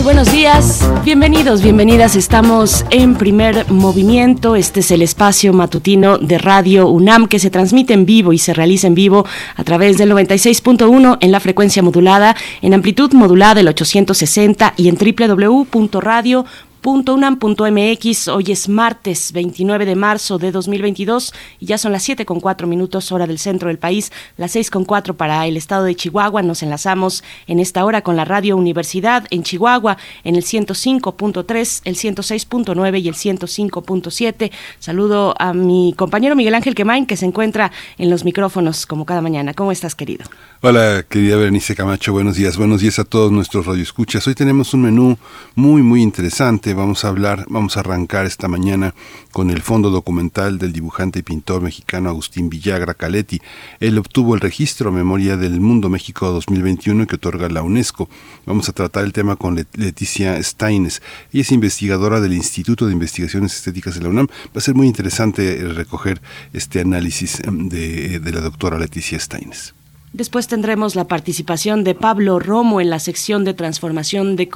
Muy buenos días, bienvenidos, bienvenidas. Estamos en primer movimiento. Este es el espacio matutino de Radio UNAM que se transmite en vivo y se realiza en vivo a través del 96.1 en la frecuencia modulada, en amplitud modulada el 860 y en www.radio .unam.mx. Hoy es martes 29 de marzo de 2022 y ya son las 7 con 4 minutos hora del centro del país, las 6 con 4 para el estado de Chihuahua. Nos enlazamos en esta hora con la Radio Universidad en Chihuahua en el 105.3, el 106.9 y el 105.7. Saludo a mi compañero Miguel Ángel Quemain que se encuentra en los micrófonos como cada mañana. ¿Cómo estás, querido? Hola, querida Berenice Camacho. Buenos días. Buenos días a todos nuestros radioescuchas. Hoy tenemos un menú muy, muy interesante vamos a hablar, vamos a arrancar esta mañana con el fondo documental del dibujante y pintor mexicano Agustín Villagra Caletti. Él obtuvo el registro Memoria del Mundo México 2021 que otorga la UNESCO. Vamos a tratar el tema con Leticia Steines. Ella es investigadora del Instituto de Investigaciones Estéticas de la UNAM. Va a ser muy interesante eh, recoger este análisis em, de, de la doctora Leticia Steines. Después tendremos la participación de Pablo Romo en la sección de transformación de,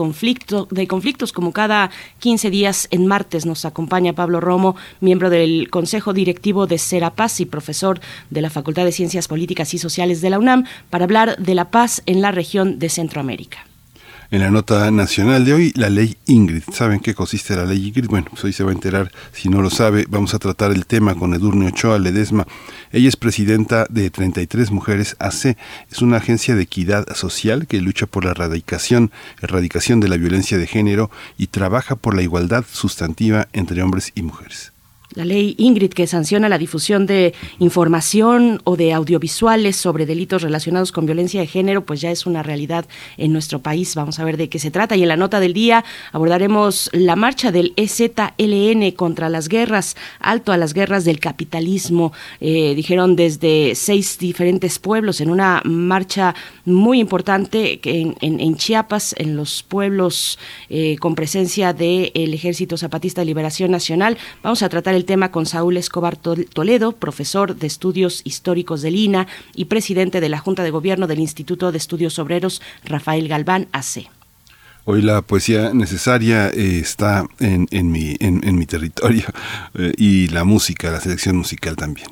de conflictos, como cada 15 días en martes nos acompaña Pablo Romo, miembro del Consejo Directivo de Serapaz y profesor de la Facultad de Ciencias Políticas y Sociales de la UNAM, para hablar de la paz en la región de Centroamérica. En la nota nacional de hoy, la ley Ingrid. ¿Saben qué consiste la ley Ingrid? Bueno, pues hoy se va a enterar. Si no lo sabe, vamos a tratar el tema con Edurne Ochoa Ledesma. Ella es presidenta de 33 Mujeres AC. Es una agencia de equidad social que lucha por la erradicación, erradicación de la violencia de género y trabaja por la igualdad sustantiva entre hombres y mujeres. La ley Ingrid que sanciona la difusión de información o de audiovisuales sobre delitos relacionados con violencia de género, pues ya es una realidad en nuestro país. Vamos a ver de qué se trata. Y en la nota del día abordaremos la marcha del EZLN contra las guerras, alto a las guerras del capitalismo. Eh, dijeron desde seis diferentes pueblos en una marcha muy importante en, en, Chiapas, en los pueblos eh, con presencia del Ejército Zapatista de Liberación Nacional. Vamos a tratar el tema con Saúl Escobar Toledo, profesor de estudios históricos del INA y presidente de la Junta de Gobierno del Instituto de Estudios Obreros, Rafael Galván AC. Hoy la poesía necesaria eh, está en, mi, en, mi territorio eh, y la música, la selección musical también.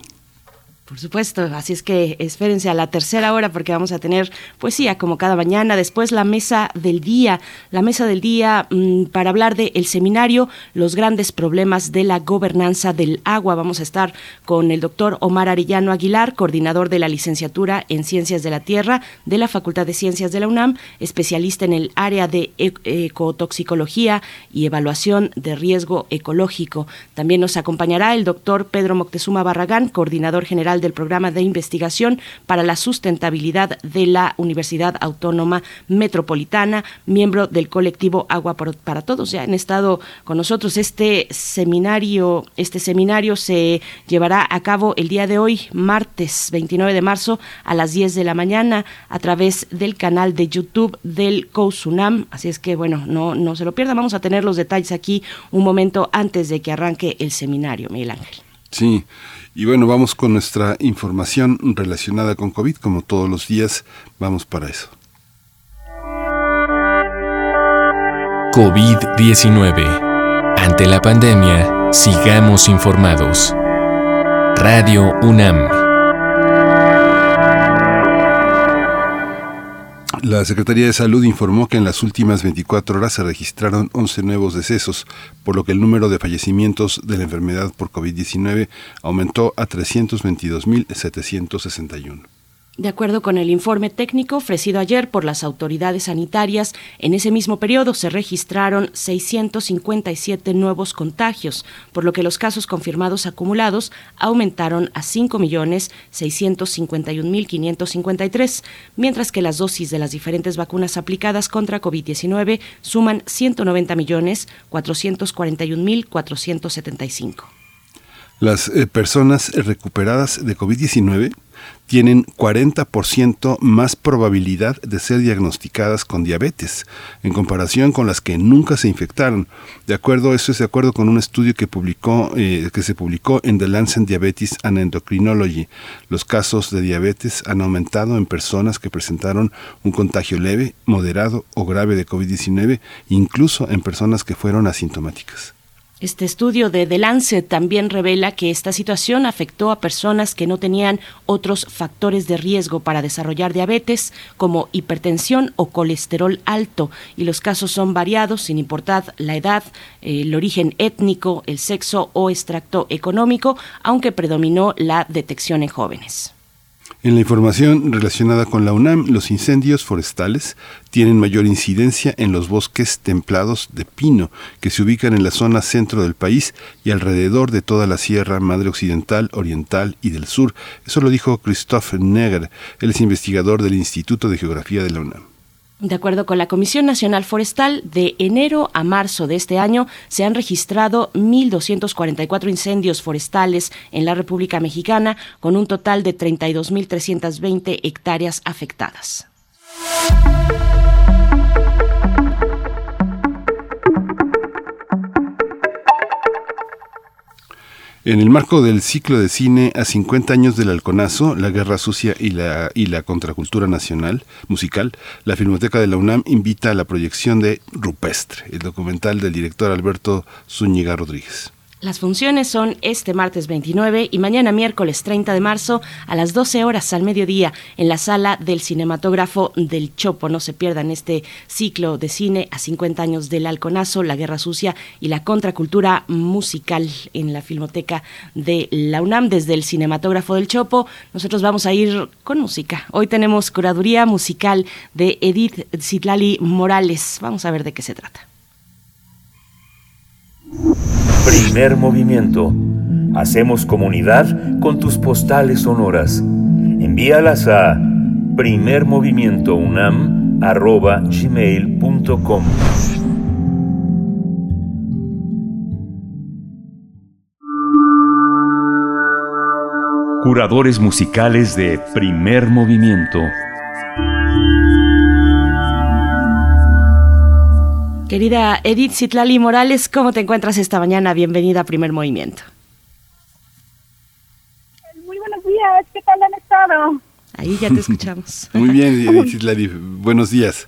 Por supuesto, así es que espérense a la tercera hora porque vamos a tener poesía como cada mañana. Después la mesa del día, la mesa del día mm, para hablar del el seminario Los grandes problemas de la gobernanza del agua. Vamos a estar con el doctor Omar Arellano Aguilar, coordinador de la licenciatura en Ciencias de la Tierra de la Facultad de Ciencias de la UNAM, especialista en el área de e-, ecotoxicología y evaluación de riesgo ecológico. También nos acompañará el doctor Pedro Moctezuma Barragán, coordinador general del Programa de Investigación para la Sustentabilidad de la Universidad Autónoma Metropolitana, miembro del colectivo Agua para Todos. Ya han estado con nosotros este seminario. Este seminario se llevará a cabo el día de hoy, martes 29 de marzo, a las 10 de la mañana, a través del canal de YouTube del COUSUNAM. Así es que, bueno, no, no se lo pierdan. Vamos a tener los detalles aquí un momento antes de que arranque el seminario, Miguel Ángel. Sí, y bueno, vamos con nuestra información relacionada con COVID, como todos los días, vamos para eso. COVID-19. Ante la pandemia, sigamos informados. Radio UNAM. La Secretaría de Salud informó que en las últimas 24 horas se registraron 11 nuevos decesos, por lo que el número de fallecimientos de la enfermedad por COVID-19 aumentó a 322.761. De acuerdo con el informe técnico ofrecido ayer por las autoridades sanitarias, en ese mismo periodo se registraron 657 nuevos contagios, por lo que los casos confirmados acumulados aumentaron a 5.651.553, mientras que las dosis de las diferentes vacunas aplicadas contra COVID-19 suman 190.441.475. Las eh, personas recuperadas de COVID-19 tienen 40% más probabilidad de ser diagnosticadas con diabetes en comparación con las que nunca se infectaron. De acuerdo, eso es de acuerdo con un estudio que publicó eh, que se publicó en The Lancet Diabetes and Endocrinology. Los casos de diabetes han aumentado en personas que presentaron un contagio leve, moderado o grave de COVID-19, incluso en personas que fueron asintomáticas. Este estudio de The Lancet también revela que esta situación afectó a personas que no tenían otros factores de riesgo para desarrollar diabetes, como hipertensión o colesterol alto, y los casos son variados sin importar la edad, el origen étnico, el sexo o extracto económico, aunque predominó la detección en jóvenes. En la información relacionada con la UNAM, los incendios forestales tienen mayor incidencia en los bosques templados de pino, que se ubican en la zona centro del país y alrededor de toda la Sierra Madre Occidental, Oriental y del Sur. Eso lo dijo Christophe Neger, él es investigador del Instituto de Geografía de la UNAM. De acuerdo con la Comisión Nacional Forestal, de enero a marzo de este año se han registrado 1.244 incendios forestales en la República Mexicana, con un total de 32.320 hectáreas afectadas. En el marco del ciclo de cine a 50 años del halconazo, la guerra sucia y la, y la contracultura nacional musical, la Filmoteca de la UNAM invita a la proyección de Rupestre, el documental del director Alberto Zúñiga Rodríguez. Las funciones son este martes 29 y mañana miércoles 30 de marzo a las 12 horas al mediodía en la sala del cinematógrafo del Chopo. No se pierdan este ciclo de cine a 50 años del halconazo, la guerra sucia y la contracultura musical en la filmoteca de la UNAM desde el cinematógrafo del Chopo. Nosotros vamos a ir con música. Hoy tenemos curaduría musical de Edith Zitlali Morales. Vamos a ver de qué se trata. Primer movimiento. Hacemos comunidad con tus postales sonoras. Envíalas a primermovimientounam.gmail.com Curadores musicales de Primer Movimiento. Querida Edith Citlali Morales, ¿cómo te encuentras esta mañana? Bienvenida a Primer Movimiento. Muy buenos días, ¿qué tal han estado? Ahí ya te escuchamos. Muy bien, Edith Citlali, buenos días.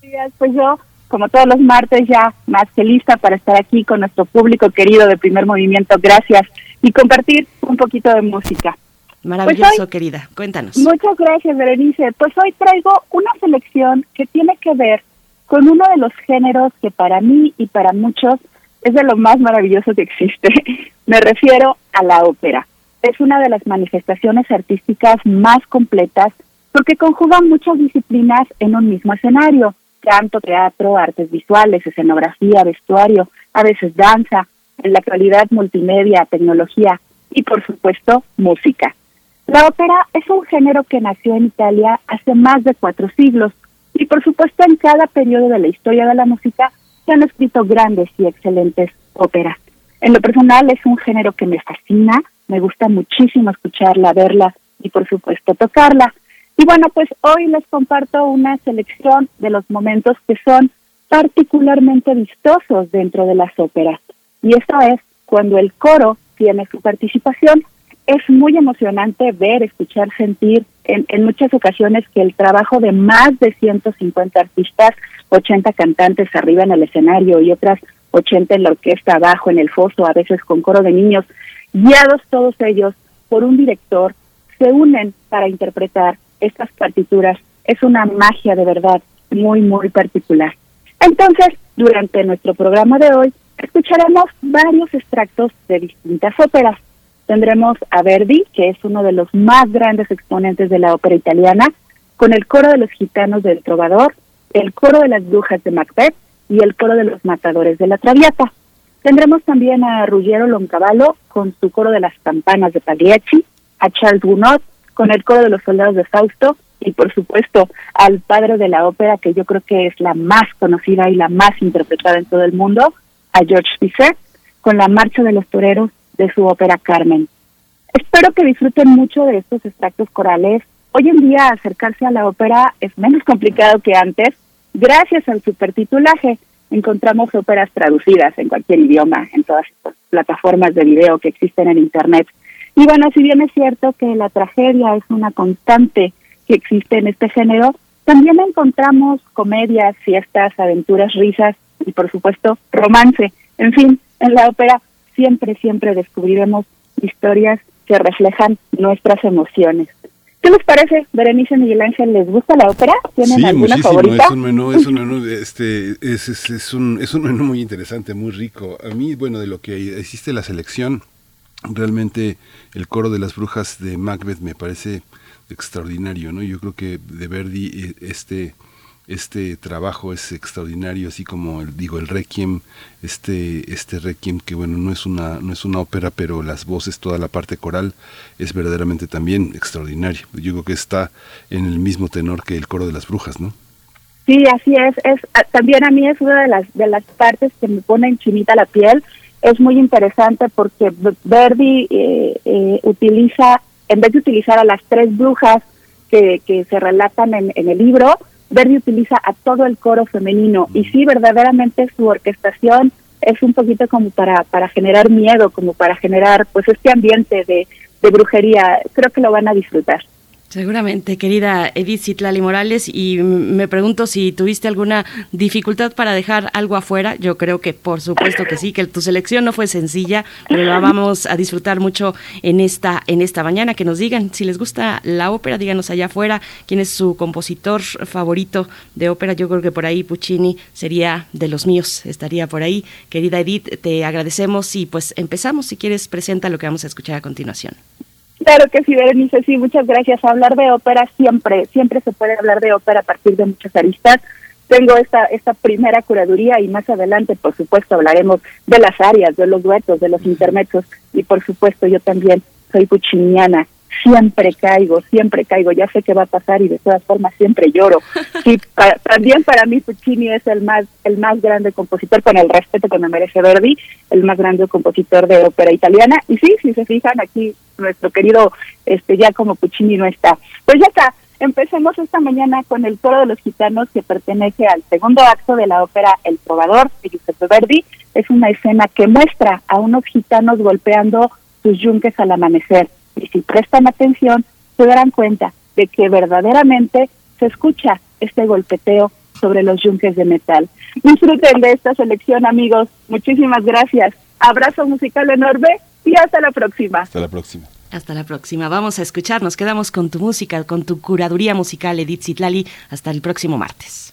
días. Pues yo, como todos los martes, ya más que lista para estar aquí con nuestro público querido de Primer Movimiento. Gracias. Y compartir un poquito de música. Maravilloso, pues querida. Cuéntanos. Muchas gracias, Berenice. Pues hoy traigo una selección que tiene que ver con uno de los géneros que para mí y para muchos es de lo más maravilloso que existe. Me refiero a la ópera. Es una de las manifestaciones artísticas más completas porque conjuga muchas disciplinas en un mismo escenario, canto, teatro, artes visuales, escenografía, vestuario, a veces danza, en la actualidad multimedia, tecnología y por supuesto música. La ópera es un género que nació en Italia hace más de cuatro siglos y por supuesto en cada periodo de la historia de la música se han escrito grandes y excelentes óperas. En lo personal es un género que me fascina, me gusta muchísimo escucharla, verla y por supuesto tocarla. Y bueno, pues hoy les comparto una selección de los momentos que son particularmente vistosos dentro de las óperas. Y esto es cuando el coro tiene su participación es muy emocionante ver, escuchar, sentir en, en, muchas ocasiones que el trabajo de más de 150 artistas, 80 cantantes arriba en el escenario y otras 80 en la orquesta abajo, en el foso, a veces con coro de niños, guiados todos ellos por un director, se unen para interpretar estas partituras. Es una magia de verdad muy, muy particular. Entonces, durante nuestro programa de hoy, escucharemos varios extractos de distintas óperas tendremos a Verdi, que es uno de los más grandes exponentes de la ópera italiana, con el coro de los gitanos del Trovador, el coro de las brujas de Macbeth y el coro de los matadores de la Traviata. Tendremos también a Ruggiero Loncavallo con su coro de las campanas de Pagliacci, a Charles Gounod con el coro de los soldados de Fausto y por supuesto al padre de la ópera que yo creo que es la más conocida y la más interpretada en todo el mundo, a George Bizet con la marcha de los toreros de su ópera Carmen. Espero que disfruten mucho de estos extractos corales. Hoy en día acercarse a la ópera es menos complicado que antes. Gracias al supertitulaje encontramos óperas traducidas en cualquier idioma, en todas las plataformas de video que existen en Internet. Y bueno, si bien es cierto que la tragedia es una constante que existe en este género, también encontramos comedias, fiestas, aventuras, risas y por supuesto romance. En fin, en la ópera siempre, siempre descubriremos historias que reflejan nuestras emociones. ¿Qué les parece, Berenice Miguel Ángel? ¿Les gusta la ópera? ¿Tienen alguna favorita? Es un menú, es un menú, este, es, es, es, un, es un menú muy interesante, muy rico. A mí, bueno, de lo que existe la selección, realmente el coro de las brujas de Macbeth me parece extraordinario, ¿no? Yo creo que de Verdi eh, este este trabajo es extraordinario, así como el, digo el Requiem, este este Requiem que bueno no es una no es una ópera, pero las voces, toda la parte coral es verdaderamente también extraordinario. Yo creo que está en el mismo tenor que el coro de las brujas, ¿no? Sí, así es. Es ah, también a mí es una de las de las partes que me pone en chinita la piel. Es muy interesante porque Verdi eh, eh, utiliza en vez de utilizar a las tres brujas que, que se relatan en, en el libro, Verdi utiliza a todo el coro femenino y sí, verdaderamente su orquestación es un poquito como para, para generar miedo, como para generar pues este ambiente de, de brujería. Creo que lo van a disfrutar. Seguramente, querida Edith Citlali Morales, y me pregunto si tuviste alguna dificultad para dejar algo afuera. Yo creo que por supuesto que sí, que tu selección no fue sencilla, pero la vamos a disfrutar mucho en esta en esta mañana. Que nos digan si les gusta la ópera, díganos allá afuera quién es su compositor favorito de ópera. Yo creo que por ahí Puccini sería de los míos, estaría por ahí. Querida Edith, te agradecemos y pues empezamos. Si quieres, presenta lo que vamos a escuchar a continuación. Claro que sí, Berenice, sí, muchas gracias. Hablar de ópera siempre, siempre se puede hablar de ópera a partir de muchas aristas. Tengo esta, esta primera curaduría y más adelante, por supuesto, hablaremos de las áreas, de los duetos, de los intermedios y, por supuesto, yo también soy puchiniana siempre caigo, siempre caigo, ya sé qué va a pasar y de todas formas siempre lloro. Sí, también para mí Puccini es el más el más grande compositor, con el respeto que me merece Verdi, el más grande compositor de ópera italiana. Y sí, si se fijan aquí, nuestro querido este ya como Puccini no está. Pues ya está, empecemos esta mañana con el coro de los gitanos que pertenece al segundo acto de la ópera El Probador de Giuseppe Verdi. Es una escena que muestra a unos gitanos golpeando sus yunques al amanecer y si prestan atención, se darán cuenta de que verdaderamente se escucha este golpeteo sobre los yunques de metal. Disfruten de esta selección, amigos. Muchísimas gracias. Abrazo musical enorme y hasta la próxima. Hasta la próxima. Hasta la próxima. Vamos a escuchar. Nos quedamos con tu música, con tu curaduría musical, Edith Zitlali. Hasta el próximo martes.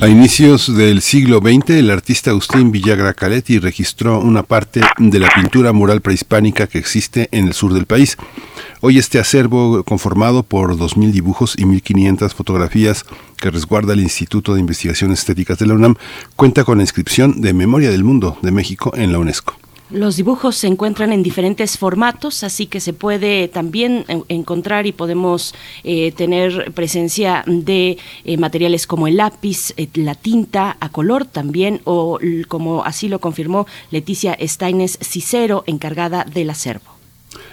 A inicios del siglo XX, el artista Agustín Villagra Caletti registró una parte de la pintura mural prehispánica que existe en el sur del país. Hoy este acervo, conformado por 2.000 dibujos y 1.500 fotografías que resguarda el Instituto de Investigaciones Estéticas de la UNAM, cuenta con la inscripción de Memoria del Mundo de México en la UNESCO. Los dibujos se encuentran en diferentes formatos, así que se puede también encontrar y podemos eh, tener presencia de eh, materiales como el lápiz, eh, la tinta a color también, o como así lo confirmó Leticia Steines Cicero, encargada del acervo.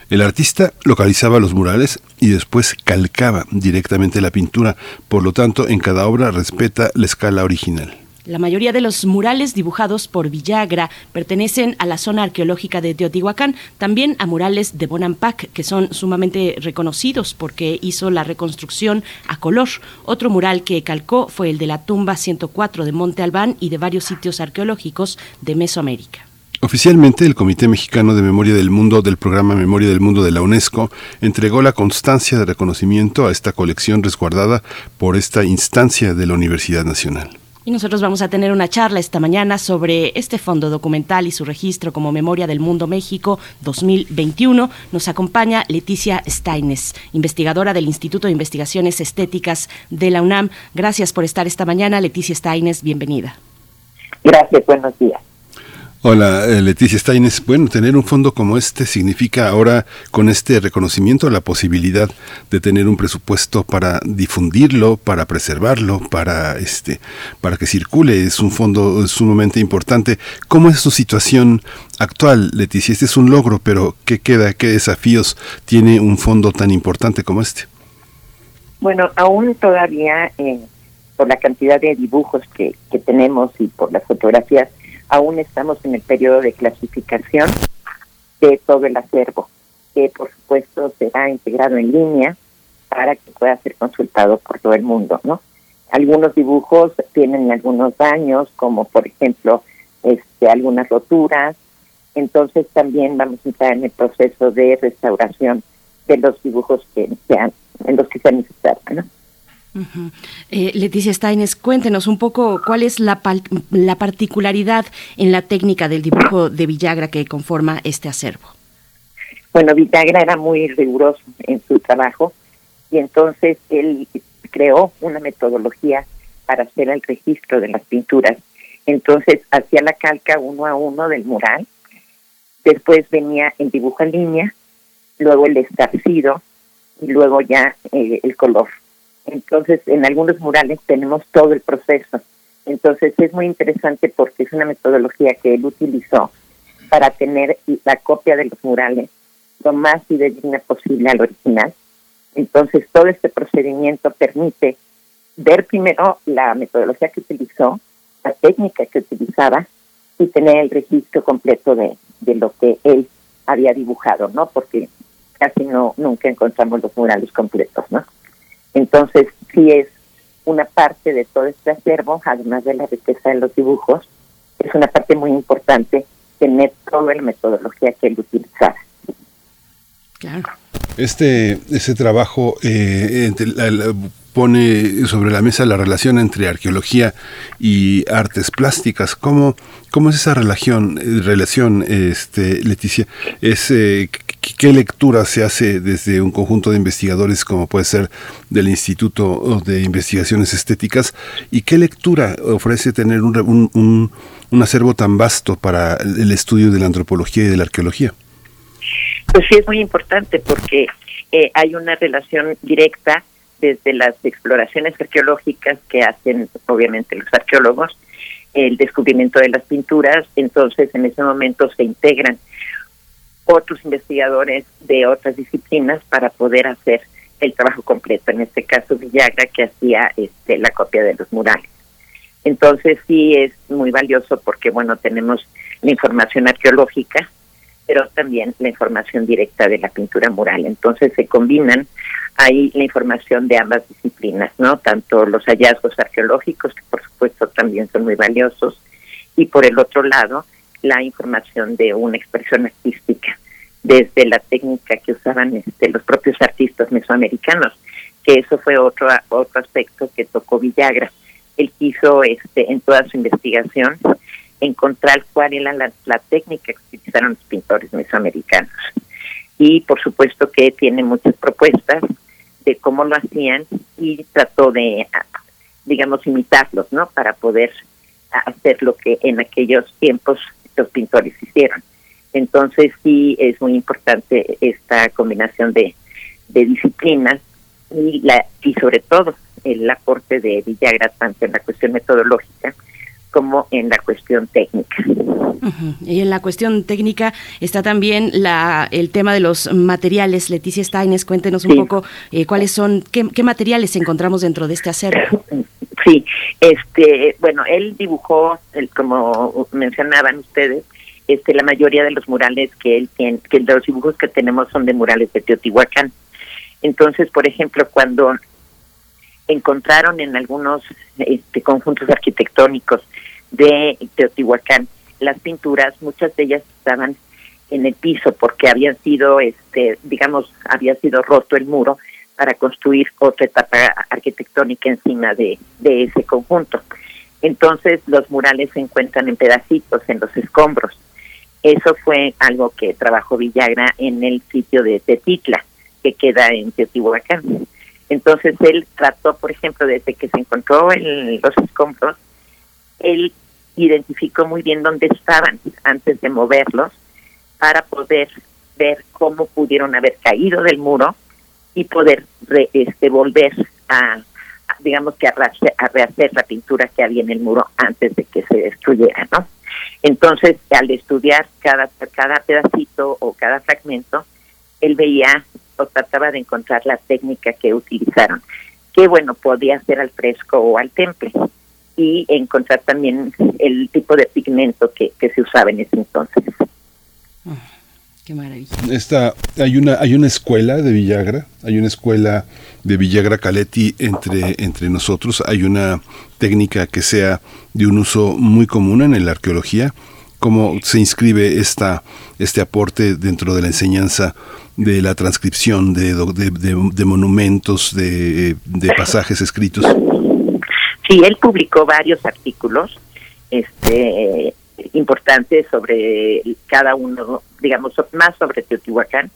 El artista localizaba los murales y después calcaba directamente la pintura, por lo tanto en cada obra respeta la escala original. La mayoría de los murales dibujados por Villagra pertenecen a la zona arqueológica de Teotihuacán, también a murales de Bonampak, que son sumamente reconocidos porque hizo la reconstrucción a color. Otro mural que calcó fue el de la tumba 104 de Monte Albán y de varios sitios arqueológicos de Mesoamérica. Oficialmente, el Comité Mexicano de Memoria del Mundo del programa Memoria del Mundo de la UNESCO entregó la constancia de reconocimiento a esta colección resguardada por esta instancia de la Universidad Nacional. Y nosotros vamos a tener una charla esta mañana sobre este fondo documental y su registro como Memoria del Mundo México 2021. Nos acompaña Leticia Steines, investigadora del Instituto de Investigaciones Estéticas de la UNAM. Gracias por estar esta mañana. Leticia Steines, bienvenida. Gracias, buenos días. Hola, eh, Leticia Steines. Bueno, tener un fondo como este significa ahora, con este reconocimiento, la posibilidad de tener un presupuesto para difundirlo, para preservarlo, para este, para que circule. Es un fondo sumamente importante. ¿Cómo es su situación actual, Leticia? Este es un logro, pero ¿qué queda? ¿Qué desafíos tiene un fondo tan importante como este? Bueno, aún todavía, eh, por la cantidad de dibujos que, que tenemos y por las fotografías, aún estamos en el periodo de clasificación de todo el acervo, que por supuesto será integrado en línea para que pueda ser consultado por todo el mundo, ¿no? Algunos dibujos tienen algunos daños, como por ejemplo este, algunas roturas, entonces también vamos a entrar en el proceso de restauración de los dibujos que sean, en los que sean necesarios, ¿no? Eh, Leticia Steines, cuéntenos un poco cuál es la, la particularidad en la técnica del dibujo de Villagra que conforma este acervo. Bueno, Villagra era muy riguroso en su trabajo y entonces él creó una metodología para hacer el registro de las pinturas. Entonces hacía la calca uno a uno del mural, después venía el dibujo en línea, luego el estarcido y luego ya eh, el color. Entonces, en algunos murales tenemos todo el proceso. Entonces, es muy interesante porque es una metodología que él utilizó para tener la copia de los murales lo más fidedigna posible al original. Entonces, todo este procedimiento permite ver primero la metodología que utilizó, la técnica que utilizaba y tener el registro completo de, de lo que él había dibujado, ¿no? Porque casi no nunca encontramos los murales completos, ¿no? Entonces, sí es una parte de todo este acervo, además de la riqueza de los dibujos, es una parte muy importante tener toda la metodología que él utilizara. Claro. Este, ese trabajo eh, pone sobre la mesa la relación entre arqueología y artes plásticas. ¿Cómo, cómo es esa relación, relación este, Leticia? Es, eh, ¿Qué lectura se hace desde un conjunto de investigadores como puede ser del Instituto de Investigaciones Estéticas? ¿Y qué lectura ofrece tener un, un, un acervo tan vasto para el estudio de la antropología y de la arqueología? Pues sí, es muy importante porque eh, hay una relación directa desde las exploraciones arqueológicas que hacen obviamente los arqueólogos, el descubrimiento de las pinturas, entonces en ese momento se integran otros investigadores de otras disciplinas para poder hacer el trabajo completo. En este caso, Villagra, que hacía este, la copia de los murales. Entonces, sí es muy valioso porque, bueno, tenemos la información arqueológica, pero también la información directa de la pintura mural. Entonces, se combinan hay la información de ambas disciplinas, ¿no? Tanto los hallazgos arqueológicos, que por supuesto también son muy valiosos, y por el otro lado, la información de una expresión artística, desde la técnica que usaban este, los propios artistas mesoamericanos, que eso fue otro, otro aspecto que tocó Villagra. Él quiso, este, en toda su investigación, encontrar cuál era la, la técnica que utilizaron los pintores mesoamericanos. Y por supuesto que tiene muchas propuestas de cómo lo hacían y trató de, digamos, imitarlos, ¿no? Para poder hacer lo que en aquellos tiempos los pintores hicieron. Entonces sí es muy importante esta combinación de, de disciplinas y, la, y sobre todo el aporte de Villagra tanto en la cuestión metodológica como en la cuestión técnica. Y en la cuestión técnica está también la, el tema de los materiales. Leticia Steines, cuéntenos un poco eh, cuáles son, qué, qué, materiales encontramos dentro de este acervo. Sí, este, bueno, él dibujó, el, como mencionaban ustedes, este, la mayoría de los murales que él tiene, que los dibujos que tenemos son de murales de Teotihuacán. Entonces, por ejemplo, cuando encontraron en algunos este, conjuntos arquitectónicos de Teotihuacán. Las pinturas, muchas de ellas estaban en el piso porque habían sido, este, digamos, había sido roto el muro para construir otra etapa arquitectónica encima de, de ese conjunto. Entonces los murales se encuentran en pedacitos, en los escombros. Eso fue algo que trabajó Villagra en el sitio de Tetitla, que queda en Teotihuacán. Entonces él trató, por ejemplo, desde que se encontró en los escombros, él identificó muy bien dónde estaban antes de moverlos para poder ver cómo pudieron haber caído del muro y poder este, volver a, digamos que a, rehacer la pintura que había en el muro antes de que se destruyera, ¿no? Entonces, al estudiar cada, cada pedacito o cada fragmento, él veía o trataba de encontrar la técnica que utilizaron, que bueno, podía ser al fresco o al temple y encontrar también el tipo de pigmento que, se usaba en ese entonces. Ah, qué maravilla. Esta, hay una hay una escuela de Villagra, hay una escuela de Villagra Caletti entre entre nosotros, hay una técnica que sea de un uso muy común en la arqueología, cómo se inscribe esta este aporte dentro de la enseñanza de la transcripción de, de monumentos, de, de pasajes escritos. Sí, él publicó varios artículos este, importantes sobre cada uno, digamos, más sobre Teotihuacán,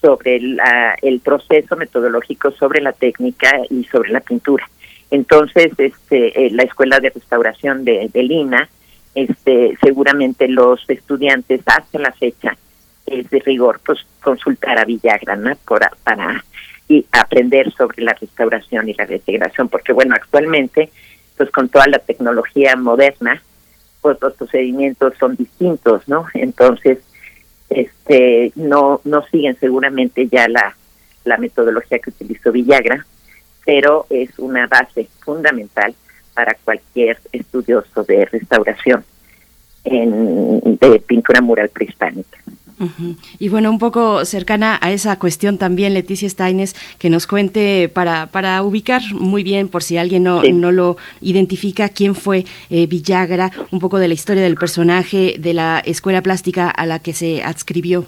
sobre el proceso metodológico, sobre la técnica y sobre la pintura. Entonces, este, eh, la Escuela de Restauración de, de Lina, este, seguramente los estudiantes hasta la fecha es de rigor pues consultar a Villagra para y aprender sobre la restauración y la reintegración, porque bueno, actualmente, pues con toda la tecnología moderna, pues los procedimientos son distintos, ¿no? Entonces, este, no, no siguen seguramente ya la, la metodología que utilizó Villagra, pero es una base fundamental para cualquier estudioso de restauración en, de pintura mural prehispánica. Y bueno, un poco cercana a esa cuestión también, Leticia Steines, que nos cuente para, para ubicar muy bien, por si alguien no, no lo identifica, quién fue eh, Villagra, un poco de la historia del personaje de la escuela plástica a la que se adscribió.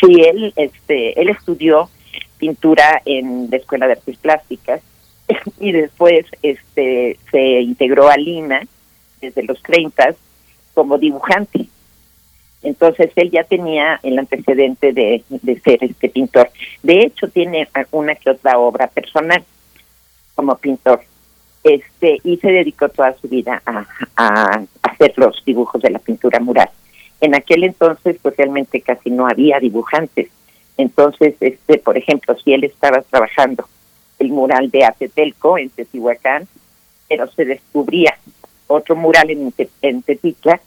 Sí, él, este, él estudió pintura en la Escuela de Artes Plásticas y después este, se integró a Lina desde los 30 como dibujante entonces él ya tenía el antecedente de, ser este pintor. De hecho, tiene una que otra obra personal como pintor. Este, y se dedicó toda su vida a, hacer los dibujos de la pintura mural. En aquel entonces, pues realmente casi no había dibujantes. Entonces, este, por ejemplo, si él estaba trabajando el mural de Atetelco en Teotihuacán, pero se descubría otro mural en, en Tetitla,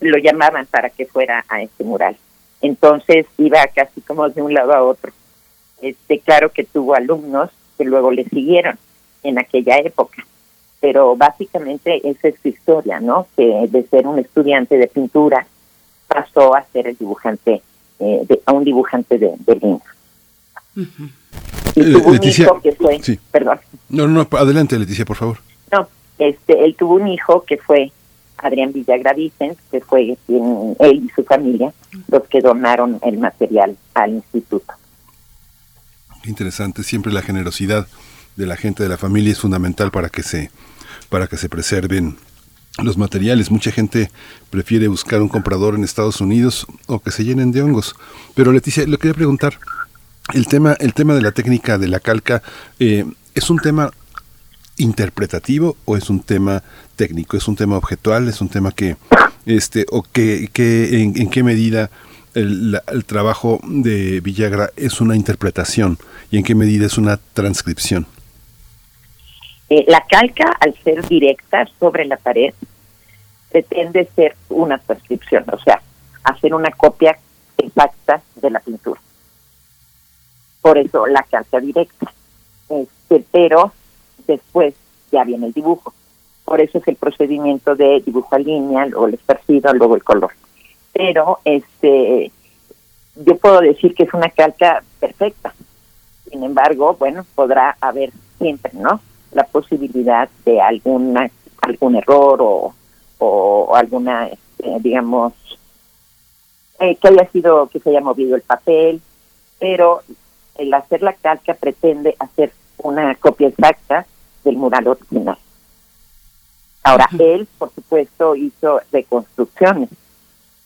lo llamaban para que fuera a ese mural. Entonces iba casi como de un lado a otro. Este, claro que tuvo alumnos que luego le siguieron en aquella época, pero básicamente esa es su historia, ¿no? Que de ser un estudiante de pintura pasó a ser el dibujante, eh, a un dibujante de, de. Y tuvo un hijo que fue, perdón. No, no, adelante Leticia, por favor. No, este, él tuvo un hijo que fue Adrián Villagra que fue quien, él y su familia los que donaron el material al instituto. Interesante, siempre la generosidad de la gente de la familia es fundamental para que se para que se preserven los materiales. Mucha gente prefiere buscar un comprador en Estados Unidos o que se llenen de hongos. Pero Leticia, le quería preguntar, el tema, el tema de la técnica de la calca, eh, ¿es un tema interpretativo o es un tema técnico? ¿Es un tema objetual? ¿Es un tema que, este, o que, que en, qué medida el, el, trabajo de Villagra es una interpretación y en qué medida es una transcripción? Eh, la calca, al ser directa sobre la pared, pretende ser una transcripción, o sea, hacer una copia exacta de la pintura. Por eso la calca directa. Este, pero después ya viene el dibujo. Por eso es el procedimiento de dibujo a línea, o el esparcido, luego el color. Pero este yo puedo decir que es una calca perfecta. Sin embargo, bueno, podrá haber siempre, ¿no? La posibilidad de alguna algún error o, o alguna, este, digamos, eh, que haya sido, que se haya movido el papel, pero el hacer la calca pretende hacer una copia exacta del mural original. Ahora, él, por supuesto, hizo reconstrucciones,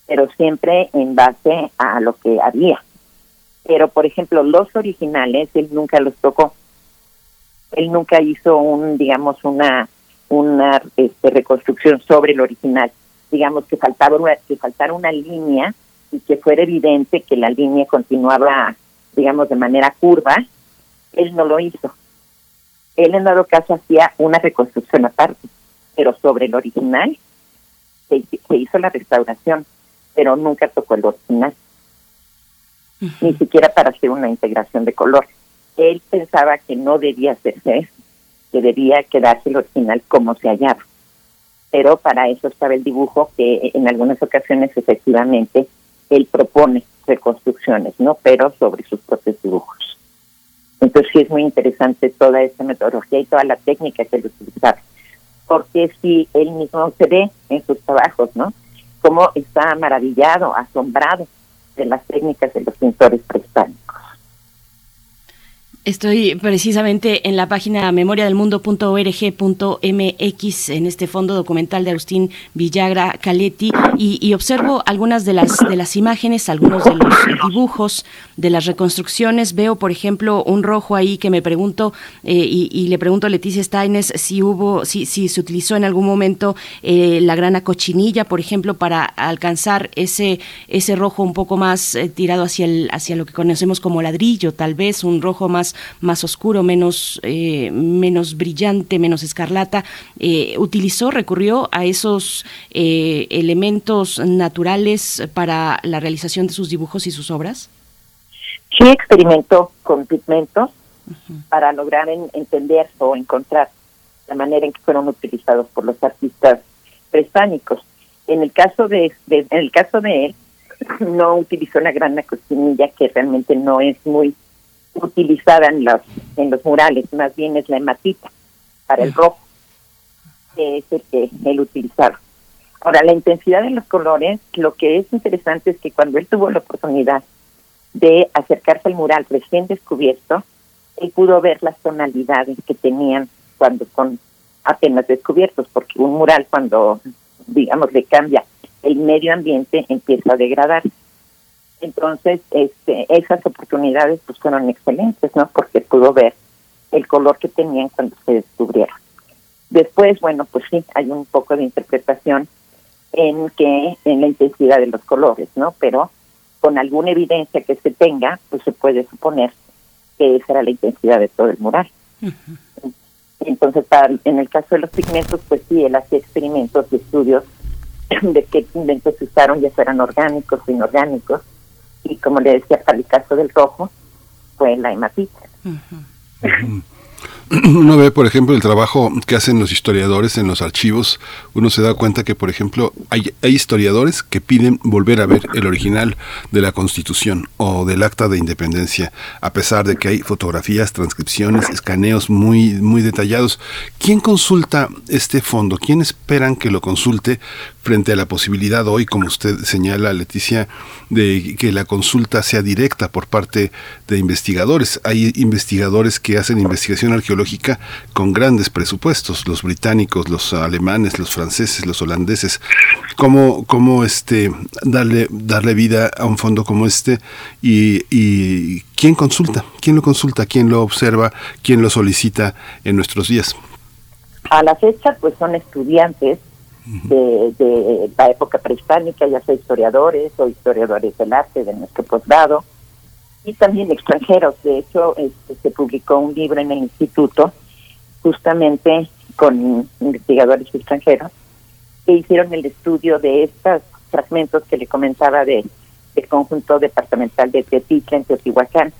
pero siempre en base a lo que había. Pero, por ejemplo, los originales, él nunca los tocó. Él nunca hizo un, digamos, una una este, reconstrucción sobre el original. Digamos que faltaba una, que faltara una línea y que fuera evidente que la línea continuaba, digamos, de manera curva. Él no lo hizo. Él en dado caso hacía una reconstrucción aparte, pero sobre el original se, hizo la restauración, pero nunca tocó el original. Ni siquiera para hacer una integración de color. Él pensaba que no debía hacerse eso que debía quedarse el original como se hallaba. Pero para eso estaba el dibujo que en algunas ocasiones efectivamente él propone reconstrucciones, ¿no? Pero sobre sus propios dibujos. Entonces sí es muy interesante toda esta metodología y toda la técnica que él utilizaba. Porque si él mismo se ve en sus trabajos, ¿no? Cómo está maravillado, asombrado de las técnicas de los pintores prehispánicos. Estoy precisamente en la página memoriadelmundo.org.mx en este fondo documental de Agustín Villagra Caletti y, observo algunas de las de las imágenes, algunos de los dibujos, de las reconstrucciones. Veo, por ejemplo, un rojo ahí que me pregunto eh, y, le pregunto a Leticia Steines si hubo, si, si se utilizó en algún momento eh, la grana cochinilla, por ejemplo, para alcanzar ese ese rojo un poco más eh, tirado hacia el hacia lo que conocemos como ladrillo, tal vez un rojo más más, oscuro, menos, eh, menos brillante, menos escarlata, eh, utilizó, recurrió a esos eh, elementos naturales para la realización de sus dibujos y sus obras? Sí, experimentó con pigmentos para lograr entender o encontrar la manera en que fueron utilizados por los artistas prehispánicos. En el caso de, en el caso de él, no utilizó la gran cochinilla que realmente no es muy utilizada en los, en los murales, más bien es la hematita para el rojo, que es el que él utilizaba. Ahora, la intensidad de los colores, lo que es interesante es que cuando él tuvo la oportunidad de acercarse al mural recién descubierto, él pudo ver las tonalidades que tenían cuando son apenas descubiertos, porque un mural cuando, digamos, le cambia el medio ambiente empieza a degradar. Entonces, este, esas oportunidades pues fueron excelentes, ¿no? Porque pudo ver el color que tenían cuando se descubrieron. Después, bueno, pues sí, hay un poco de interpretación en que en la intensidad de los colores, ¿no? Pero con alguna evidencia que se tenga, pues se puede suponer que esa era la intensidad de todo el mural. Entonces, en el caso de los pigmentos, pues sí, él hacía experimentos y estudios de qué pigmentos se usaron, ya fueran orgánicos o inorgánicos, y como le decía, para el caso del rojo, fue la hematita. uno ve, por ejemplo, el trabajo que hacen los historiadores en los archivos, uno se da cuenta que, por ejemplo, hay, hay historiadores que piden volver a ver el original de la Constitución o del Acta de Independencia, a pesar de que hay fotografías, transcripciones, escaneos muy, muy detallados. ¿Quién consulta este fondo? ¿Quién esperan que lo consulte frente a la posibilidad hoy, como usted señala, Leticia, de que la consulta sea directa por parte de investigadores. Hay investigadores que hacen investigación arqueológica con grandes presupuestos, los británicos, los alemanes, los franceses, los holandeses. ¿Cómo, cómo este, darle, darle vida a un fondo como este? Y, y quién consulta? ¿Quién lo consulta? ¿Quién lo observa? ¿Quién lo solicita en nuestros días? A la fecha, pues son estudiantes de, la época prehispánica, ya sea historiadores o historiadores del arte de nuestro posgrado, y también extranjeros. De hecho, este, se publicó un libro en el instituto justamente con investigadores extranjeros que hicieron el estudio de estos fragmentos que le comentaba de del conjunto departamental de Teotitla en Teotihuacán.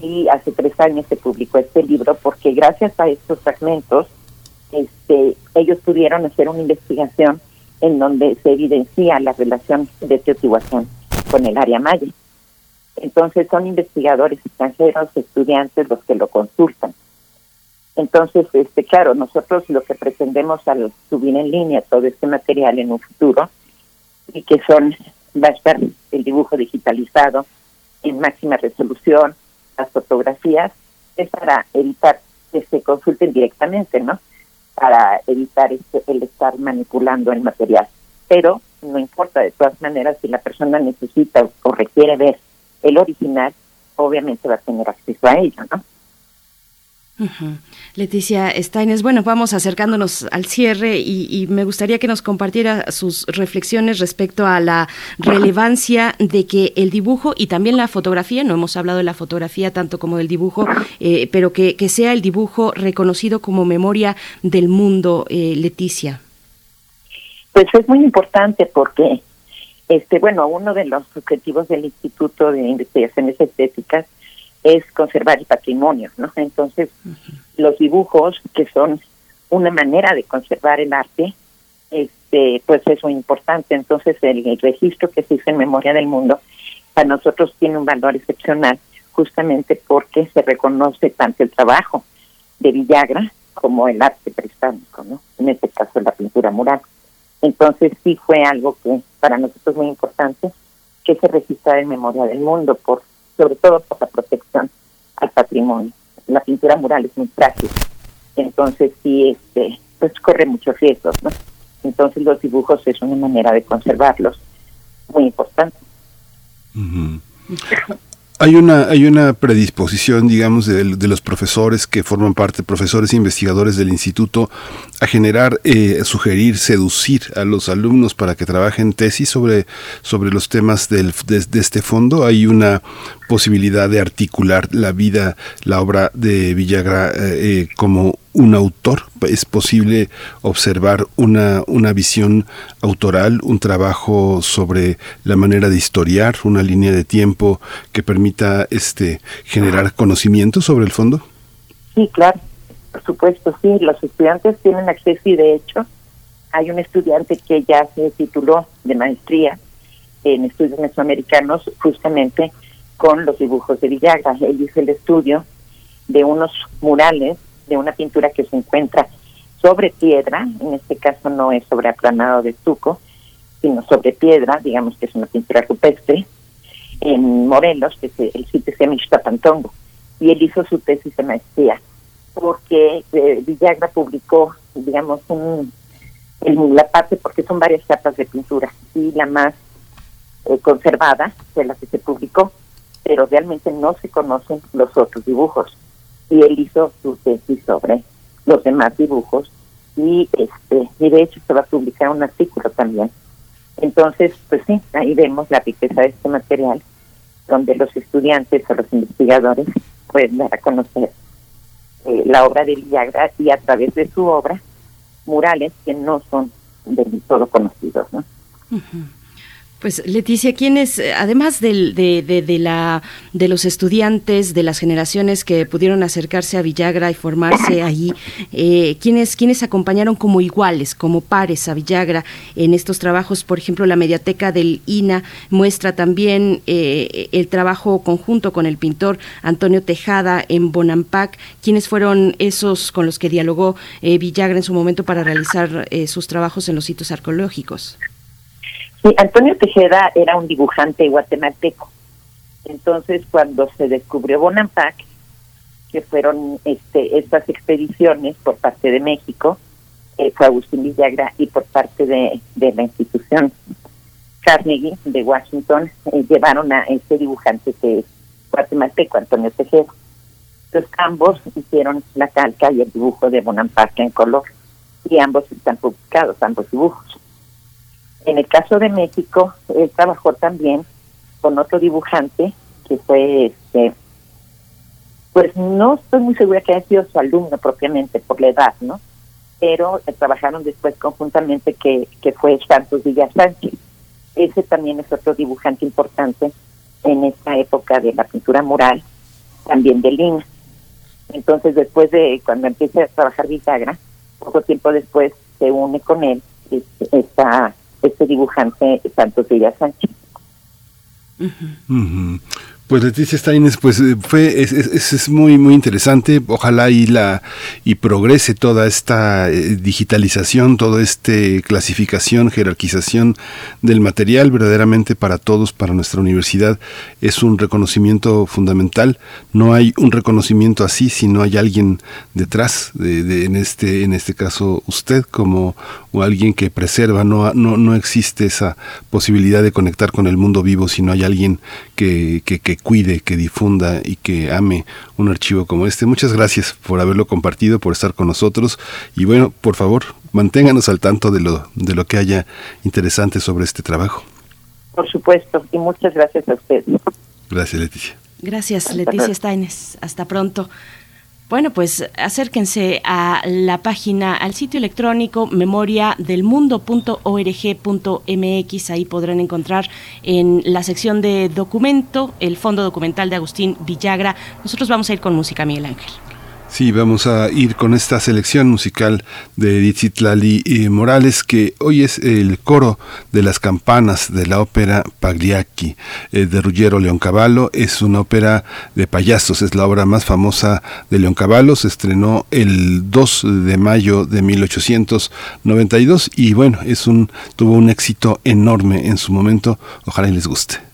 Y hace tres años se publicó este libro porque gracias a estos fragmentos este, ellos pudieron hacer una investigación en donde se evidencia la relación de Teotihuacán con el área maya. Entonces son investigadores extranjeros, estudiantes los que lo consultan. Entonces, este, claro, nosotros lo que pretendemos al subir en línea todo este material en un futuro y que son va a estar el dibujo digitalizado en máxima resolución, las fotografías, es para evitar que se consulten directamente, ¿no? Para evitar este, el estar manipulando el material. Pero no importa, de todas maneras, si la persona necesita o requiere ver el original, obviamente va a tener acceso a ello, ¿no? Leticia Steines, bueno, vamos acercándonos al cierre y, me gustaría que nos compartiera sus reflexiones respecto a la relevancia de que el dibujo y también la fotografía, no hemos hablado de la fotografía tanto como del dibujo, eh, pero que, sea el dibujo reconocido como memoria del mundo, eh, Leticia. Pues es muy importante porque, este, bueno, uno de los objetivos del Instituto de Investigaciones Estéticas es conservar el patrimonio, ¿no? Entonces, los dibujos, que son una manera de conservar el arte, este, pues es muy importante. Entonces, el, registro que se hizo en Memoria del Mundo, para nosotros tiene un valor excepcional, justamente porque se reconoce tanto el trabajo de Villagra como el arte prehispánico, ¿no? En este caso, la pintura mural. Entonces, sí fue algo que para nosotros es muy importante que se registrara en Memoria del Mundo, por sobre todo por la protección al patrimonio. La pintura mural es muy frágil, entonces sí, este, pues corre muchos riesgos. Entonces los dibujos es una manera de conservarlos, muy importante. Hay una, hay una predisposición, digamos, de, los profesores que forman parte, profesores e investigadores del instituto, a generar, eh, sugerir, seducir a los alumnos para que trabajen tesis sobre, sobre los temas del, de, este fondo. Hay una posibilidad de articular la vida, la obra de Villagra eh, eh, como un autor, es posible observar una, una visión autoral, un trabajo sobre la manera de historiar, una línea de tiempo que permita este generar conocimiento sobre el fondo? Sí, claro, por supuesto, sí, los estudiantes tienen acceso y de hecho hay un estudiante que ya se tituló de maestría en estudios mesoamericanos justamente con los dibujos de Villagra. Él hizo el estudio de unos murales de una pintura que se encuentra sobre piedra, en este caso no es sobre aplanado de estuco, sino sobre piedra, digamos que es una pintura rupestre, en Morelos, que el sitio se llama Ixtapantongo, y él hizo su tesis de maestría, porque eh, Villagra publicó, digamos, un, la parte, porque son varias capas de pintura, y la más eh, conservada fue la que se publicó, pero realmente no se conocen los otros dibujos y él hizo su tesis sobre los demás dibujos y este y de hecho se va a publicar un artículo también. Entonces, pues sí, ahí vemos la riqueza de este material donde los estudiantes o los investigadores pueden dar a conocer eh, la obra de Villagra y a través de su obra murales que no son del todo conocidos, ¿no? Pues Leticia, ¿quiénes, eh, además de, de, la, de los estudiantes, de las generaciones que pudieron acercarse a Villagra y formarse allí, eh, ¿quiénes, acompañaron como iguales, como pares a Villagra en estos trabajos? Por ejemplo, la mediateca del INA muestra también eh, el trabajo conjunto con el pintor Antonio Tejada en Bonampak. ¿Quiénes fueron esos con los que dialogó Villagra en su momento para realizar sus trabajos en los sitios arqueológicos? Sí, Antonio Tejeda era un dibujante guatemalteco. Entonces, cuando se descubrió Bonampak, que fueron este, estas expediciones por parte de México, eh, fue Agustín Villagra, y por parte de, la institución Carnegie de Washington, eh, llevaron a este dibujante que es guatemalteco, Antonio Tejeda. Entonces, ambos hicieron la calca y el dibujo de Bonampak en color, y ambos están publicados, ambos dibujos. En el caso de México, él trabajó también con otro dibujante que fue, este, pues no estoy muy segura que haya sido su alumno propiamente por la edad, ¿no? Pero trabajaron después conjuntamente que, que fue Santos Villa Sánchez. Ese también es otro dibujante importante en esta época de la pintura mural, también de Lima. Entonces, después de cuando empieza a trabajar Villagra, poco tiempo después se une con él este, esta este dibujante Santos Villa Sánchez. Pues Leticia Steines, pues eh, fue es, es, muy muy interesante. Ojalá y la y progrese toda esta eh, digitalización, toda esta clasificación, jerarquización del material verdaderamente para todos, para nuestra universidad es un reconocimiento fundamental. No hay un reconocimiento así si no hay alguien detrás de, en este en este caso usted como o alguien que preserva. No no no existe esa posibilidad de conectar con el mundo vivo si no hay alguien que, que, que cuide, que difunda y que ame un archivo como este. Muchas gracias por haberlo compartido, por estar con nosotros y bueno, por favor, manténganos al tanto de lo, de lo que haya interesante sobre este trabajo. Por supuesto, y muchas gracias a usted. Gracias, Leticia. Gracias, Leticia Steines. Hasta pronto. Bueno, pues acérquense a la página, al sitio electrónico memoriadelmundo.org.mx. Ahí podrán encontrar en la sección de documento el fondo documental de Agustín Villagra. Nosotros vamos a ir con música, Miguel Ángel. Sí, vamos a ir con esta selección musical de Dizitlali eh, Morales, que hoy es el coro de las campanas de la ópera Pagliacci eh, de Ruggiero Leoncavallo. Es una ópera de payasos, es la obra más famosa de Leoncavallo. Se estrenó el 2 de mayo de 1892 y bueno, es un, tuvo un éxito enorme en su momento. Ojalá les guste.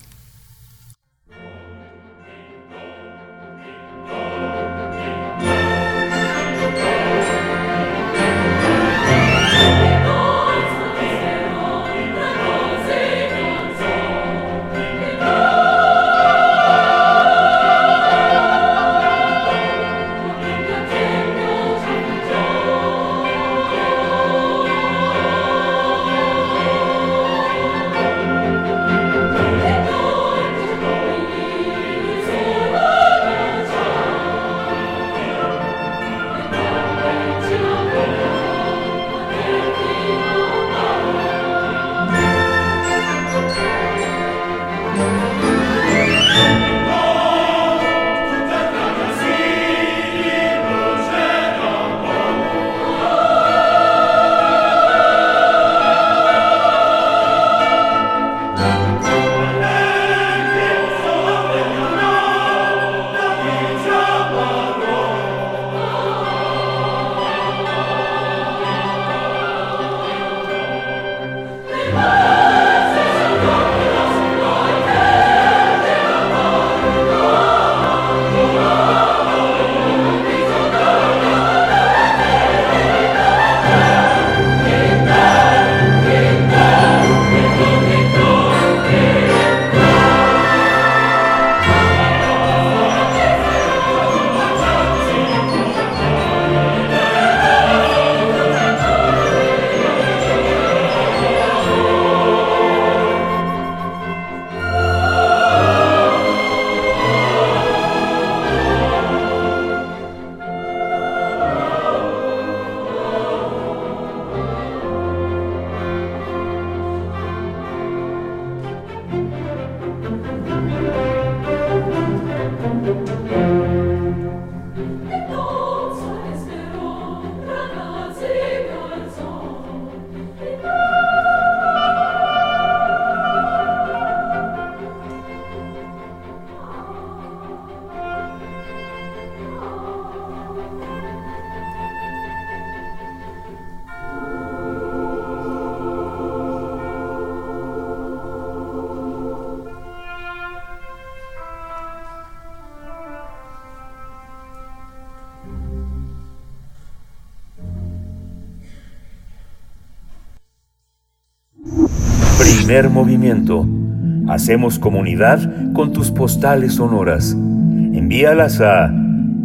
Hacemos comunidad con tus postales sonoras. Envíalas a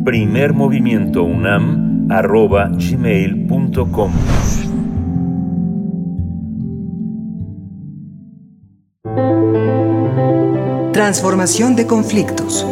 primermovimientounam.gmail.com Transformación de conflictos.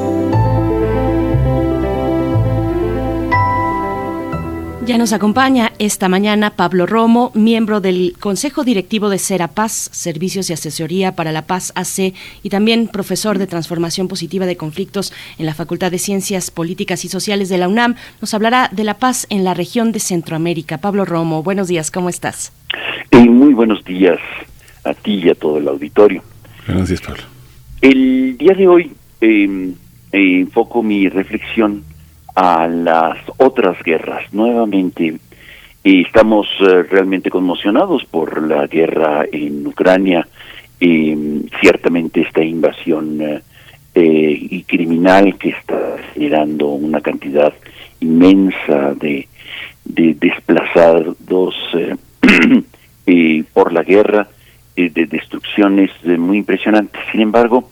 Ya nos acompaña esta mañana Pablo Romo, miembro del Consejo Directivo de Serapaz, Servicios y Asesoría para la Paz AC, y también profesor de Transformación Positiva de Conflictos en la Facultad de Ciencias Políticas y Sociales de la UNAM. Nos hablará de la paz en la región de Centroamérica. Pablo Romo, buenos días, ¿cómo estás? muy buenos días a ti y a todo el auditorio. Buenos días, Pablo. El día de hoy em, eh, enfoco mi reflexión a las otras guerras. Nuevamente, y estamos eh, realmente conmocionados por la guerra en Ucrania, y ciertamente esta invasión eh, eh, y criminal que está generando una cantidad inmensa de, de desplazados por la guerra, de destrucciones muy impresionantes. Sin embargo,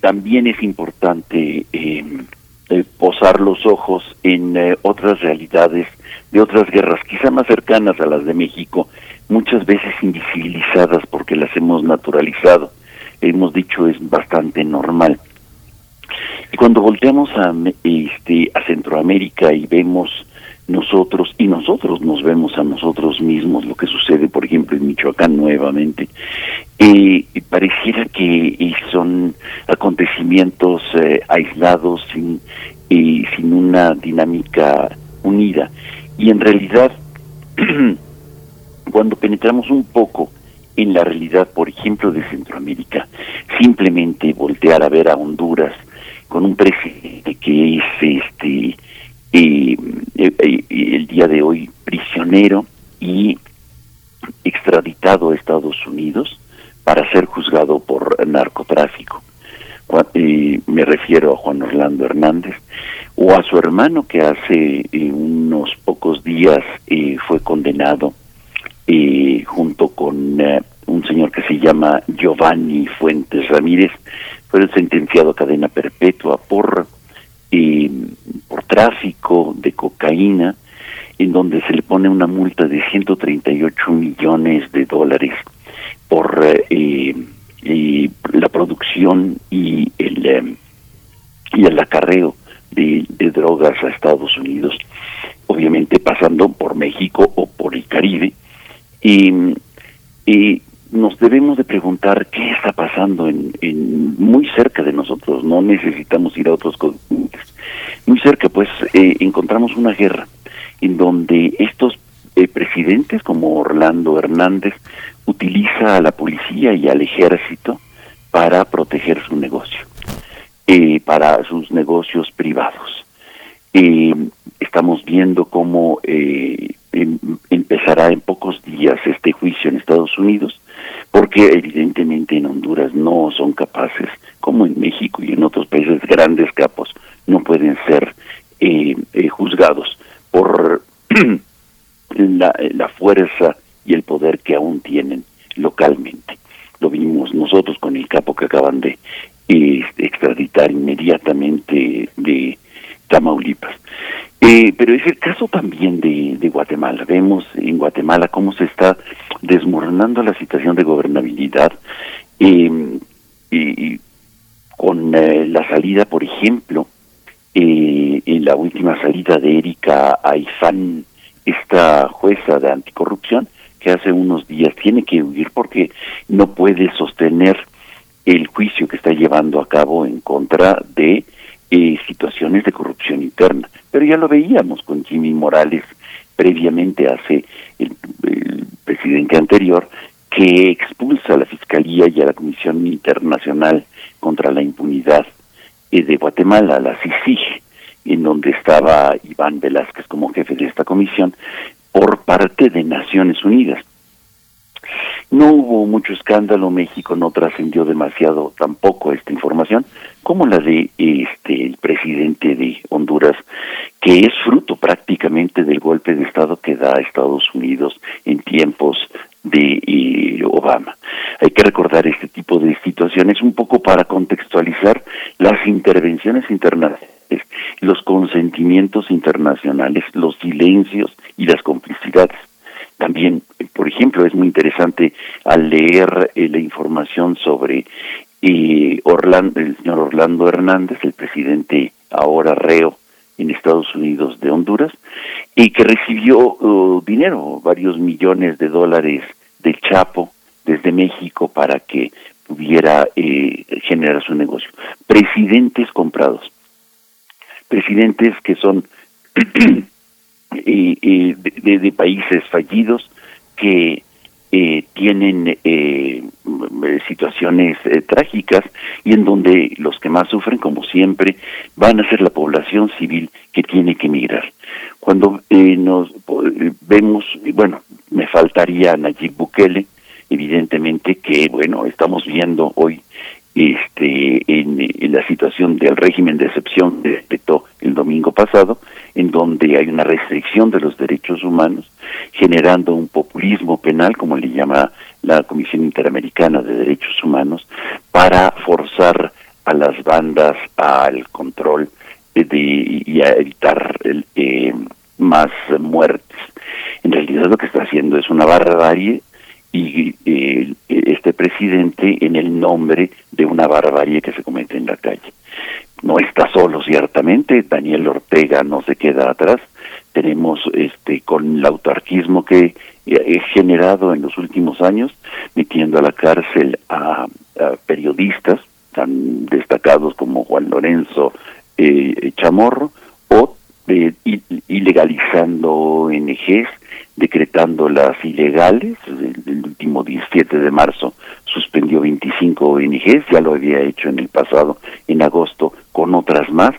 también es importante eh, posar los ojos en eh, otras realidades de otras guerras, quizá más cercanas a las de México, muchas veces invisibilizadas porque las hemos naturalizado. Hemos dicho es bastante normal. Y cuando volteamos a, este, a Centroamérica y vemos nosotros y nosotros nos vemos a nosotros mismos, lo que sucede, por ejemplo, en Michoacán nuevamente, eh, pareciera que eh, son acontecimientos eh, aislados sin, sin una dinámica unida. Y en realidad, cuando penetramos un poco en la realidad, por ejemplo, de Centroamérica, simplemente voltear a ver a Honduras con un presidente que es este eh, eh, el día de hoy prisionero y extraditado a Estados Unidos para ser juzgado por narcotráfico. Eh, me refiero a Juan Orlando Hernández o a su hermano que hace eh, unos pocos días eh, fue condenado junto con un señor que se llama Giovanni Fuentes Ramírez, fue sentenciado a cadena perpetua por por tráfico de cocaína, en donde se le pone una multa de 138 millones de dólares por eh, la producción y el em, y el acarreo de, drogas a Estados Unidos, obviamente pasando por México o por el Caribe. Y, y nos debemos de preguntar qué está pasando en, muy cerca de nosotros, no necesitamos ir a otros continentes. Muy cerca, pues, eh, encontramos una guerra en donde estos eh, presidentes como Orlando Hernández utiliza a la policía y al ejército para proteger su negocio, eh, para sus negocios privados. estamos viendo cómo em, empezará en pocos días este juicio en Estados Unidos porque evidentemente en Honduras no son capaces, como en México y en otros países grandes capos, no pueden ser eh, eh, juzgados por la, la, fuerza y el poder que aún tienen localmente. Lo vimos nosotros con el capo que acaban de eh, extraditar inmediatamente de Tamaulipas. Eh, pero es el caso también de, Guatemala. Vemos en Guatemala cómo se está desmoronando la situación de gobernabilidad em, y, con eh, la salida, por ejemplo, eh, en la última salida de Erika Aizán, esta jueza de anticorrupción, que hace unos días tiene que huir porque no puede sostener el juicio que está llevando a cabo en contra de eh, situaciones de corrupción interna. Pero ya lo veíamos con Jimmy Morales previamente hace el, presidente anterior, que expulsa a la Fiscalía y a la Comisión Internacional contra la Impunidad eh, de Guatemala, la CICIG, en donde estaba Iván Velázquez como jefe de esta comisión, por parte de Naciones Unidas. No hubo mucho escándalo, México no trascendió demasiado tampoco esta información, como la de este el presidente de Honduras, que es fruto prácticamente del golpe de Estado que da Estados Unidos en tiempos de eh, Obama. Hay que recordar este tipo de situaciones un poco para contextualizar las intervenciones internacionales, los consentimientos internacionales, los silencios y las complicidades. También, por ejemplo, es muy interesante al leer eh, la información sobre eh, Orlando, el señor Orlando Hernández, el presidente ahora reo en Estados Unidos de Honduras, y que recibió uh, dinero, varios millones de dólares del Chapo desde México para que pudiera eh, generar su negocio. Presidentes comprados, presidentes que son de, de, países fallidos que eh, tienen eh, situaciones eh, trágicas y en donde los que más sufren, como siempre, van a ser la población civil que tiene que emigrar. Cuando nos vemos, bueno, me faltaría Nayib Bukele, evidentemente que, bueno, estamos viendo hoy este, en, la situación del régimen de excepción que respetó el domingo pasado, en donde hay una restricción de los derechos humanos, generando un populismo penal, como le llama la Comisión Interamericana de Derechos Humanos, para forzar a las bandas al control de, y a evitar eh, más muertes. En realidad lo que está haciendo es una barbarie y eh, este presidente en el nombre de una barbarie que se comete en la calle. No está solo, ciertamente, Daniel Ortega no se queda atrás, tenemos este con el autarquismo que he generado en los últimos años, metiendo a la cárcel a, periodistas tan destacados como Juan Lorenzo eh, Chamorro, o eh, ilegalizando ONGs, decretándolas ilegales. El, último 17 de marzo suspendió 25 ONGs, ya lo había hecho en el pasado, en agosto, con otras más,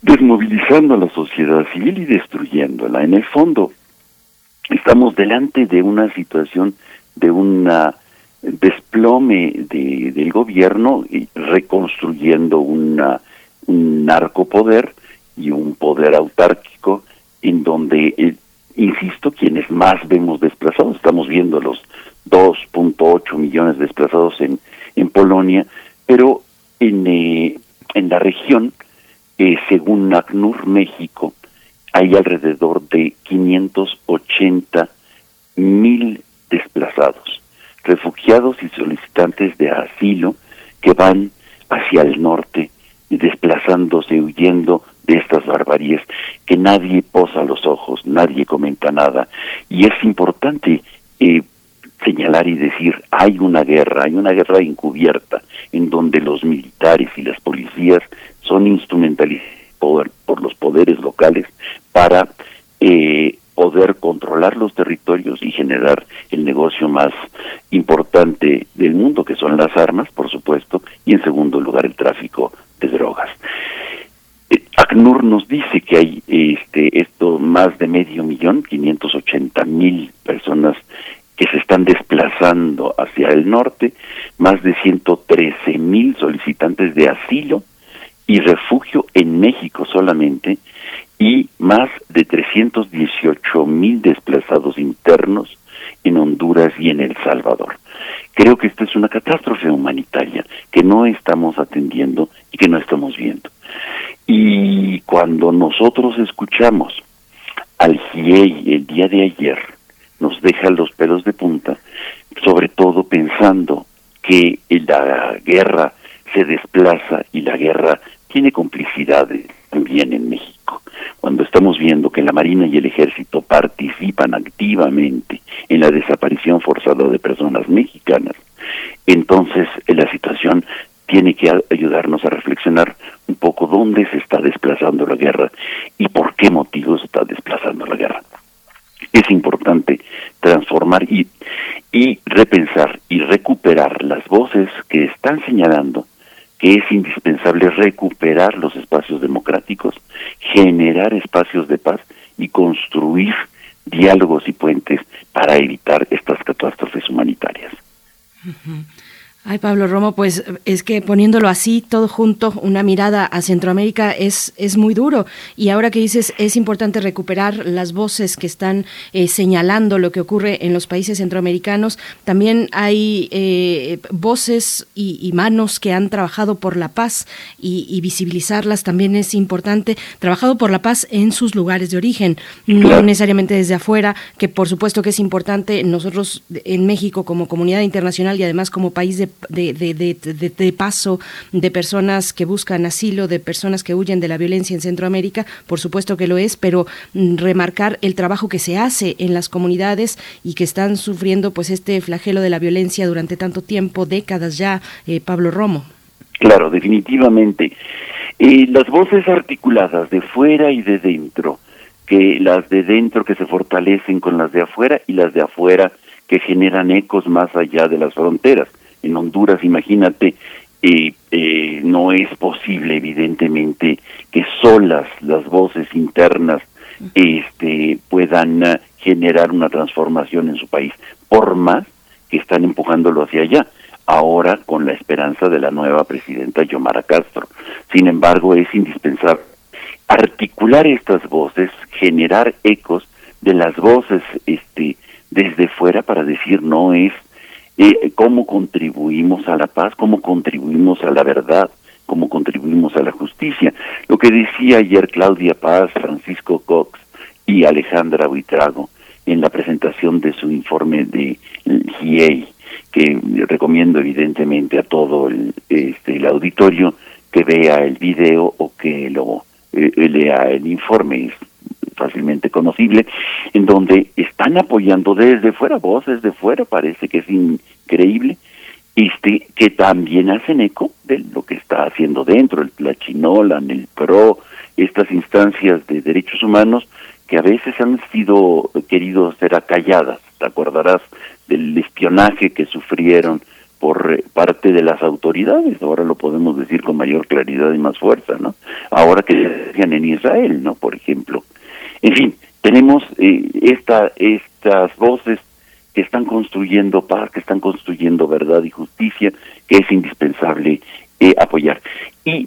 desmovilizando a la sociedad civil y destruyéndola. En el fondo, estamos delante de una situación de una desplome de, del gobierno y reconstruyendo una, un narcopoder y un poder autárquico en donde eh, insisto, quienes más vemos desplazados, estamos viendo los 2.8 millones desplazados en, en Polonia, pero en, eh, en la región, eh, según ACNUR México, hay alrededor de 580 mil desplazados, refugiados y solicitantes de asilo que van hacia el norte, desplazándose, huyendo de estas barbaries que nadie posa los ojos, nadie comenta nada. Y es importante eh, señalar y decir, hay una guerra, hay una guerra encubierta en donde los militares y las policías son instrumentalizados por, por los poderes locales para eh, poder controlar los territorios y generar el negocio más importante del mundo, que son las armas, por supuesto, y en segundo lugar el tráfico de drogas. ACNUR nos dice que hay este esto más de medio millón, 580 mil personas que se están desplazando hacia el norte, más de 113 mil solicitantes de asilo y refugio en México solamente, y más de 318 mil desplazados internos en Honduras y en El Salvador. Creo que esta es una catástrofe humanitaria que no estamos atendiendo y que no estamos viendo. Y cuando nosotros escuchamos al GIEI el día de ayer, nos deja los pelos de punta, sobre todo pensando que la guerra se desplaza y la guerra tiene complicidades también en México. Cuando estamos viendo que la Marina y el Ejército participan activamente en la desaparición forzada de personas mexicanas, entonces la situación tiene que ayudarnos a reflexionar un poco dónde se está desplazando la guerra y por qué motivos se está desplazando la guerra. Es importante transformar y, y repensar y recuperar las voces que están señalando que es indispensable recuperar los espacios democráticos, generar espacios de paz y construir diálogos y puentes para evitar estas catástrofes humanitarias. Ay, Pablo Romo, pues es que poniéndolo así, todo junto, una mirada a Centroamérica es, es muy duro. Y ahora que dices, es importante recuperar las voces que están eh, señalando lo que ocurre en los países centroamericanos. También hay eh, voces y, manos que han trabajado por la paz y, visibilizarlas también es importante. Trabajado por la paz en sus lugares de origen, no necesariamente desde afuera, que por supuesto que es importante nosotros en México como comunidad internacional y además como país de de, de, de, paso de personas que buscan asilo, de personas que huyen de la violencia en Centroamérica, por supuesto que lo es, pero mm, remarcar el trabajo que se hace en las comunidades y que están sufriendo pues este flagelo de la violencia durante tanto tiempo, décadas ya, eh, Pablo Romo. Claro, definitivamente. Eh, las voces articuladas de fuera y de dentro, que las de dentro que se fortalecen con las de afuera y las de afuera que generan ecos más allá de las fronteras en Honduras, imagínate, eh, no es posible, evidentemente, que solas las voces internas este, puedan eh, generar una transformación en su país, por más que están empujándolo hacia allá, ahora con la esperanza de la nueva presidenta Yomara Castro. Sin embargo, es indispensable articular estas voces, generar ecos de las voces este, desde fuera para decir no es eh, cómo contribuimos a la paz, cómo contribuimos a la verdad, cómo contribuimos a la justicia. Lo que decía ayer Claudia Paz, Francisco Cox y Alejandra Buitrago en la presentación de su informe de GIEI, que recomiendo evidentemente a todo el, este, el auditorio que vea el video o que lo eh, lea el informe fácilmente conocible, en donde están apoyando desde fuera, voces de fuera, parece que es increíble, este, que también hacen eco de lo que está haciendo dentro, el, la Chinolan, el PRO, estas instancias de derechos humanos que a veces han sido queridos ser acalladas. Te acordarás del espionaje que sufrieron por eh, parte de las autoridades, ahora lo podemos decir con mayor claridad y más fuerza, ¿no? Ahora que se en Israel, ¿no? Por ejemplo, en fin, tenemos eh, esta, estas voces que están construyendo paz, que están construyendo verdad y justicia, que es indispensable eh, apoyar. Y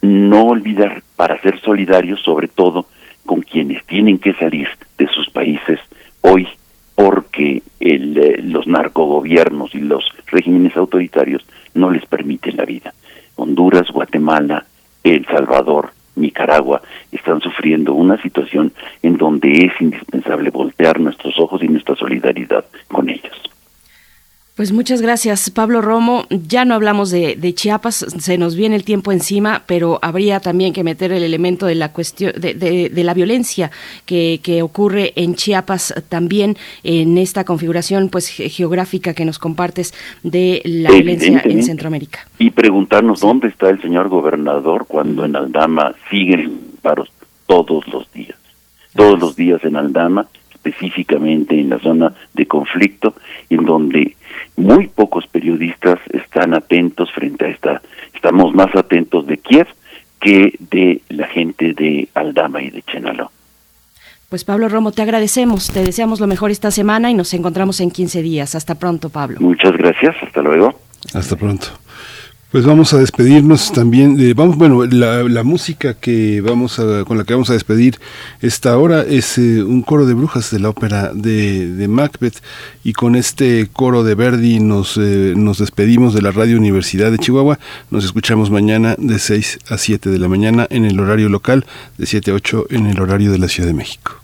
no olvidar, para ser solidarios, sobre todo con quienes tienen que salir de sus países hoy, porque el, eh, los narcogobiernos y los regímenes autoritarios no les permiten la vida. Honduras, Guatemala, El Salvador, Nicaragua están sufriendo una situación en donde es indispensable voltear nuestros ojos y nuestra solidaridad con ellos. Pues muchas gracias, Pablo Romo. Ya no hablamos de, Chiapas, se nos viene el tiempo encima, pero habría también que meter el elemento de la cuestión de, la violencia que, que, ocurre en Chiapas también en esta configuración pues geográfica que nos compartes de la violencia en Centroamérica. Y preguntarnos dónde está el señor gobernador cuando en Aldama siguen paros todos los días, todos los días en Aldama específicamente en la zona de conflicto, en donde muy pocos periodistas están atentos frente a esta, estamos más atentos de Kiev que de la gente de Aldama y de Chenaló. Pues Pablo Romo, te agradecemos, te deseamos lo mejor esta semana y nos encontramos en 15 días. Hasta pronto, Pablo. Muchas gracias, hasta luego. Hasta pronto. Pues vamos a despedirnos también. De, vamos, bueno, la, música que vamos a, con la que vamos a despedir esta hora es eh, un coro de brujas de la ópera de, Macbeth y con este coro de Verdi nos, eh, nos despedimos de la Radio Universidad de Chihuahua. Nos escuchamos mañana de 6 a 7 de la mañana en el horario local, de 7 a 8 en el horario de la Ciudad de México.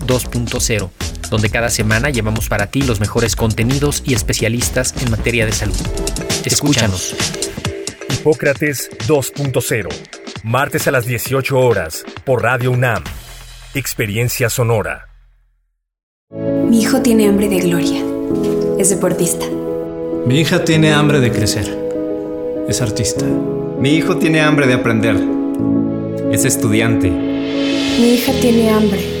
2.0, donde cada semana llevamos para ti los mejores contenidos y especialistas en materia de salud. Escúchanos. Hipócrates 2.0, martes a las 18 horas, por Radio UNAM. Experiencia sonora. Mi hijo tiene hambre de gloria. Es deportista. Mi hija tiene hambre de crecer. Es artista. Mi hijo tiene hambre de aprender. Es estudiante. Mi hija tiene hambre.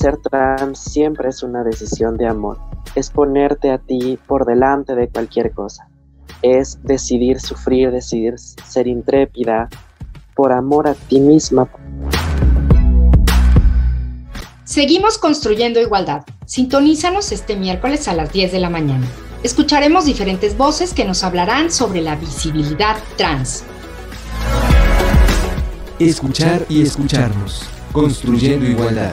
ser trans siempre es una decisión de amor. Es ponerte a ti por delante de cualquier cosa. Es decidir sufrir, decidir ser intrépida por amor a ti misma. Seguimos construyendo igualdad. Sintonízanos este miércoles a las 10 de la mañana. Escucharemos diferentes voces que nos hablarán sobre la visibilidad trans. Escuchar y escucharnos. Construyendo igualdad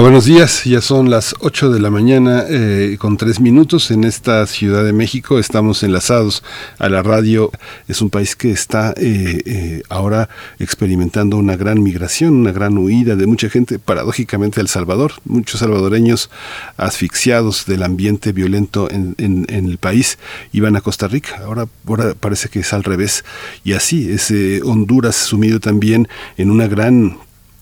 Buenos días. Ya son las 8 de la mañana eh, con tres minutos en esta Ciudad de México. Estamos enlazados a la radio. Es un país que está eh, eh, ahora experimentando una gran migración, una gran huida de mucha gente, paradójicamente El Salvador. Muchos salvadoreños asfixiados del ambiente violento en, en, el país iban a Costa Rica. Ahora, ahora parece que es al revés. Y así es Honduras sumido también en una gran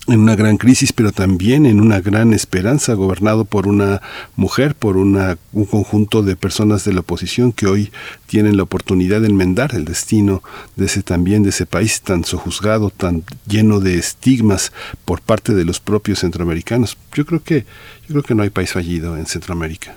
en una gran crisis, pero también en una gran esperanza, gobernado por una mujer, por una, un conjunto de personas de la oposición que hoy tienen la oportunidad de enmendar el destino de ese también de ese país tan sojuzgado, tan lleno de estigmas por parte de los propios centroamericanos. Yo creo que yo creo que no hay país fallido en Centroamérica.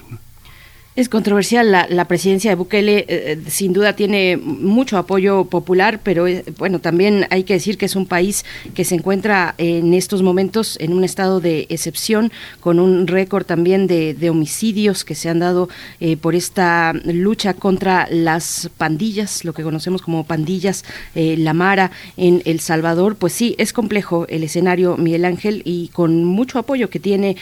Es controversial la, presidencia de Bukele, eh, eh, sin duda tiene mucho apoyo popular, pero eh, bueno, también hay que decir que es un país que se encuentra en estos momentos en un estado de excepción, con un récord también de, homicidios que se han dado por esta lucha contra las pandillas, lo que conocemos como pandillas, la Mara en El Salvador. Pues sí, es complejo el escenario, Miguel Ángel, y con mucho apoyo que tiene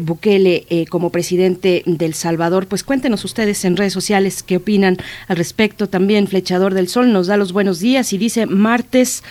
Bukele como presidente del Salvador pues cuéntenos ustedes en redes sociales qué opinan al respecto. También Flechador del Sol nos da los buenos días y dice martes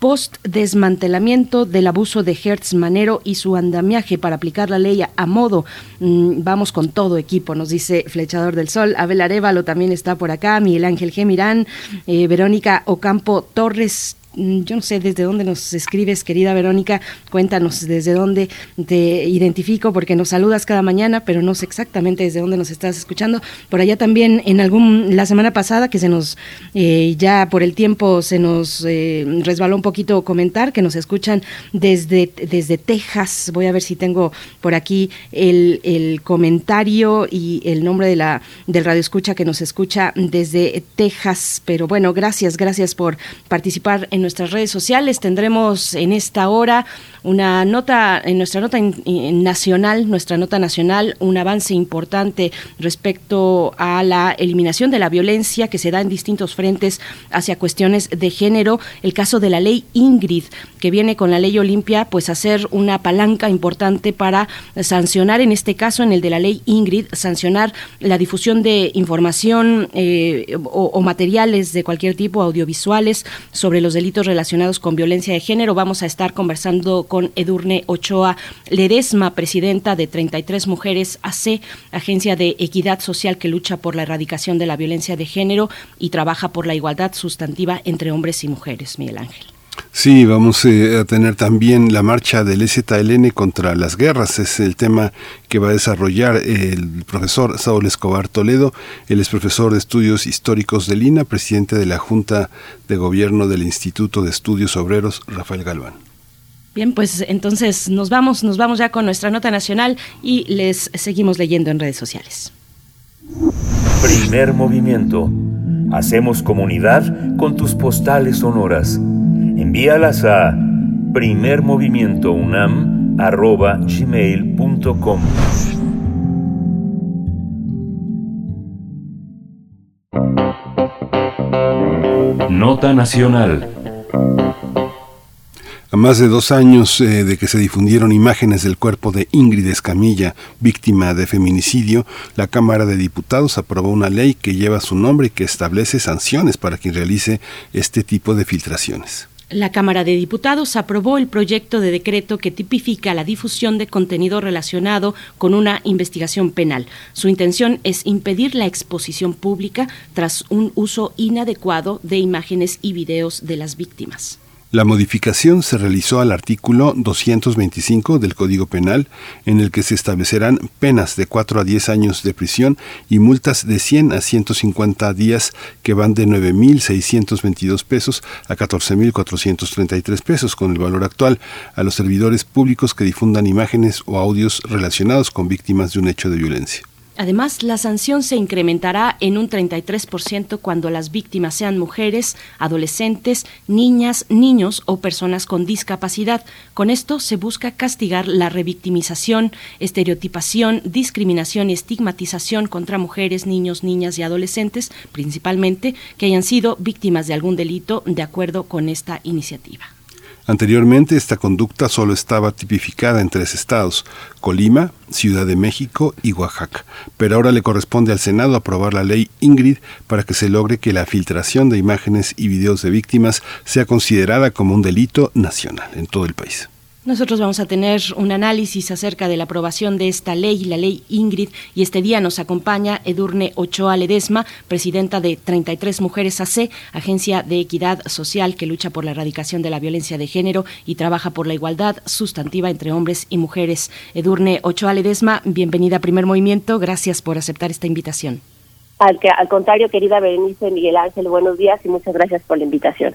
post desmantelamiento del abuso de Hertz Manero y su andamiaje para aplicar la ley a modo. Mm, vamos con todo equipo, nos dice Flechador del Sol. Abel Arevalo también está por acá, Miguel Ángel Gemirán, eh, Verónica Ocampo Torres yo no sé desde dónde nos escribes, querida Verónica, cuéntanos desde dónde te identifico, porque nos saludas cada mañana, pero no sé exactamente desde dónde nos estás escuchando. Por allá también, en algún, la semana pasada, que se nos, eh, ya por el tiempo se nos eh, resbaló un poquito comentar, que nos escuchan desde, desde Texas. Voy a ver si tengo por aquí el, el comentario y el nombre de la, del radio escucha que nos escucha desde Texas. Pero bueno, gracias, gracias por participar en en nuestras redes sociales. Tendremos en esta hora una nota, en nuestra nota nacional, nuestra nota nacional, un avance importante respecto a la eliminación de la violencia que se da en distintos frentes hacia cuestiones de género. El caso de la ley Ingrid, que viene con la ley Olimpia, pues a ser una palanca importante para sancionar, en este caso, en el de la ley Ingrid, sancionar la difusión de información eh, o, o materiales de cualquier tipo, audiovisuales, sobre los delitos relacionados con violencia de género. Vamos a estar conversando con Edurne Ochoa Ledesma, presidenta de 33 Mujeres AC, agencia de equidad social que lucha por la erradicación de la violencia de género y trabaja por la igualdad sustantiva entre hombres y mujeres. Miguel Ángel. Sí, vamos eh, a tener también la marcha del ZLN contra las guerras. Es el tema que va a desarrollar el profesor Saúl Escobar Toledo. Él es profesor de estudios históricos de Lina, presidente de la Junta de Gobierno del Instituto de Estudios Obreros, Rafael Galván. Bien, pues entonces nos vamos, nos vamos ya con nuestra nota nacional y les seguimos leyendo en redes sociales. Primer movimiento. Hacemos comunidad con tus postales sonoras. Envíalas a primermovimientounam.gmail.com Nota Nacional a más de dos años eh, de que se difundieron imágenes del cuerpo de Ingrid Escamilla, víctima de feminicidio, la Cámara de Diputados aprobó una ley que lleva su nombre y que establece sanciones para quien realice este tipo de filtraciones. La Cámara de Diputados aprobó el proyecto de decreto que tipifica la difusión de contenido relacionado con una investigación penal. Su intención es impedir la exposición pública tras un uso inadecuado de imágenes y videos de las víctimas. La modificación se realizó al artículo 225 del Código Penal, en el que se establecerán penas de 4 a 10 años de prisión y multas de 100 a 150 días que van de 9.622 pesos a 14.433 pesos con el valor actual a los servidores públicos que difundan imágenes o audios relacionados con víctimas de un hecho de violencia. Además, la sanción se incrementará en un 33% cuando las víctimas sean mujeres, adolescentes, niñas, niños o personas con discapacidad. Con esto se busca castigar la revictimización, estereotipación, discriminación y estigmatización contra mujeres, niños, niñas y adolescentes, principalmente que hayan sido víctimas de algún delito de acuerdo con esta iniciativa. Anteriormente esta conducta solo estaba tipificada en tres estados, Colima, Ciudad de México y Oaxaca, pero ahora le corresponde al Senado aprobar la ley Ingrid para que se logre que la filtración de imágenes y videos de víctimas sea considerada como un delito nacional en todo el país. Nosotros vamos a tener un análisis acerca de la aprobación de esta ley, la ley Ingrid, y este día nos acompaña Edurne Ochoa Ledesma, presidenta de 33 Mujeres AC, agencia de equidad social que lucha por la erradicación de la violencia de género y trabaja por la igualdad sustantiva entre hombres y mujeres. Edurne Ochoa Ledesma, bienvenida a Primer Movimiento, gracias por aceptar esta invitación. Al, que, al contrario, querida Berenice Miguel Ángel, buenos días y muchas gracias por la invitación.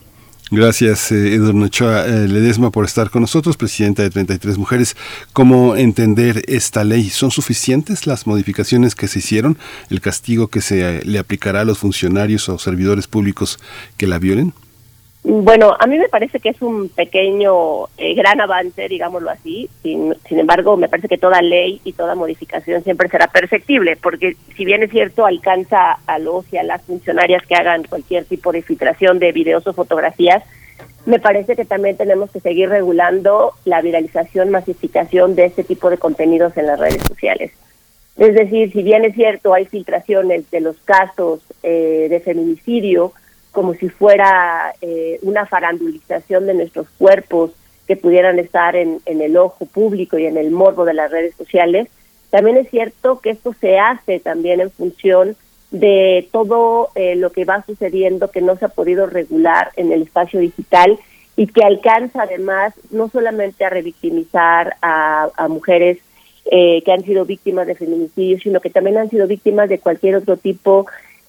Gracias, eh, Eduardo Ochoa eh, Ledesma, por estar con nosotros, presidenta de 33 Mujeres. ¿Cómo entender esta ley? ¿Son suficientes las modificaciones que se hicieron? ¿El castigo que se eh, le aplicará a los funcionarios o servidores públicos que la violen? Bueno, a mí me parece que es un pequeño, eh, gran avance, digámoslo así. Sin, sin embargo, me parece que toda ley y toda modificación siempre será perfectible, porque si bien es cierto, alcanza a los y a las funcionarias que hagan cualquier tipo de filtración de videos o fotografías, me parece que también tenemos que seguir regulando la viralización, masificación de este tipo de contenidos en las redes sociales. Es decir, si bien es cierto, hay filtraciones de los casos eh, de feminicidio, como si fuera eh, una farandulización de nuestros cuerpos que pudieran estar en, el ojo público y en el morbo de las redes sociales. También es cierto que esto se hace también en función de todo eh, lo que va sucediendo que no se ha podido regular en el espacio digital y que alcanza además no solamente a revictimizar a, a mujeres eh, que han sido víctimas de feminicidio, sino que también han sido víctimas de cualquier otro tipo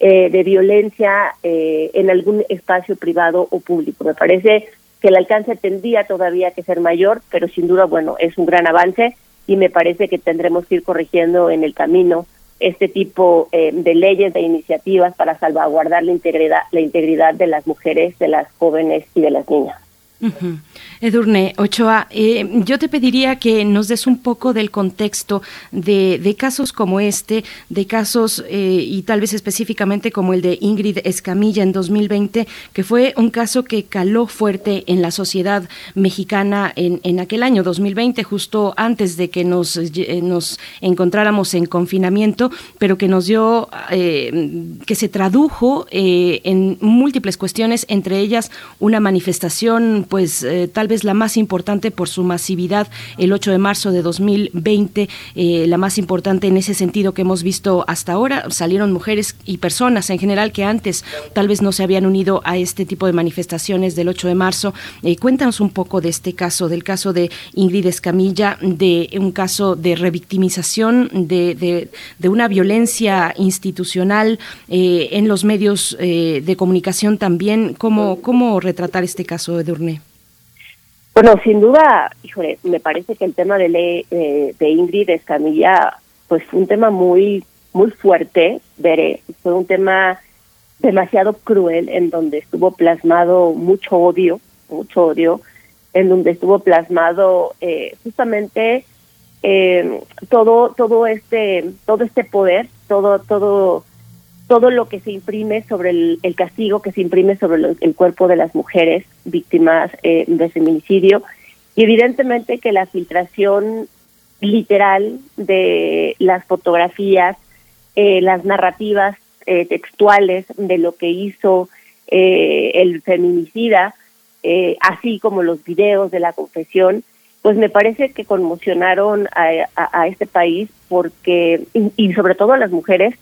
eh, de violencia eh, en algún espacio privado o público. Me parece que el alcance tendría todavía que ser mayor, pero sin duda, bueno, es un gran avance y me parece que tendremos que ir corrigiendo en el camino este tipo eh, de leyes, de iniciativas para salvaguardar la integridad, la integridad de las mujeres, de las jóvenes y de las niñas. Edurne Ochoa, eh, yo te pediría que nos des un poco del contexto de, casos como este, de casos eh, y tal vez específicamente como el de Ingrid Escamilla en 2020, que fue un caso que caló fuerte en la sociedad mexicana en, aquel año 2020, justo antes de que nos, eh, nos encontráramos en confinamiento, pero que nos dio, que se tradujo en múltiples cuestiones, entre ellas una manifestación pues eh, tal vez la más importante por su masividad el 8 de marzo de 2020, eh, la más importante en ese sentido que hemos visto hasta ahora. Salieron mujeres y personas en general que antes tal vez no se habían unido a este tipo de manifestaciones del 8 de marzo. Eh, cuéntanos un poco de este caso, del caso de Ingrid Escamilla, de un caso de revictimización, de, de, una violencia institucional en los medios de comunicación también. ¿Cómo, ¿Cómo retratar este caso, Edurne? Bueno, sin duda, híjole, me parece que el tema de, ley, eh, de Ingrid Escamilla, pues fue un tema muy, muy fuerte, veré, fue un tema demasiado cruel en donde estuvo plasmado mucho odio, mucho odio, en donde estuvo plasmado eh, justamente eh, todo, todo este, todo este poder, todo, todo todo lo que se imprime sobre el, castigo que se imprime sobre el cuerpo de las mujeres víctimas eh, de feminicidio. Y evidentemente que la filtración literal de las fotografías, eh, las narrativas eh, textuales de lo que hizo el feminicida, así como los videos de la confesión, pues me parece que conmocionaron a, este país porque, y sobre todo a las mujeres,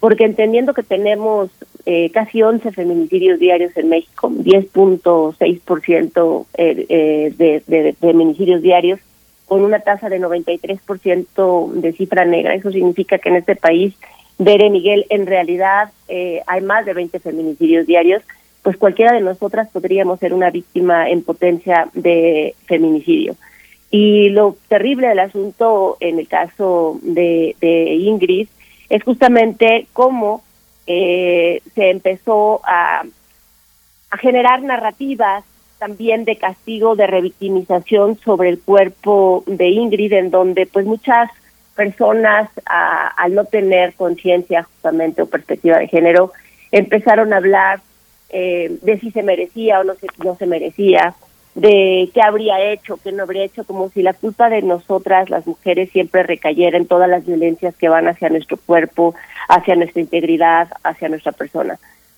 porque entendiendo que tenemos eh, casi 11 feminicidios diarios en México, 10.6% eh, eh, de, de, feminicidios diarios, con una tasa de 93% de cifra negra. Eso significa que en este país, Bere Miguel, en realidad eh, hay más de 20 feminicidios diarios, pues cualquiera de nosotras podríamos ser una víctima en potencia de feminicidio. Y lo terrible del asunto en el caso de, de Ingrid es justamente cómo eh, se empezó a, a generar narrativas también de castigo, de revictimización sobre el cuerpo de Ingrid, en donde pues muchas personas al no tener conciencia justamente o perspectiva de género empezaron a hablar eh, de si se merecía o no se, no se merecía, de qué habría hecho, qué no habría hecho, como si la culpa de nosotras, las mujeres, siempre recayera en todas las violencias que van hacia nuestro cuerpo, hacia nuestra integridad, hacia nuestra persona.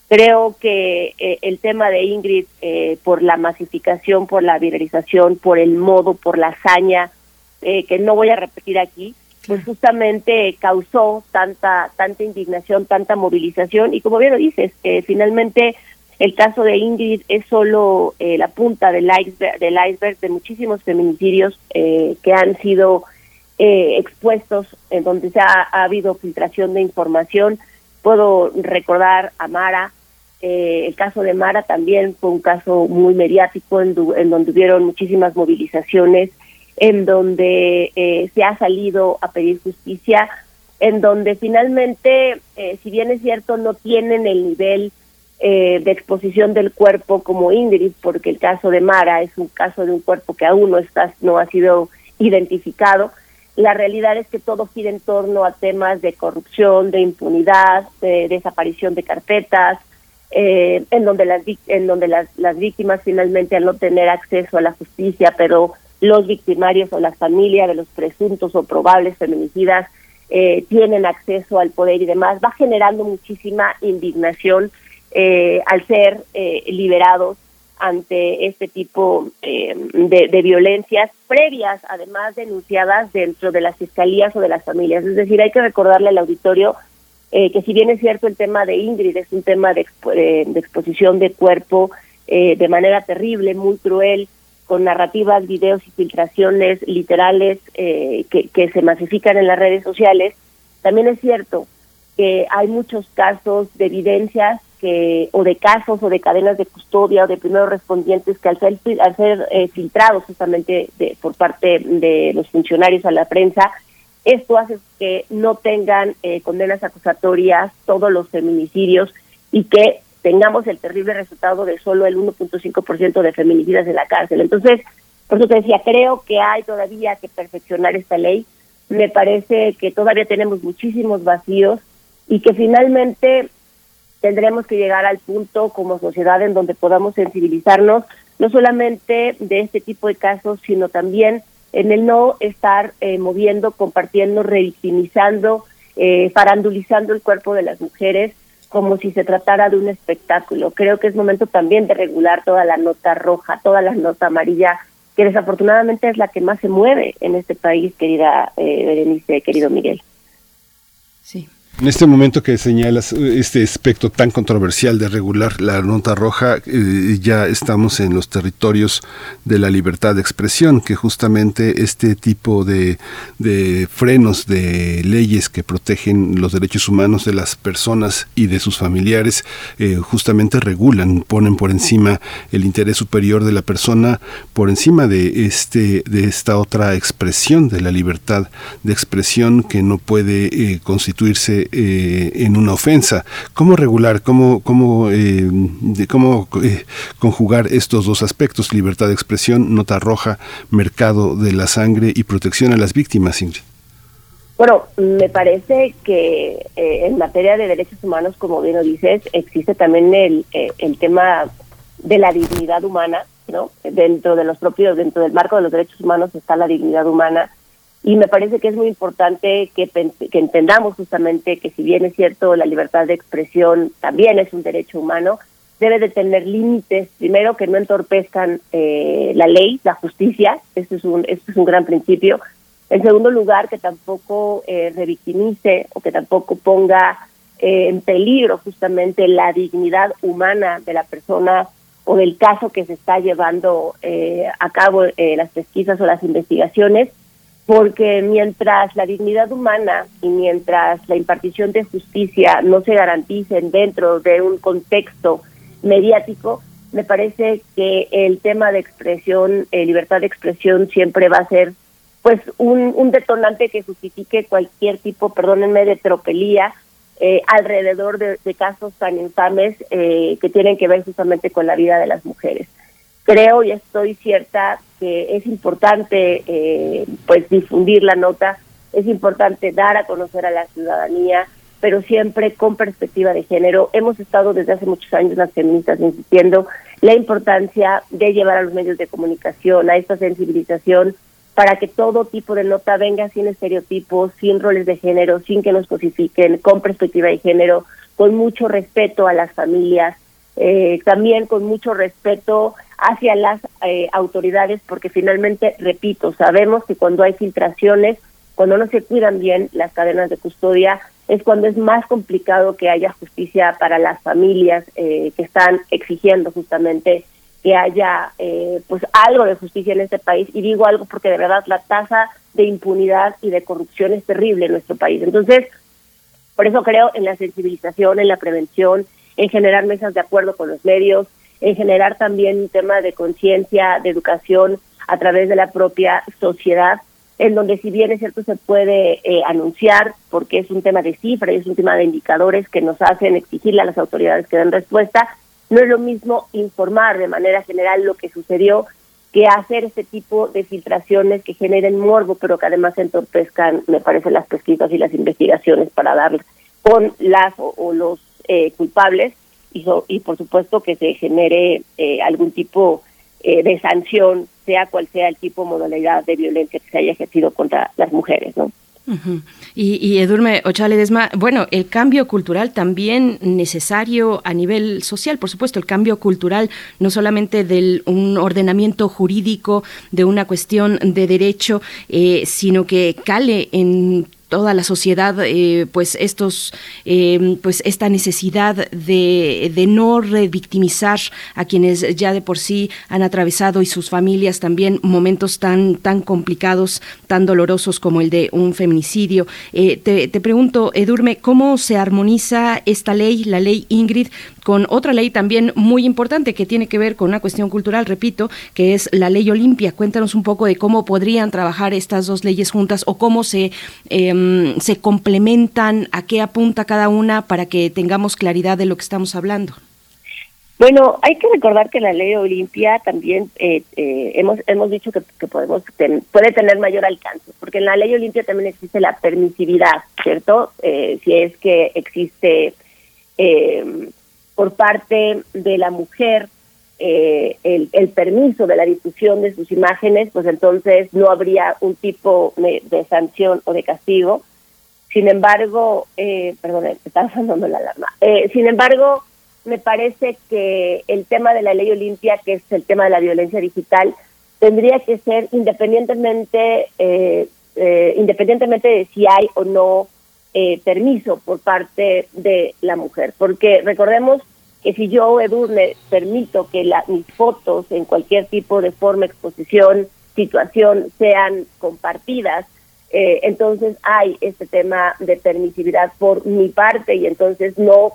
Creo que eh, el tema de Ingrid, eh, por la masificación, por la viralización, por el modo, por la hazaña, eh, que no voy a repetir aquí, pues justamente causó tanta tanta indignación, tanta movilización y como bien lo dices, finalmente el caso de Ingrid es solo eh, la punta del iceberg, del iceberg de muchísimos feminicidios eh, que han sido eh, expuestos, en donde se ha, habido filtración de información. Puedo recordar a Mara, el caso de Mara también fue un caso muy mediático, en, donde hubieron muchísimas movilizaciones, en donde se ha salido a pedir justicia, en donde finalmente, si bien es cierto, no tienen el nivel eh, de exposición del cuerpo como Ingrid, porque el caso de Mara es un caso de un cuerpo que aún no, está, no ha sido identificado. La realidad es que todo gira en torno a temas de corrupción, de impunidad, de desaparición de carpetas, eh, en donde las en donde las, las víctimas finalmente al no tener acceso a la justicia, pero los victimarios o las familias de los presuntos o probables feminicidas eh, tienen acceso al poder y demás, va generando muchísima indignación eh, al ser eh, liberados ante este tipo eh, de, violencias previas, además denunciadas dentro de las fiscalías o de las familias. Es decir, hay que recordarle al auditorio que si bien es cierto el tema de Ingrid es un tema de, exposición de cuerpo de manera terrible, muy cruel, con narrativas, videos y filtraciones literales que, que se masifican en las redes sociales, también es cierto que hay muchos casos de evidencias que o de casos o de cadenas de custodia o de primeros respondientes que al ser, al ser eh, filtrados justamente de, por parte de los funcionarios a la prensa Esto hace que no tengan eh, condenas acusatorias todos los feminicidios y que tengamos el terrible resultado de solo el 1.5% de feminicidas en la cárcel. Entonces, por eso te decía, creo que hay todavía que perfeccionar esta ley. Me parece que todavía tenemos muchísimos vacíos y que finalmente tendremos que llegar al punto como sociedad en donde podamos sensibilizarnos no solamente de este tipo de casos, sino también en el no estar eh, moviendo, compartiendo, revictimizando, eh, farandulizando el cuerpo de las mujeres como si se tratara de un espectáculo. Creo que es momento también de regular toda la nota roja, toda la nota amarilla, que desafortunadamente es la que más se mueve en este país, querida eh, Berenice, querido Miguel. Sí. En este momento que señalas eh, este aspecto tan controversial de regular la nota roja, eh, ya estamos en los territorios de la libertad de expresión, que justamente este tipo de, frenos de leyes que protegen los derechos humanos de las personas y de sus familiares, eh, justamente regulan, ponen por encima el interés superior de la persona, por encima de este de esta otra expresión de la libertad de expresión que no puede constituirse eh, en una ofensa. ¿Cómo regular, cómo, cómo, eh, cómo eh, conjugar estos dos aspectos, libertad de expresión, nota roja, mercado de la sangre y protección a las víctimas, Ingrid? Bueno, me parece que en materia de derechos humanos, como bien lo dices, existe también el, el tema de la dignidad humana, ¿no? Dentro de los propios, dentro del marco de los derechos humanos está la dignidad humana y me parece que es muy importante que, entendamos justamente que si bien es cierto la libertad de expresión también es un derecho humano, debe de tener límites, primero que no entorpezcan eh, la ley, la justicia, esto es un, esto es un gran principio. En segundo lugar, que tampoco eh, revictimice o que tampoco ponga eh, en peligro justamente la dignidad humana de la persona o del caso que se está llevando eh, a cabo las pesquisas o las investigaciones porque mientras la dignidad humana y mientras la impartición de justicia no se garanticen dentro de un contexto mediático, me parece que el tema de expresión, eh, libertad de expresión siempre va a ser pues un, detonante que justifique cualquier tipo, perdónenme, de tropelía eh, alrededor de, casos tan infames eh, que tienen que ver justamente con la vida de las mujeres. Creo y estoy cierta que es importante eh, pues difundir la nota, es importante dar a conocer a la ciudadanía, pero siempre con perspectiva de género. Hemos estado desde hace muchos años las feministas insistiendo la importancia de llevar a los medios de comunicación a esta sensibilización para que todo tipo de nota venga sin estereotipos, sin roles de género, sin que nos cosifiquen, con perspectiva de género, con mucho respeto a las familias, eh, también con mucho respeto hacia las eh, autoridades, porque finalmente, repito, sabemos que cuando hay filtraciones, cuando no se cuidan bien las cadenas de custodia, es cuando es más complicado que haya justicia para las familias eh, que están exigiendo justamente que haya eh, pues algo de justicia en este país. Y digo algo porque de verdad la tasa de impunidad y de corrupción es terrible en nuestro país. Entonces por eso creo en la sensibilización en la prevención en generar mesas de acuerdo con los medios en generar también un tema de conciencia, de educación a través de la propia sociedad, en donde si bien es cierto se puede eh, anunciar, porque es un tema de cifras, es un tema de indicadores que nos hacen exigirle a las autoridades que den respuesta, no es lo mismo informar de manera general lo que sucedió que hacer este tipo de filtraciones que generen morbo, pero que además entorpezcan, me parece, las pesquisas y las investigaciones para dar con las o, los eh, culpables y, y por supuesto que se genere eh, algún tipo eh, de sanción, sea cual sea el tipo modalidad de violencia que se haya ejercido contra las mujeres, ¿no? Y, y Edurme Ochaledesma, bueno, el cambio cultural también necesario a nivel social, por supuesto, el cambio cultural no solamente de un ordenamiento jurídico, de una cuestión de derecho, eh, sino que cale en toda la sociedad eh, pues estos eh, pues esta necesidad de, no revictimizar a quienes ya de por sí han atravesado y sus familias también momentos tan tan complicados tan dolorosos como el de un feminicidio eh, te, te pregunto Edurme cómo se armoniza esta ley la ley Ingrid con otra ley también muy importante que tiene que ver con una cuestión cultural, repito, que es la ley Olimpia. Cuéntanos un poco de cómo podrían trabajar estas dos leyes juntas o cómo se, em, se complementan, a qué apunta cada una para que tengamos claridad de lo que estamos hablando. Bueno, hay que recordar que la ley Olimpia también eh, eh, hemos hemos dicho que, podemos puede tener mayor alcance, porque en la ley Olimpia también existe la permisividad, ¿cierto? Eh, si es que existe eh, por parte de la mujer eh, el, permiso de la difusión de sus imágenes, pues entonces no habría un tipo de, sanción o de castigo. Sin embargo, eh, perdón, está sonando la alarma. Eh, sin embargo, me parece que el tema de la ley Olimpia, que es el tema de la violencia digital, tendría que ser independientemente, eh, independientemente de si hay o no eh, permiso por parte de la mujer. Porque recordemos que si yo, Edu, me permito que la, mis fotos en cualquier tipo de forma, exposición, situación sean compartidas, eh, entonces hay este tema de permisividad por mi parte y entonces no,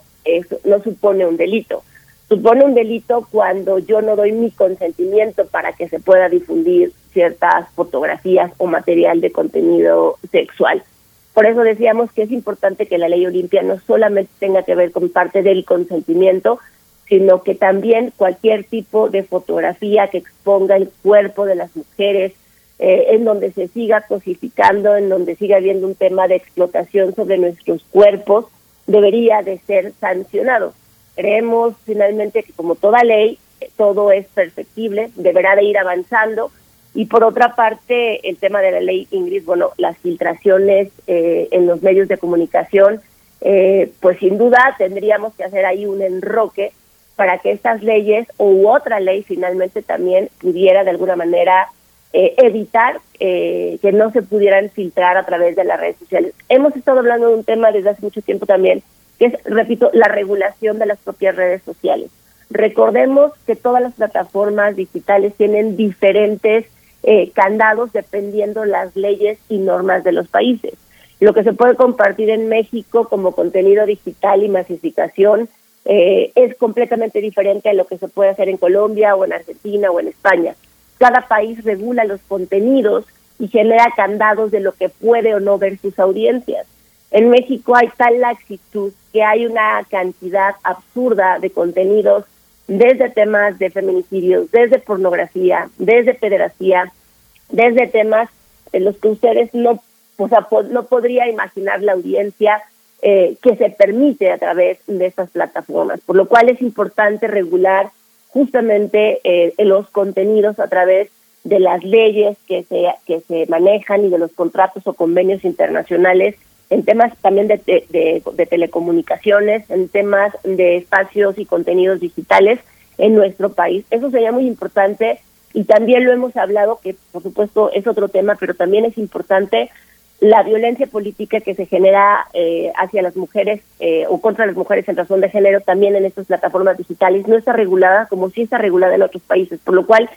no supone un delito. Supone un delito cuando yo no doy mi consentimiento para que se pueda difundir ciertas fotografías o material de contenido sexual. Por eso decíamos que es importante que la ley Olimpia no solamente tenga que ver con parte del consentimiento, sino que también cualquier tipo de fotografía que exponga el cuerpo de las mujeres, eh, en donde se siga cosificando, en donde siga habiendo un tema de explotación sobre nuestros cuerpos, debería de ser sancionado. Creemos finalmente que como toda ley, todo es perfectible, deberá de ir avanzando, y por otra parte, el tema de la ley Ingrid, bueno, las filtraciones eh, en los medios de comunicación, eh, pues sin duda tendríamos que hacer ahí un enroque para que estas leyes u otra ley finalmente también pudiera de alguna manera eh, evitar que no se pudieran filtrar a través de las redes sociales. Hemos estado hablando de un tema desde hace mucho tiempo también, que es, repito, la regulación de las propias redes sociales. Recordemos que todas las plataformas digitales tienen diferentes eh, candados dependiendo las leyes y normas de los países. Lo que se puede compartir en México como contenido digital y masificación eh, es completamente diferente a lo que se puede hacer en Colombia o en Argentina o en España. Cada país regula los contenidos y genera candados de lo que puede o no ver sus audiencias. En México hay tal laxitud que hay una cantidad absurda de contenidos desde temas de feminicidios, desde pornografía, desde pederastía, desde temas en los que ustedes no, o sea, no podría imaginar la audiencia eh, que se permite a través de estas plataformas, por lo cual es importante regular justamente eh, los contenidos a través de las leyes que se, que se manejan y de los contratos o convenios internacionales en temas también de, de, telecomunicaciones, en temas de espacios y contenidos digitales en nuestro país. Eso sería muy importante y también lo hemos hablado, que por supuesto es otro tema, pero también es importante la violencia política que se genera eh, hacia las mujeres eh, o contra las mujeres en razón de género también en estas plataformas digitales no está regulada como sí está regulada en otros países, por lo cual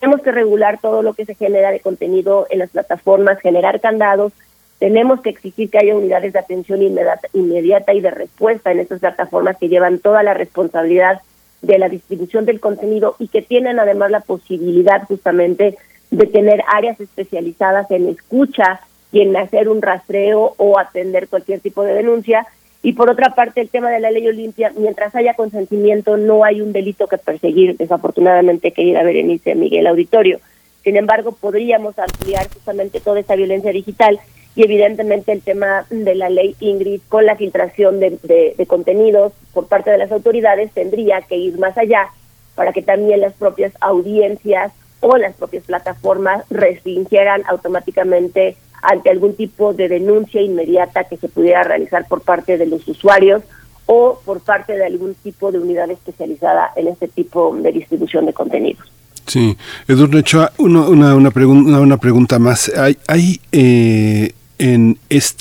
tenemos que regular todo lo que se genera de contenido en las plataformas, generar candados, tenemos que exigir que haya unidades de atención inmediata, y de respuesta en estas plataformas que llevan toda la responsabilidad de la distribución del contenido y que tienen además la posibilidad justamente de tener áreas especializadas en escucha y en hacer un rastreo o atender cualquier tipo de denuncia. Y por otra parte, el tema de la ley Olimpia, mientras haya consentimiento, no hay un delito que perseguir, desafortunadamente, querida Berenice Miguel Auditorio. Sin embargo, podríamos ampliar justamente toda esta violencia digital y evidentemente el tema de la ley Ingrid con la filtración de, contenidos por parte de las autoridades tendría que ir más allá para que también las propias audiencias o las propias plataformas restringieran automáticamente ante algún tipo de denuncia inmediata que se pudiera realizar por parte de los usuarios o por parte de algún tipo de unidad especializada en este tipo de distribución de contenidos. Sí, Eduardo Ochoa, una, una, una, pregunta más. ¿Hay, hay eh, en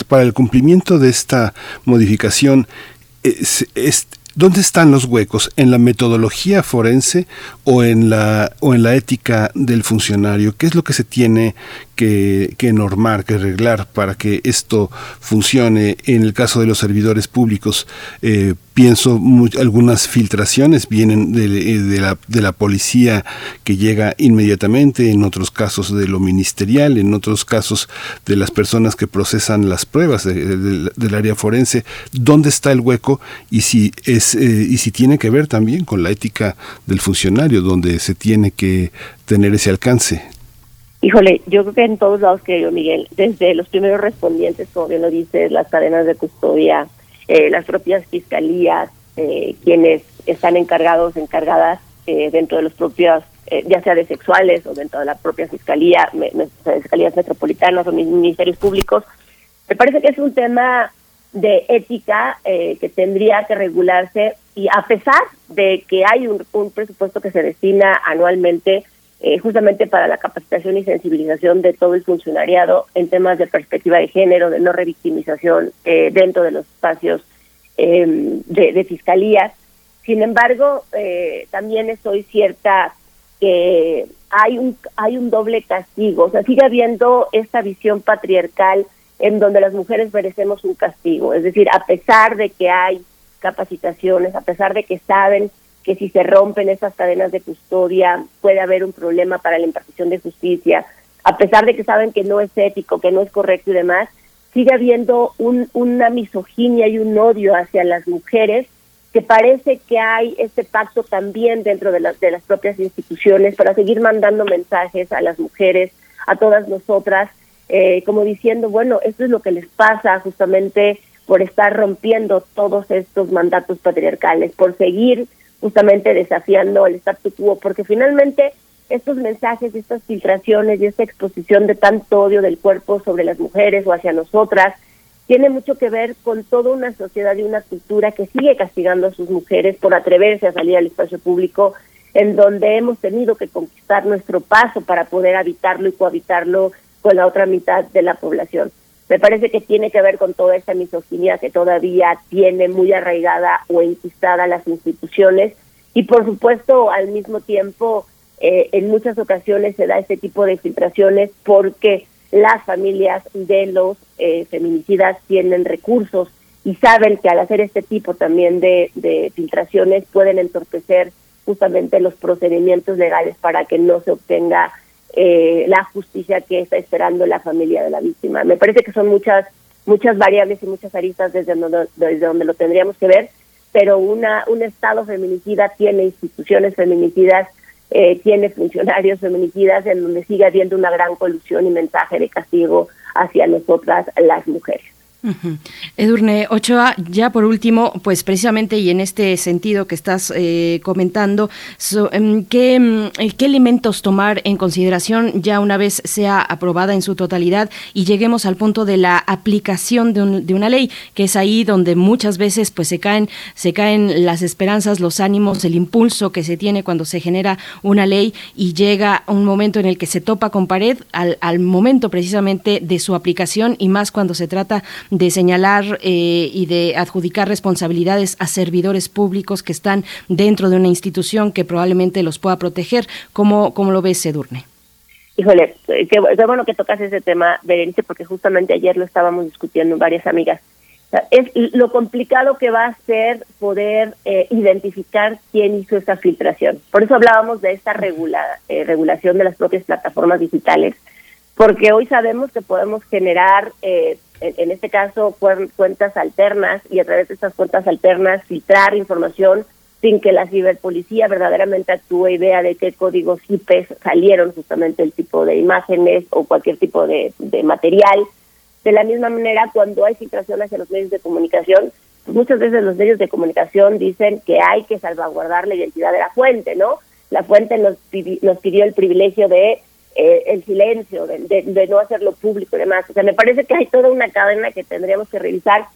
para el cumplimiento de esta modificación, es, ¿Dónde están los huecos? ¿En la metodología forense o en la, o en la ética del funcionario? ¿Qué es lo que se tiene que, que normar, que arreglar para que esto funcione en el caso de los servidores públicos? Eh, pienso algunas filtraciones vienen de, eh, de, la, de la policía que llega inmediatamente, en otros casos de lo ministerial, en otros casos de las personas que procesan las pruebas del área forense. ¿Dónde está el hueco y si es eh, y si tiene que ver también con la ética del funcionario, donde se tiene que tener ese alcance? Híjole, yo creo que en todos lados, creo Miguel, desde los primeros respondientes, como bien lo dices, las cadenas de custodia, eh, las propias fiscalías, eh, quienes están encargados, encargadas eh, dentro de los propios, ya sea de sexuales o dentro de la propia fiscalía, me, fiscalías metropolitanas o ministerios públicos. Me parece que es un tema de ética que tendría que regularse y a pesar de que hay un, un presupuesto que se destina anualmente eh, justamente para la capacitación y sensibilización de todo el funcionariado en temas de perspectiva de género, de no revictimización eh, dentro de los espacios em, de, de, fiscalías. Sin embargo, eh, también estoy cierta que hay un, hay un doble castigo, o sea, sigue habiendo esta visión patriarcal en donde las mujeres merecemos un castigo, es decir, a pesar de que hay capacitaciones, a pesar de que saben que si se rompen esas cadenas de custodia puede haber un problema para la impartición de justicia, a pesar de que saben que no es ético, que no es correcto y demás, sigue habiendo un, una misoginia y un odio hacia las mujeres que parece que hay este pacto también dentro de las, de las propias instituciones para seguir mandando mensajes a las mujeres, a todas nosotras, eh, como diciendo, bueno, esto es lo que les pasa justamente por estar rompiendo todos estos mandatos patriarcales, por seguir justamente desafiando el statu quo, porque finalmente estos mensajes, estas filtraciones y esta exposición de tanto odio del cuerpo sobre las mujeres o hacia nosotras, tiene mucho que ver con toda una sociedad y una cultura que sigue castigando a sus mujeres por atreverse a salir al espacio público, en donde hemos tenido que conquistar nuestro paso para poder habitarlo y cohabitarlo con la otra mitad de la población. Me parece que tiene que ver con toda esta misoginia que todavía tiene muy arraigada o enquistada las instituciones. Y por supuesto al mismo tiempo eh, en muchas ocasiones se da este tipo de filtraciones porque las familias de los eh, feminicidas tienen recursos y saben que al hacer este tipo también de, de filtraciones pueden entorpecer justamente los procedimientos legales para que no se obtenga eh, la justicia que está esperando la familia de la víctima. Me parece que son muchas muchas variables y muchas aristas desde donde, desde donde lo tendríamos que ver, pero una un Estado feminicida tiene instituciones feminicidas, eh, tiene funcionarios feminicidas en donde sigue habiendo una gran colusión y mensaje de castigo hacia nosotras las mujeres. Edurne Ochoa, ya por último, pues precisamente y en este sentido que estás eh, comentando, em, ¿qué, em, ¿qué, elementos tomar en consideración ya una vez sea aprobada en su totalidad y lleguemos al punto de la aplicación de, de, una ley, que es ahí donde muchas veces pues se caen, se caen las esperanzas, los ánimos, el impulso que se tiene cuando se genera una ley y llega un momento en el que se topa con pared al, al momento precisamente de su aplicación y más cuando se trata de señalar eh, y de adjudicar responsabilidades a servidores públicos que están dentro de una institución que probablemente los pueda proteger. ¿Cómo, cómo lo ves, Edurne? Híjole, eh, qué, bueno que tocas ese tema, Berenice, porque justamente ayer lo estábamos discutiendo varias amigas. Es lo complicado que va a ser poder eh, identificar quién hizo esta filtración. Por eso hablábamos de esta regula, regulación de las propias plataformas digitales, porque hoy sabemos que podemos generar eh, en, este caso, cuentas alternas y a través de estas cuentas alternas filtrar información sin que la ciberpolicía verdaderamente actúe y vea de qué códigos IP salieron justamente el tipo de imágenes o cualquier tipo de, material. De la misma manera, cuando hay filtración hacia los medios de comunicación, muchas veces los medios de comunicación dicen que hay que salvaguardar la identidad de la fuente, ¿no? La fuente nos, nos pidió el privilegio de eh, el silencio, de, no hacerlo público y demás. O sea, me parece que hay toda una cadena que tendríamos que revisar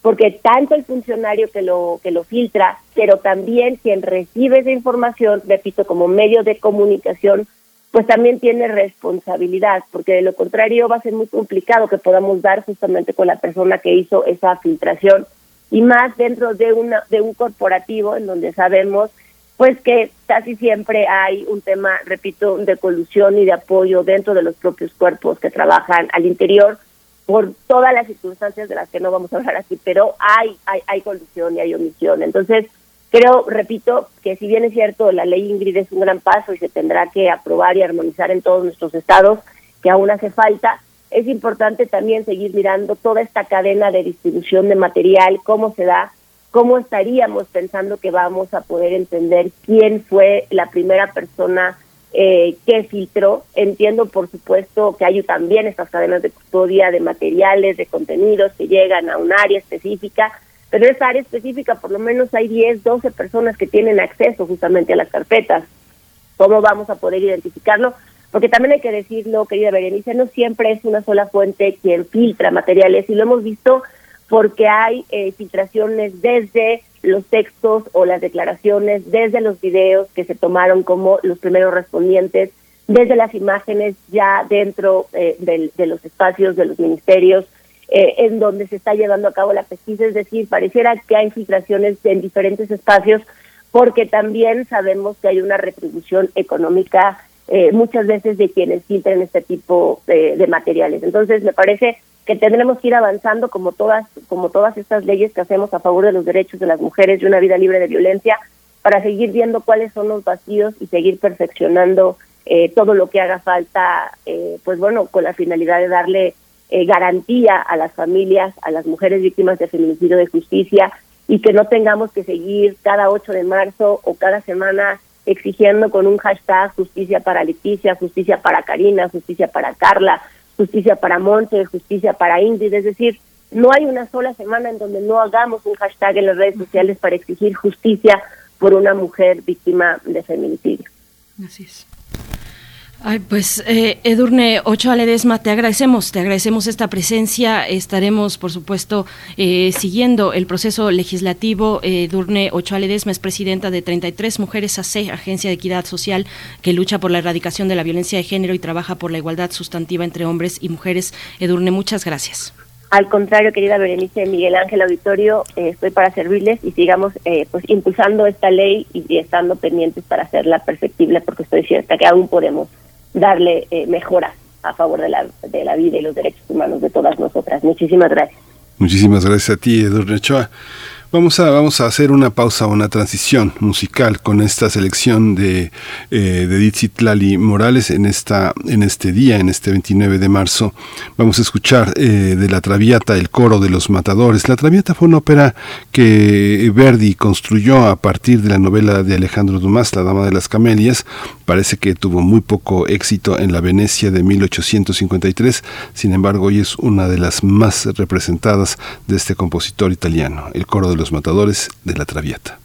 porque tanto el funcionario que lo que lo filtra, pero también quien recibe esa información, repito, como medio de comunicación, pues también tiene responsabilidad, porque de lo contrario va a ser muy complicado que podamos dar justamente con la persona que hizo esa filtración y más dentro de una de un corporativo en donde sabemos pues que casi siempre hay un tema, repito, de colusión y de apoyo dentro de los propios cuerpos que trabajan al interior por todas las circunstancias de las que no vamos a hablar aquí, pero hay hay, hay colusión y hay omisión. Entonces, Creo, repito, que si bien es cierto, la ley Ingrid es un gran paso y se tendrá que aprobar y armonizar en todos nuestros estados, que aún hace falta, es importante también seguir mirando toda esta cadena de distribución de material, cómo se da, cómo estaríamos pensando que vamos a poder entender quién fue la primera persona eh, que filtró. Entiendo, por supuesto, que hay también estas cadenas de custodia de materiales, de contenidos que llegan a un área específica, pero esa área específica por lo menos hay 10, 12 personas que tienen acceso justamente a las carpetas. ¿Cómo vamos a poder identificarlo? Porque también hay que decirlo, querida Berenice, no siempre es una sola fuente quien filtra materiales y lo hemos visto porque hay eh, filtraciones desde los textos o las declaraciones, desde los videos que se tomaron como los primeros respondientes, desde las imágenes ya dentro eh, de los espacios de los ministerios, eh, en donde se está llevando a cabo la pesquisa, es decir, pareciera que hay filtraciones en diferentes espacios porque también sabemos que hay una retribución económica eh, muchas veces de quienes filtran este tipo de, materiales. Entonces, me parece que tendremos que ir avanzando como todas como todas estas leyes que hacemos a favor de los derechos de las mujeres y una vida libre de violencia para seguir viendo cuáles son los vacíos y seguir perfeccionando eh, todo lo que haga falta pues bueno con la finalidad de darle eh, garantía a las familias, a las mujeres víctimas de feminicidio de justicia y que no tengamos que seguir cada 8 de marzo o cada semana exigiendo con un hashtag justicia para Leticia, justicia para Karina, justicia para Carla, justicia para Monte, justicia para Ingrid. Es decir, no hay una sola semana en donde no hagamos un hashtag en las redes sociales para exigir justicia por una mujer víctima de feminicidio. Así es. Ay, pues eh, Edurne Ochoa Ledesma, te agradecemos, te agradecemos esta presencia. Estaremos, por supuesto, eh, siguiendo el proceso legislativo. Edurne Ochoa Ledesma es presidenta de 33 Mujeres AC, Agencia de Equidad Social, que lucha por la erradicación de la violencia de género y trabaja por la igualdad sustantiva entre hombres y mujeres. Edurne, muchas gracias. Al contrario, querida Berenice Miguel Ángel Auditorio, eh, estoy para servirles y sigamos eh, pues impulsando esta ley y estando pendientes para hacerla perfectible, porque estoy cierta que aún podemos darle eh, mejoras a favor de la, de la vida y los derechos humanos de todas nosotras. Muchísimas gracias. Muchísimas gracias a ti, Edurne Ochoa. Vamos a, vamos a hacer una pausa, una transición musical con esta selección de, eh, de Dizitlali Morales en, esta, en este día, en este 29 de marzo. Vamos a escuchar eh, de La Traviata, el coro de los matadores. La Traviata fue una ópera que Verdi construyó a partir de la novela de Alejandro Dumas, La Dama de las Camelias. Parece que tuvo muy poco éxito en la Venecia de 1853, sin embargo hoy es una de las más representadas de este compositor italiano, el coro de los matadores de la Traviata.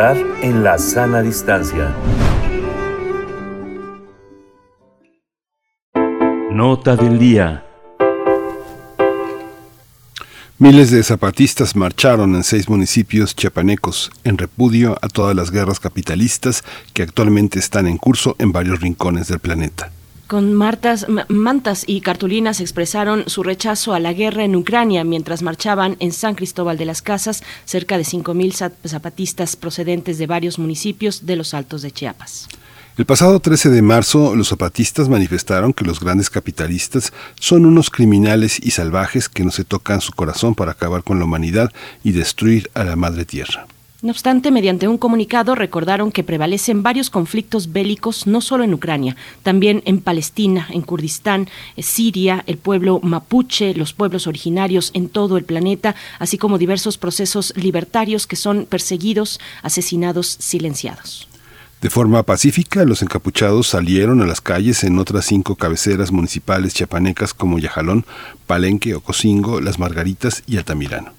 En la sana distancia. Nota del día. Miles de zapatistas marcharon en seis municipios chiapanecos en repudio a todas las guerras capitalistas que actualmente están en curso en varios rincones del planeta. Con martas, mantas y cartulinas expresaron su rechazo a la guerra en Ucrania mientras marchaban en San Cristóbal de las Casas cerca de 5.000 zapatistas procedentes de varios municipios de los Altos de Chiapas. El pasado 13 de marzo, los zapatistas manifestaron que los grandes capitalistas son unos criminales y salvajes que no se tocan su corazón para acabar con la humanidad y destruir a la madre tierra. No obstante, mediante un comunicado recordaron que prevalecen varios conflictos bélicos no solo en Ucrania, también en Palestina, en Kurdistán, en Siria, el pueblo mapuche, los pueblos originarios en todo el planeta, así como diversos procesos libertarios que son perseguidos, asesinados, silenciados. De forma pacífica, los encapuchados salieron a las calles en otras cinco cabeceras municipales chiapanecas como Yajalón, Palenque, Ocosingo, Las Margaritas y Altamirano.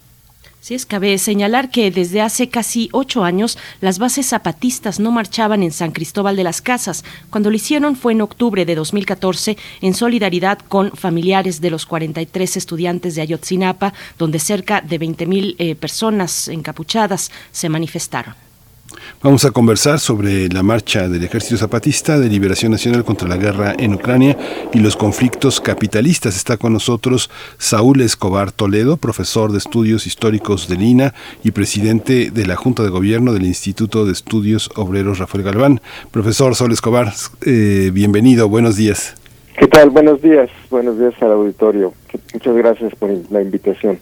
Sí, es cabe señalar que desde hace casi ocho años las bases zapatistas no marchaban en San Cristóbal de las Casas. Cuando lo hicieron fue en octubre de 2014 en solidaridad con familiares de los 43 estudiantes de Ayotzinapa, donde cerca de 20.000 eh, personas encapuchadas se manifestaron. Vamos a conversar sobre la marcha del Ejército Zapatista de Liberación Nacional contra la guerra en Ucrania y los conflictos capitalistas. Está con nosotros Saúl Escobar Toledo, profesor de estudios históricos de Lina y presidente de la Junta de Gobierno del Instituto de Estudios Obreros Rafael Galván. Profesor Saúl Escobar, eh, bienvenido, buenos días. ¿Qué tal? Buenos días, buenos días al auditorio. Muchas gracias por la invitación.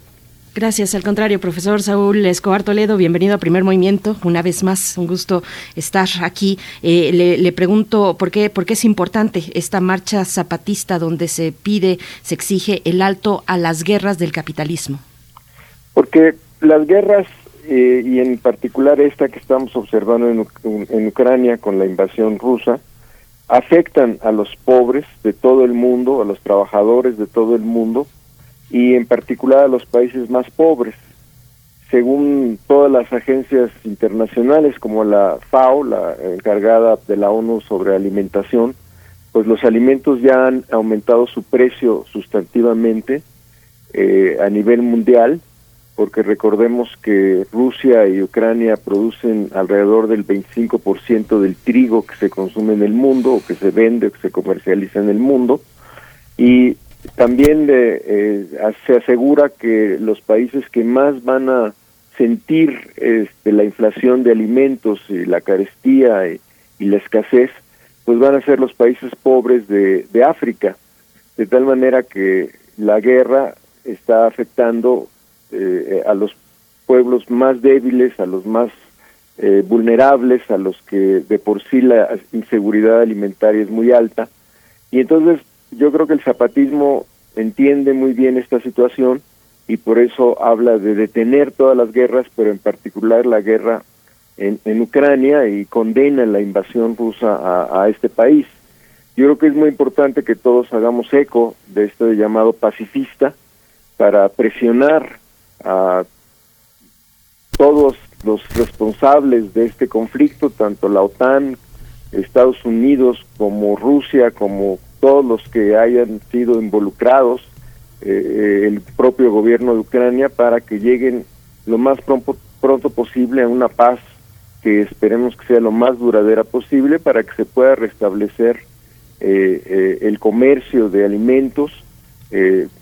Gracias, al contrario, profesor Saúl Escobar Toledo, bienvenido a Primer Movimiento. Una vez más, un gusto estar aquí. Eh, le, pregunto por qué, por qué es importante esta marcha zapatista donde se pide, se exige el alto a las guerras del capitalismo. Porque las guerras, eh, y en particular esta que estamos observando en, en Ucrania con la invasión rusa, afectan a los pobres de todo el mundo, a los trabajadores de todo el mundo, y en particular a los países más pobres. Según todas las agencias internacionales como la FAO, la encargada de la ONU sobre alimentación, pues los alimentos ya han aumentado su precio sustantivamente eh, a nivel mundial, porque recordemos que Rusia y Ucrania producen alrededor del 25% del trigo que se consume en el mundo, o que se vende, o que se comercializa en el mundo, y también eh, se asegura que los países que más van a sentir este, la inflación de alimentos y la carestía y, la escasez, pues van a ser los países pobres de, África, de tal manera que la guerra está afectando eh, a los pueblos más débiles, a los más eh, vulnerables, a los que de por sí la inseguridad alimentaria es muy alta. Y entonces yo creo que el zapatismo entiende muy bien esta situación y por eso habla de detener todas las guerras, pero en particular la guerra en, en Ucrania y condena la invasión rusa a, a, este país. Yo creo que es muy importante que todos hagamos eco de este llamado pacifista para presionar a todos los responsables de este conflicto, tanto la OTAN, Estados Unidos como Rusia, como todos los que hayan sido involucrados, eh, el propio gobierno de Ucrania, para que lleguen lo más pronto, posible a una paz que esperemos que sea lo más duradera posible para que se pueda restablecer eh, eh, el comercio de alimentos,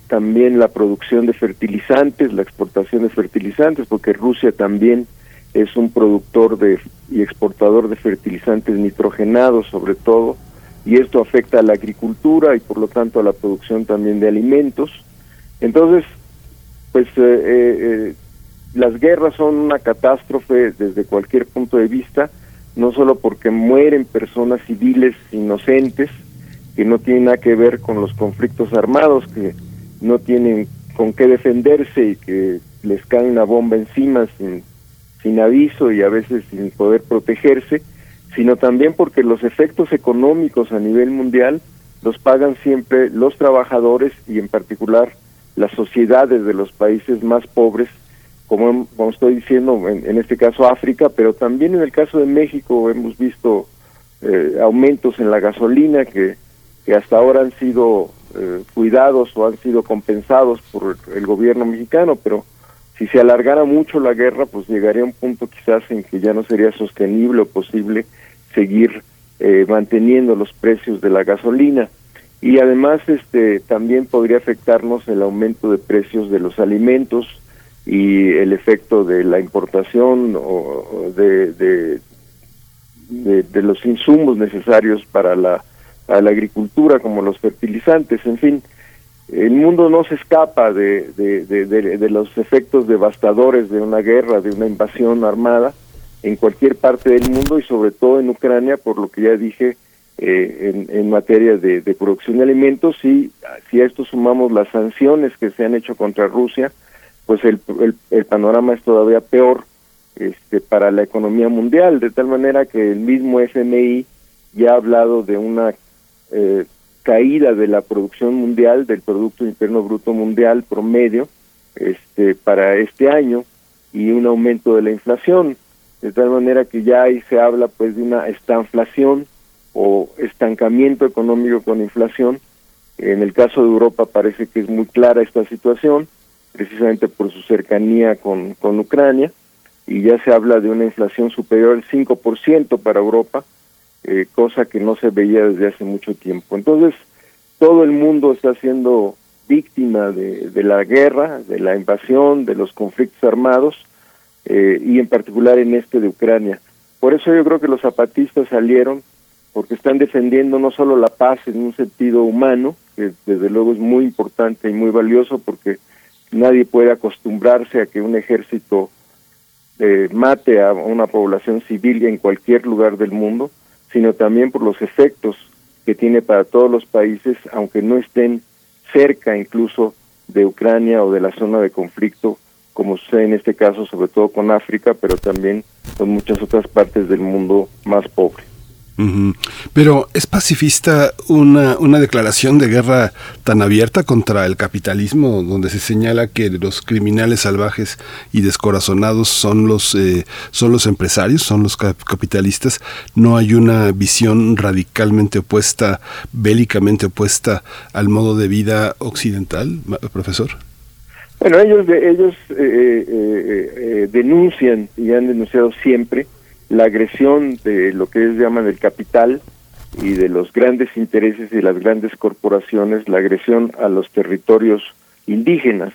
también la producción de fertilizantes, la exportación de fertilizantes, porque Rusia también es un productor de y exportador de fertilizantes nitrogenados sobre todo, y esto afecta a la agricultura y por lo tanto a la producción también de alimentos. Entonces, pues eh, eh, eh, las guerras son una catástrofe desde cualquier punto de vista, no solo porque mueren personas civiles inocentes, que no tienen nada que ver con los conflictos armados, que no tienen con qué defenderse y que les cae una bomba encima sin, sin aviso y a veces sin poder protegerse, sino también porque los efectos económicos a nivel mundial los pagan siempre los trabajadores y en particular las sociedades de los países más pobres como, como estoy diciendo, en, este caso África, pero también en el caso de México hemos visto eh, aumentos en la gasolina que, que hasta ahora han sido eh, cuidados o han sido compensados por el gobierno mexicano, pero si se alargara mucho la guerra, pues llegaría a un punto quizás en que ya no sería sostenible o posible seguir eh, manteniendo los precios de la gasolina. Y además este también podría afectarnos el aumento de precios de los alimentos y el efecto de la importación o, de, de, los insumos necesarios para la, para la agricultura como los fertilizantes. En fin el mundo no se escapa de, de, los efectos devastadores de una guerra, de una invasión armada en cualquier parte del mundo y sobre todo en Ucrania, por lo que ya dije, eh, en, materia de, producción de alimentos. Y si a esto sumamos las sanciones que se han hecho contra Rusia, pues el, el, panorama es todavía peor este, para la economía mundial, de tal manera que el mismo FMI ya ha hablado de una eh, caída de la producción mundial, del Producto Interno Bruto Mundial promedio, este, para este año y un aumento de la inflación, de tal manera que ya ahí se habla pues de una estanflación o estancamiento económico con inflación. En el caso de Europa parece que es muy clara esta situación, precisamente por su cercanía con, con Ucrania, y ya se habla de una inflación superior al 5% para Europa, eh, cosa que no se veía desde hace mucho tiempo. Entonces, todo el mundo está siendo víctima de, de la guerra, de la invasión, de los conflictos armados, eh, y en particular en este de Ucrania. Por eso yo creo que los zapatistas salieron, porque están defendiendo no solo la paz en un sentido humano, que desde luego es muy importante y muy valioso, porque nadie puede acostumbrarse a que un ejército eh, mate a una población civil en cualquier lugar del mundo, sino también por los efectos que tiene para todos los países, aunque no estén cerca incluso de Ucrania o de la zona de conflicto, como sucede en este caso, sobre todo con África, pero también con muchas otras partes del mundo más pobre. Pero ¿es pacifista una, una declaración de guerra tan abierta contra el capitalismo, donde se señala que los criminales salvajes y descorazonados son los, eh, son los empresarios, son los capitalistas? ¿No hay una visión radicalmente opuesta, bélicamente opuesta al modo de vida occidental, profesor? Bueno, ellos, ellos eh, eh, denuncian y han denunciado siempre la agresión de lo que ellos llaman el capital y de los grandes intereses y las grandes corporaciones, la agresión a los territorios indígenas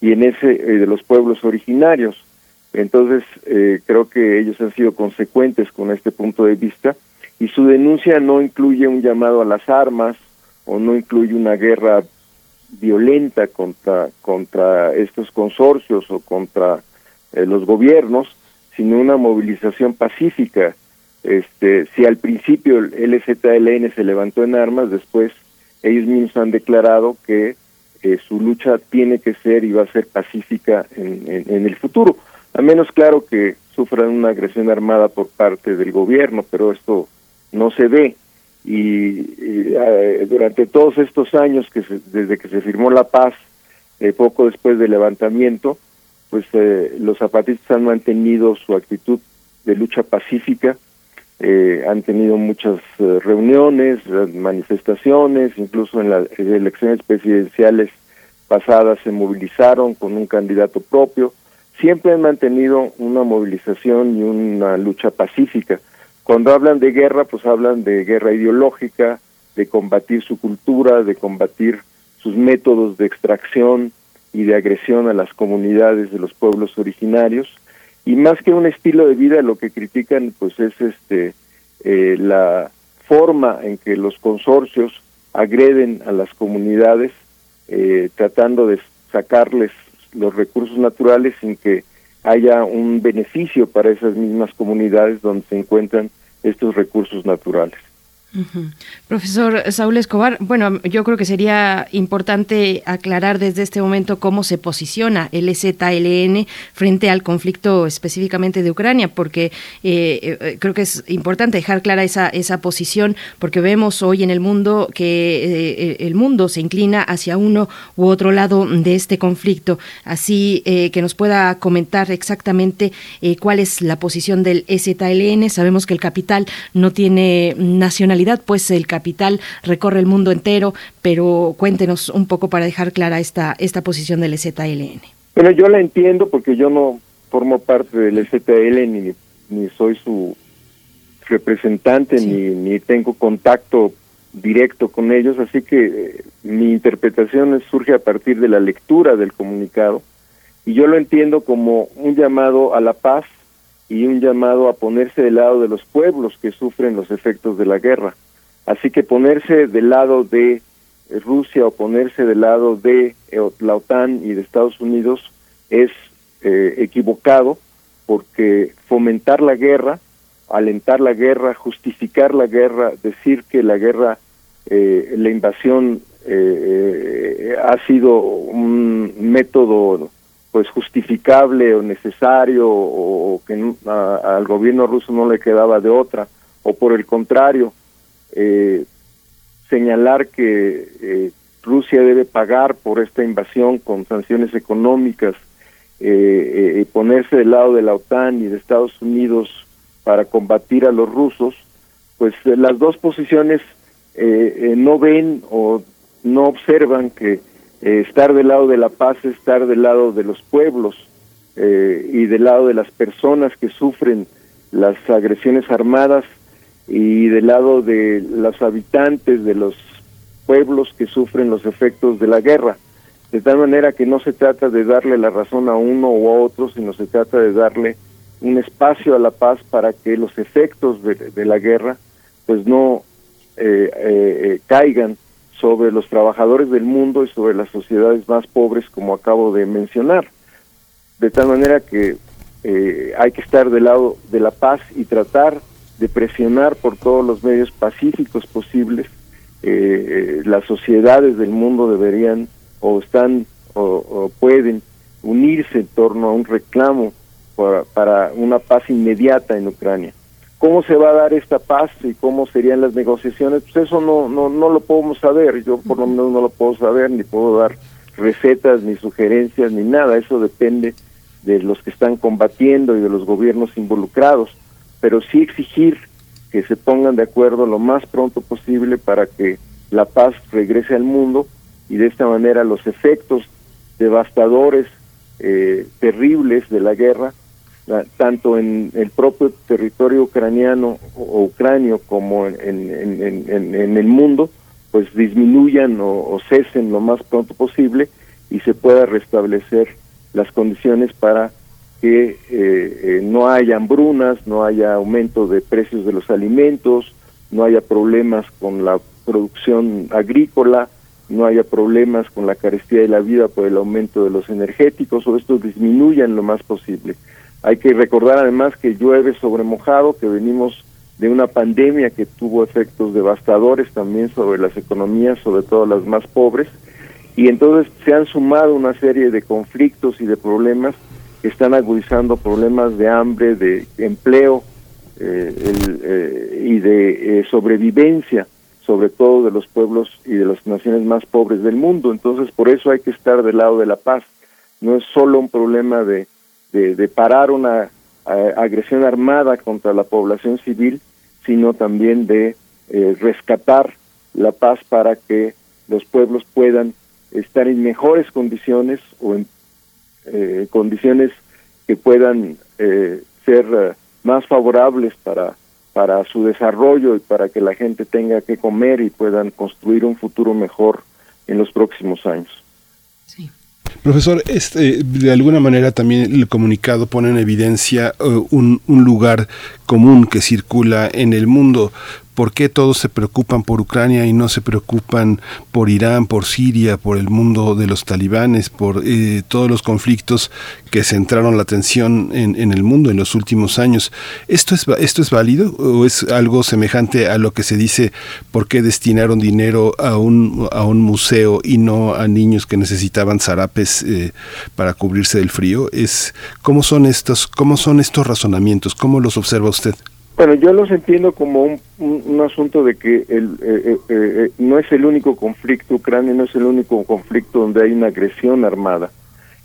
y en ese eh, de los pueblos originarios. Entonces, eh, creo que ellos han sido consecuentes con este punto de vista y su denuncia no incluye un llamado a las armas o no incluye una guerra violenta contra contra estos consorcios o contra eh, los gobiernos, sino una movilización pacífica. Este, si al principio el LZLN se levantó en armas, después ellos mismos han declarado que eh, su lucha tiene que ser y va a ser pacífica en, en, el futuro, a menos claro que sufran una agresión armada por parte del gobierno, pero esto no se ve. Y, eh, durante todos estos años, que desde que se firmó la paz, eh, poco después del levantamiento, pues eh, los zapatistas han mantenido su actitud de lucha pacífica, eh, han tenido muchas reuniones, manifestaciones, incluso en las elecciones presidenciales pasadas se movilizaron con un candidato propio, siempre han mantenido una movilización y una lucha pacífica. Cuando hablan de guerra, pues hablan de guerra ideológica, de combatir su cultura, de combatir sus métodos de extracción, y de agresión a las comunidades de los pueblos originarios. Y más que un estilo de vida lo que critican pues es este eh, la forma en que los consorcios agreden a las comunidades eh, tratando de sacarles los recursos naturales sin que haya un beneficio para esas mismas comunidades donde se encuentran estos recursos naturales. Profesor Saúl Escobar, bueno, yo creo que sería importante aclarar desde este momento cómo se posiciona el ZLN frente al conflicto específicamente de Ucrania, porque eh, eh, creo que es importante dejar clara esa, esa posición, porque vemos hoy en el mundo que eh, el mundo se inclina hacia uno u otro lado de este conflicto. Así que nos pueda comentar exactamente cuál es la posición del ZLN. Sabemos que el capital no tiene nacionalidad pues el capital recorre el mundo entero, pero cuéntenos un poco para dejar clara esta, esta posición del ZLN. Bueno, yo la entiendo porque yo no formo parte del ZLN ni, ni soy su representante ni, ni tengo contacto directo con ellos, así que eh, mi interpretación surge a partir de la lectura del comunicado y yo lo entiendo como un llamado a la paz y un llamado a ponerse del lado de los pueblos que sufren los efectos de la guerra. Así que ponerse del lado de eh, Rusia o ponerse del lado de eh, la OTAN y de Estados Unidos es eh, equivocado porque fomentar la guerra, alentar la guerra, justificar la guerra, decir que la guerra, la invasión ha sido un método pues justificable o necesario o, que al gobierno ruso no le quedaba de otra. O por el contrario eh, señalar que eh, Rusia debe pagar por esta invasión con sanciones económicas eh, y ponerse del lado de la OTAN y de Estados Unidos para combatir a los rusos pues las dos posiciones no ven o no observan que eh, estar del lado de la paz es estar del lado de los pueblos eh, y del lado de las personas que sufren las agresiones armadas y del lado de los habitantes de los pueblos que sufren los efectos de la guerra. De tal manera que no se trata de darle la razón a uno o a otro, sino se trata de darle un espacio a la paz para que los efectos de, la guerra pues no eh, caigan sobre los trabajadores del mundo y sobre las sociedades más pobres, como acabo de mencionar. De tal manera que eh, hay que estar del lado de la paz y tratar de presionar por todos los medios pacíficos posibles. Eh, las sociedades del mundo deberían o están o, pueden unirse en torno a un reclamo para una paz inmediata en Ucrania. ¿Cómo se va a dar esta paz y cómo serían las negociaciones? Pues eso no, no, no lo podemos saber, yo por lo menos no lo puedo saber, ni puedo dar recetas, ni sugerencias, ni nada, eso depende de los que están combatiendo y de los gobiernos involucrados, pero sí exigir que se pongan de acuerdo lo más pronto posible para que la paz regrese al mundo y de esta manera los efectos devastadores, eh, terribles de la guerra tanto en el propio territorio ucraniano o ucranio como en, en, el mundo, pues disminuyan o, cesen lo más pronto posible y se pueda restablecer las condiciones para que eh, eh, no haya hambrunas, no haya aumento de precios de los alimentos, no haya problemas con la producción agrícola, no haya problemas con la carestía de la vida por el aumento de los energéticos, o estos disminuyan lo más posible. Hay que recordar además que llueve sobre mojado, que venimos de una pandemia que tuvo efectos devastadores también sobre las economías, sobre todo las más pobres, y entonces se han sumado una serie de conflictos y de problemas que están agudizando problemas de hambre, de empleo eh, eh, y de eh, sobrevivencia, sobre todo de los pueblos y de las naciones más pobres del mundo. Entonces, por eso hay que estar del lado de la paz. No es solo un problema de de, parar una agresión armada contra la población civil, sino también de eh, rescatar la paz para que los pueblos puedan estar en mejores condiciones o en eh, condiciones que puedan eh, ser más favorables para para su desarrollo y para que la gente tenga que comer y puedan construir un futuro mejor en los próximos años. Profesor, este, de alguna manera también el comunicado pone en evidencia uh, un, lugar común que circula en el mundo, ¿Por qué todos se preocupan por Ucrania y no se preocupan por Irán, por Siria, por el mundo de los talibanes, por eh, todos los conflictos que centraron la atención en, el mundo en los últimos años? ¿Esto es, ¿Esto es válido o es algo semejante a lo que se dice por qué destinaron dinero a un, a un museo y no a niños que necesitaban zarapes eh, para cubrirse del frío? Es, ¿cómo, son estos, ¿Cómo son estos razonamientos? ¿Cómo los observa usted? Bueno, yo los entiendo como un, un, asunto de que el, eh, eh, eh, no es el único conflicto, Ucrania no es el único conflicto donde hay una agresión armada.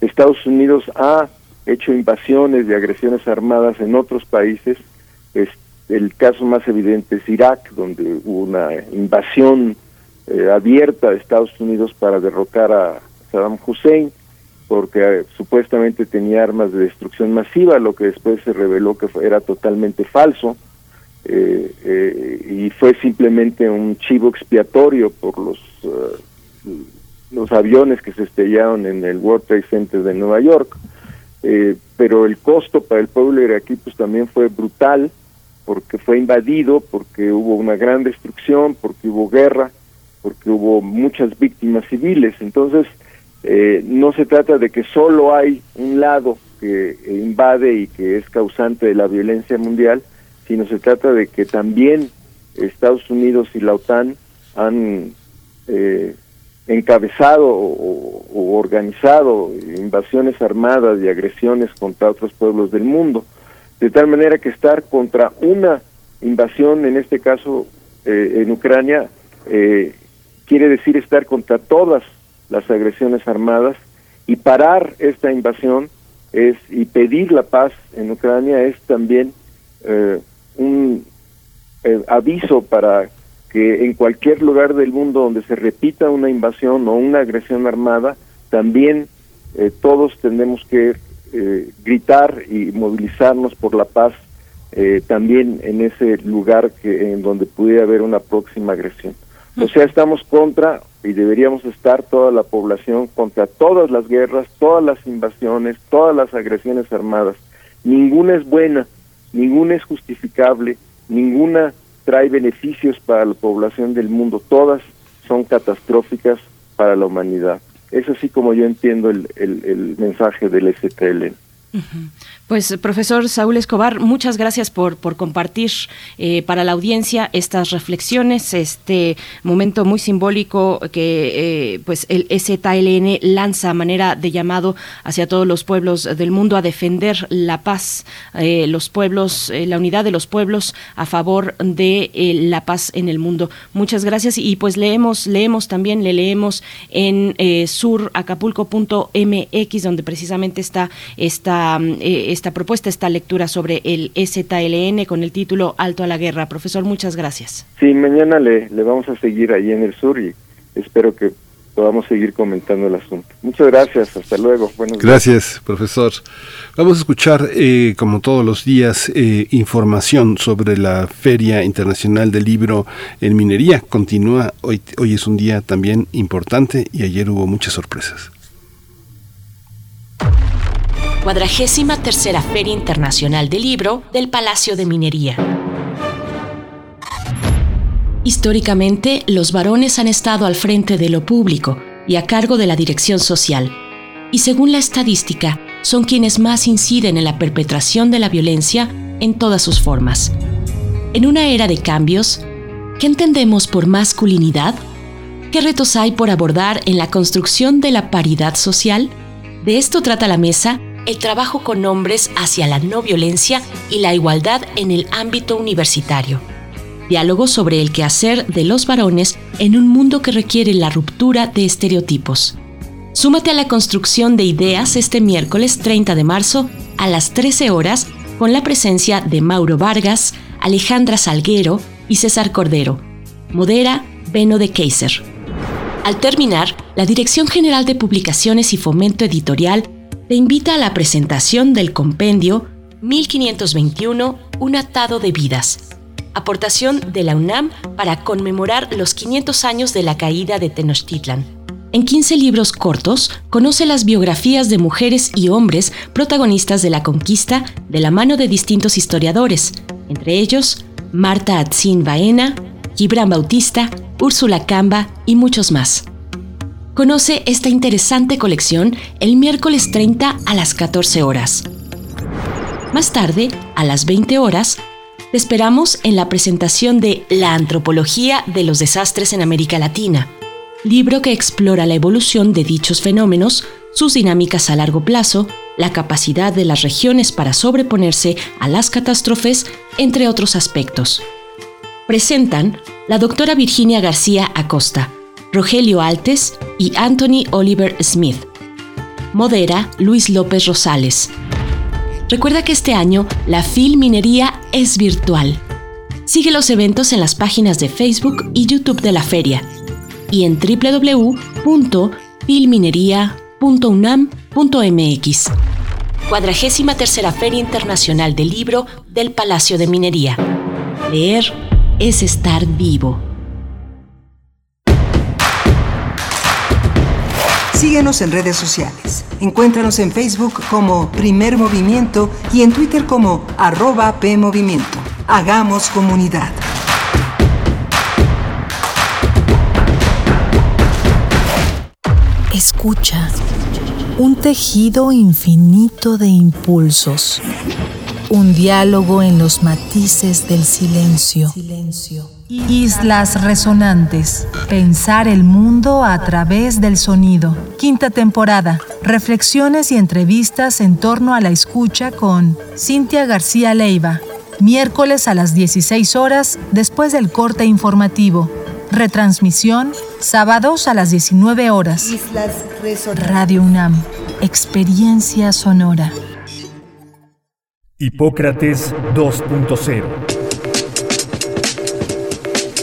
Estados Unidos ha hecho invasiones y agresiones armadas en otros países. Es, el caso más evidente es Irak, donde hubo una invasión abierta de Estados Unidos para derrocar a Saddam Hussein porque supuestamente tenía armas de destrucción masiva, lo que después se reveló que era totalmente falso. Eh, eh, y fue simplemente un chivo expiatorio por los los aviones que se estrellaron en el World Trade Center de Nueva York eh, pero el costo para el pueblo iraquí pues también fue brutal porque fue invadido porque hubo una gran destrucción porque hubo guerra porque hubo muchas víctimas civiles entonces no se trata de que solo hay un lado que invade y que es causante de la violencia mundial sino se trata de que también Estados Unidos y la OTAN han eh, encabezado o, o, organizado invasiones armadas y agresiones contra otros pueblos del mundo, de tal manera que estar contra una invasión, en este caso eh, en Ucrania, eh, quiere decir estar contra todas las agresiones armadas y parar esta invasión es y pedir la paz en Ucrania es también eh, un eh, aviso para que en cualquier lugar del mundo donde se repita una invasión o una agresión armada, también eh, todos tenemos que gritar y movilizarnos por la paz también en ese lugar que en donde pudiera haber una próxima agresión. O sea, estamos contra y deberíamos estar toda la población contra todas las guerras, todas las invasiones, todas las agresiones armadas. Ninguna es buena, ninguna es justificable, ninguna trae beneficios para la población del mundo, todas son catastróficas para la humanidad. Es así como yo entiendo el, el, el mensaje del STL. Pues profesor Saúl Escobar, muchas gracias por, por compartir eh, para la audiencia estas reflexiones, este momento muy simbólico que eh, pues el STLN lanza a manera de llamado hacia todos los pueblos del mundo a defender la paz, eh, los pueblos, la unidad de los pueblos a favor de la paz en el mundo. Muchas gracias y pues leemos, leemos también, le leemos en suracapulco.mx donde precisamente está esta esta propuesta, esta lectura sobre el STLN con el título Alto a la Guerra. Profesor, muchas gracias. Sí, mañana le, le vamos a seguir ahí en el sur y espero que podamos seguir comentando el asunto. Muchas gracias, hasta luego. Buenos gracias, profesor. Vamos a escuchar, eh, como todos los días, eh, información sobre la Feria Internacional del Libro en Minería. Continúa, hoy, hoy es un día también importante y ayer hubo muchas sorpresas. Cuadragésima tercera Feria Internacional del Libro del Palacio de Minería. Históricamente, los varones han estado al frente de lo público y a cargo de la dirección social, y según la estadística, son quienes más inciden en la perpetración de la violencia en todas sus formas. En una era de cambios, ¿qué entendemos por masculinidad? ¿Qué retos hay por abordar en la construcción de la paridad social? De esto trata la mesa el trabajo con hombres hacia la no violencia y la igualdad en el ámbito universitario. Diálogo sobre el quehacer de los varones en un mundo que requiere la ruptura de estereotipos. Súmate a la construcción de ideas este miércoles 30 de marzo a las 13 horas con la presencia de Mauro Vargas, Alejandra Salguero y César Cordero. Modera Beno de Kaiser. Al terminar, la Dirección General de Publicaciones y Fomento Editorial te invita a la presentación del compendio 1521 Un atado de vidas, aportación de la UNAM para conmemorar los 500 años de la caída de Tenochtitlan. En 15 libros cortos, conoce las biografías de mujeres y hombres protagonistas de la conquista de la mano de distintos historiadores, entre ellos Marta Atzin Baena, Gibran Bautista, Úrsula Camba y muchos más. Conoce esta interesante colección el miércoles 30 a las 14 horas. Más tarde, a las 20 horas, te esperamos en la presentación de La antropología de los desastres en América Latina, libro que explora la evolución de dichos fenómenos, sus dinámicas a largo plazo, la capacidad de las regiones para sobreponerse a las catástrofes, entre otros aspectos. Presentan la doctora Virginia García Acosta, Rogelio Altes y Anthony Oliver Smith. Modera Luis López Rosales. Recuerda que este año la Filminería es virtual. Sigue los eventos en las páginas de Facebook y YouTube de la feria y en www.filminería.unam.mx. Cuadragésima tercera Feria Internacional del Libro del Palacio de Minería. Leer es estar vivo. Síguenos en redes sociales. Encuéntranos en Facebook como Primer Movimiento y en Twitter como arroba PMovimiento. Hagamos comunidad. Escucha. Un tejido infinito de impulsos. Un diálogo en los matices del silencio. Islas Resonantes. Pensar el mundo a través del sonido. Quinta temporada. Reflexiones y entrevistas en torno a la escucha con Cintia García Leiva. Miércoles a las 16 horas después del corte informativo. Retransmisión sábados a las 19 horas. Radio UNAM. Experiencia sonora. Hipócrates 2.0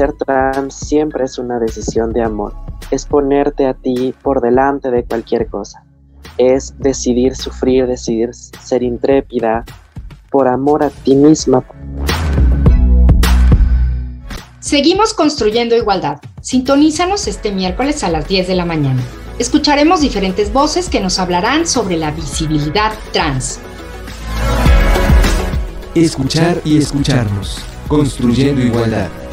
Ser trans siempre es una decisión de amor. Es ponerte a ti por delante de cualquier cosa. Es decidir sufrir, decidir ser intrépida por amor a ti misma. Seguimos construyendo igualdad. Sintonízanos este miércoles a las 10 de la mañana. Escucharemos diferentes voces que nos hablarán sobre la visibilidad trans. Escuchar y escucharnos. Construyendo igualdad.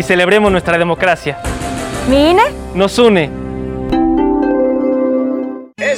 y celebremos nuestra democracia. ¿Mi INE? Nos une.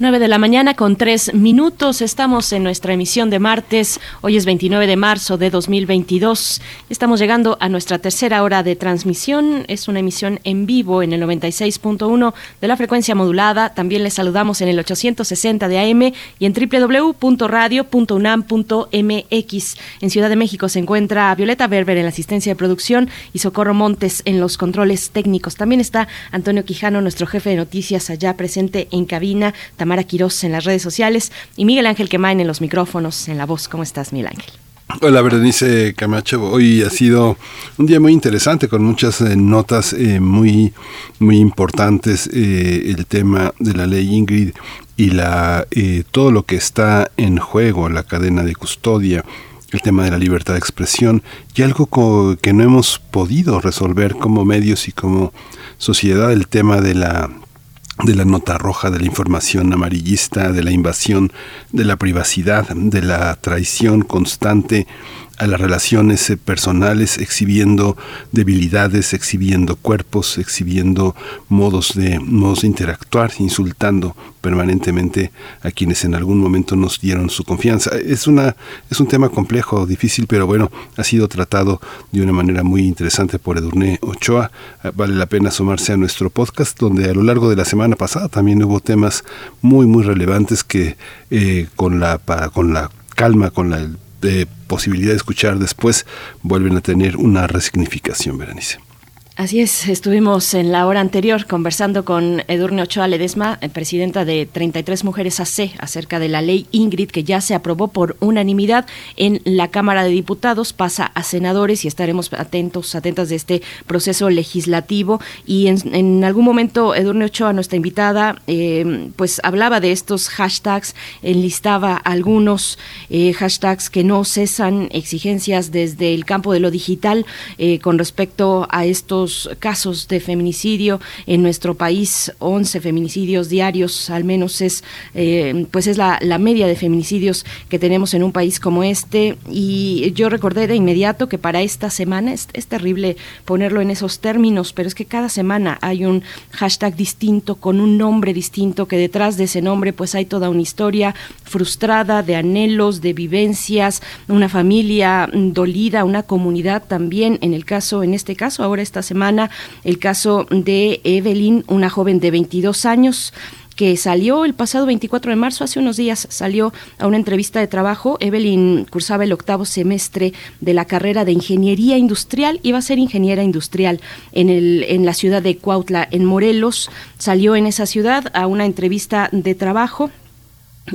9 de la mañana con 3 minutos. Estamos en nuestra emisión de martes. Hoy es 29 de marzo de 2022. Estamos llegando a nuestra tercera hora de transmisión. Es una emisión en vivo en el 96.1 de la frecuencia modulada. También les saludamos en el 860 de AM y en www.radio.unam.mx. En Ciudad de México se encuentra Violeta Berber en la asistencia de producción y Socorro Montes en los controles técnicos. También está Antonio Quijano, nuestro jefe de noticias, allá presente en cabina. Mara Quirós en las redes sociales y Miguel Ángel Quemain en los micrófonos, en la voz. ¿Cómo estás, Miguel Ángel? Hola Berenice Camacho, hoy ha sido un día muy interesante con muchas eh, notas eh, muy, muy importantes, eh, el tema de la ley Ingrid y la, todo lo que está en juego, la cadena de custodia, el tema de la libertad de expresión y algo que no hemos podido resolver como medios y como sociedad, el tema de la de la nota roja, de la información amarillista, de la invasión de la privacidad, de la traición constante a las relaciones eh, personales, exhibiendo debilidades, exhibiendo cuerpos, exhibiendo modos de, modos de interactuar, insultando permanentemente a quienes en algún momento nos dieron su confianza. Es, una, es un tema complejo, difícil, pero bueno, ha sido tratado de una manera muy interesante por Edurne Ochoa. Eh, vale la pena sumarse a nuestro podcast, donde a lo largo de la semana pasada también hubo temas muy, muy relevantes que eh, con, la, con la calma, con la de posibilidad de escuchar después vuelven a tener una resignificación, Berenice. Así es, estuvimos en la hora anterior conversando con Edurne Ochoa Ledesma, eh, presidenta de 33 Mujeres AC, acerca de la ley Ingrid que ya se aprobó por unanimidad en la Cámara de Diputados, pasa a senadores y estaremos atentos, atentas de este proceso legislativo. Y en, algún momento Edurne Ochoa, nuestra invitada, eh, pues hablaba de estos hashtags, enlistaba algunos eh, hashtags que no cesan, exigencias desde el campo de lo digital con respecto a estos casos de feminicidio en nuestro país, 11 feminicidios diarios, al menos es, eh, pues es la, media de feminicidios que tenemos en un país como este. Y yo recordé de inmediato que para esta semana, es, es terrible ponerlo en esos términos, pero es que cada semana hay un hashtag distinto, con un nombre distinto, que detrás de ese nombre pues hay toda una historia frustrada, de anhelos, de vivencias, una familia dolida, una comunidad también, en el caso, en este caso, ahora esta semana, el caso de Evelyn, una joven de 22 años que salió el pasado 24 de marzo, hace unos días salió a una entrevista de trabajo. Evelyn cursaba el octavo semestre de la carrera de Ingeniería Industrial, iba a ser ingeniera industrial en, el, en la ciudad de Cuautla, en Morelos. Salió en esa ciudad a una entrevista de trabajo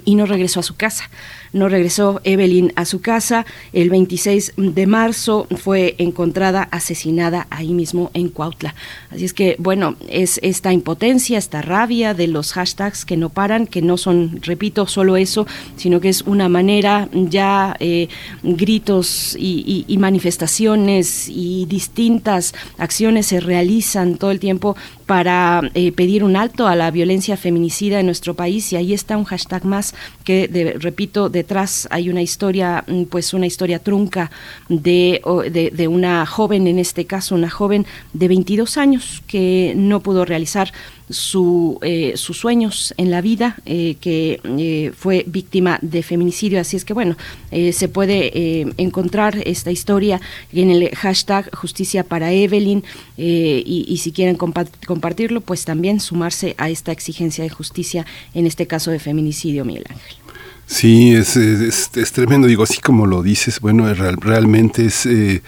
y no regresó a su casa no regresó Evelyn a su casa. El 26 de marzo fue encontrada asesinada ahí mismo en Cuautla. Así es que, bueno, es esta impotencia, esta rabia de los hashtags que no paran, que no son, repito, solo eso, sino que es una manera ya eh, gritos y, manifestaciones y distintas acciones se realizan todo el tiempo para eh, pedir un alto a la violencia feminicida en nuestro país y ahí está un hashtag más que, repito, de detrás hay una historia, mm, pues una historia trunca de, de, una joven, en este caso una joven de 22 años que no pudo realizar su, eh, sus sueños en la vida, eh, que eh, fue víctima de feminicidio. Así es que bueno, se puede encontrar esta historia en el hashtag justicia para Evelyn y, y, si quieren compartirlo, pues también sumarse a esta exigencia de justicia, en este caso de feminicidio, Miguel Ángel. Sí, es, es, tremendo. Digo, así como lo dices, bueno, realmente es, eh,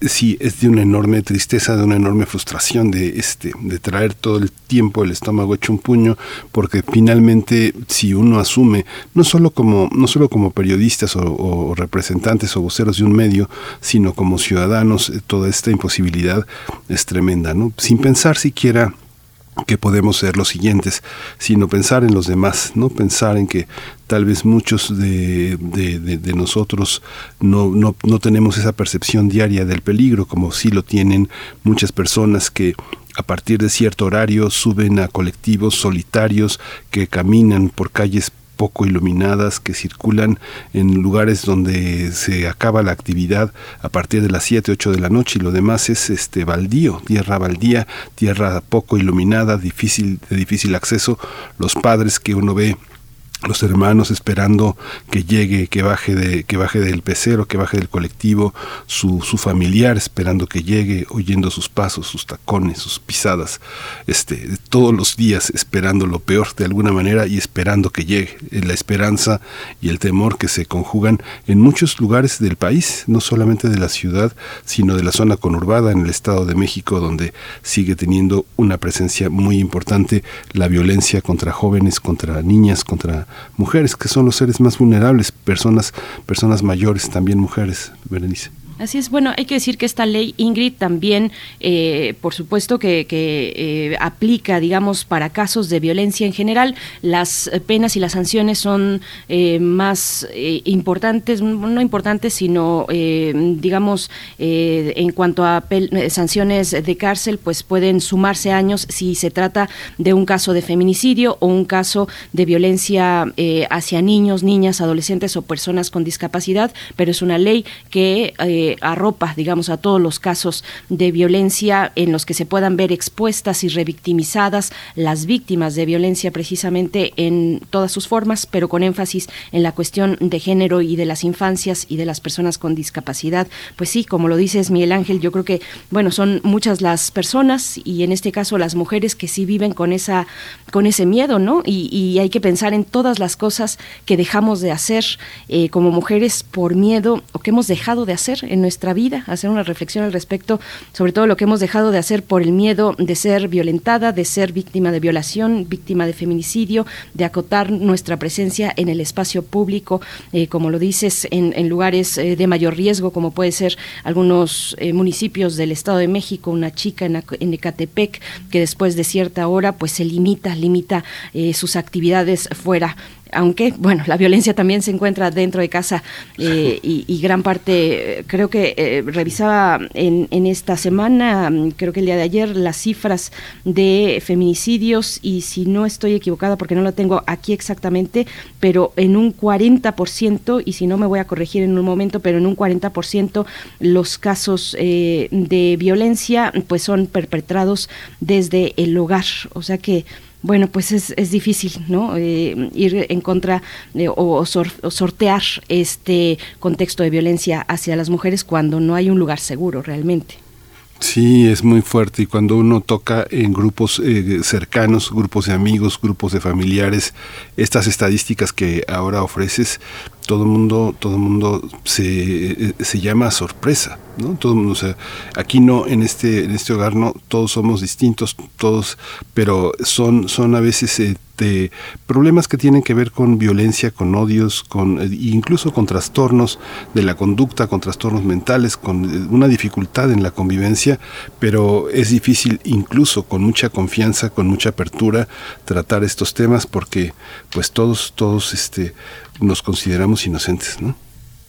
sí, es de una enorme tristeza, de una enorme frustración de, este, de traer todo el tiempo el estómago hecho un puño, porque finalmente, si uno asume, no solo como, no solo como periodistas o, representantes o voceros de un medio, sino como ciudadanos, eh, toda esta imposibilidad es tremenda, ¿no? Sin pensar siquiera que podemos ser los siguientes, sino pensar en los demás, no pensar en que tal vez muchos de, de, nosotros no, no, no, tenemos esa percepción diaria del peligro, como sí lo tienen muchas personas que a partir de cierto horario suben a colectivos solitarios que caminan por calles poco iluminadas que circulan en lugares donde se acaba la actividad a partir de las 7, 8 de la noche y lo demás es este baldío, tierra baldía, tierra poco iluminada, difícil de difícil acceso, los padres que uno ve los hermanos esperando que llegue, que baje de, que baje del pecero, que baje del colectivo, su, su familiar esperando que llegue, oyendo sus pasos, sus tacones, sus pisadas, este, todos los días esperando lo peor de alguna manera y esperando que llegue. La esperanza y el temor que se conjugan en muchos lugares del país, no solamente de la ciudad, sino de la zona conurbada en el Estado de México, donde sigue teniendo una presencia muy importante la violencia contra jóvenes, contra niñas, contra mujeres, que son los seres más vulnerables, personas, personas mayores, también mujeres, Berenice. Así es, bueno, hay que decir que esta ley Ingrid también, eh, por supuesto, que, eh, aplica, digamos, para casos de violencia en general. Las penas y las sanciones son eh, más importantes, no importantes, sino, digamos, en cuanto a sanciones de cárcel, pues pueden sumarse años si se trata de un caso de feminicidio o un caso de violencia hacia niños, niñas, adolescentes o personas con discapacidad, pero es una ley que arropa, digamos, a todos los casos de violencia en los que se puedan ver expuestas y revictimizadas las víctimas de violencia precisamente en todas sus formas, pero con énfasis en la cuestión de género y de las infancias y de las personas con discapacidad. Pues sí, como lo dices Miguel Ángel, yo creo que, bueno, son muchas las personas y en este caso las mujeres que sí viven con esa, con ese miedo, ¿no? Y, hay que pensar en todas las cosas que dejamos de hacer eh, como mujeres por miedo o que hemos dejado de hacer en nuestra vida, hacer una reflexión al respecto sobre todo lo que hemos dejado de hacer por el miedo de ser violentada, de ser víctima de violación, víctima de feminicidio, de acotar nuestra presencia en el espacio público, eh, como lo dices, en, lugares eh, de mayor riesgo, como puede ser algunos eh, municipios del Estado de México, una chica en, en, Ecatepec que después de cierta hora pues se limita, limita sus actividades fuera aunque bueno, la violencia también se encuentra dentro de casa eh, y, gran parte, creo que eh, revisaba en, en, esta semana, creo que el día de ayer, las cifras de feminicidios y si no estoy equivocada porque no lo tengo aquí exactamente, pero en un 40%, y si no me voy a corregir en un momento, pero en un 40% los casos eh, de violencia pues son perpetrados desde el hogar, o sea que bueno, pues es, es difícil, ¿no? Eh, ir en contra o, sortear este contexto de violencia hacia las mujeres cuando no hay un lugar seguro realmente. Sí, es muy fuerte y cuando uno toca en grupos eh, cercanos, grupos de amigos, grupos de familiares, estas estadísticas que ahora ofreces, todo el mundo, todo mundo se, eh, se llama sorpresa, ¿no? Todo mundo, o aquí no, en este, en este hogar no, todos somos distintos, todos, pero son, son a veces este, problemas que tienen que ver con violencia, con odios, con eh, incluso con trastornos de la conducta, con trastornos mentales, con eh, una dificultad en la convivencia, pero es difícil incluso con mucha confianza, con mucha apertura tratar estos temas porque pues todos, todos este nos consideramos inocentes, ¿no?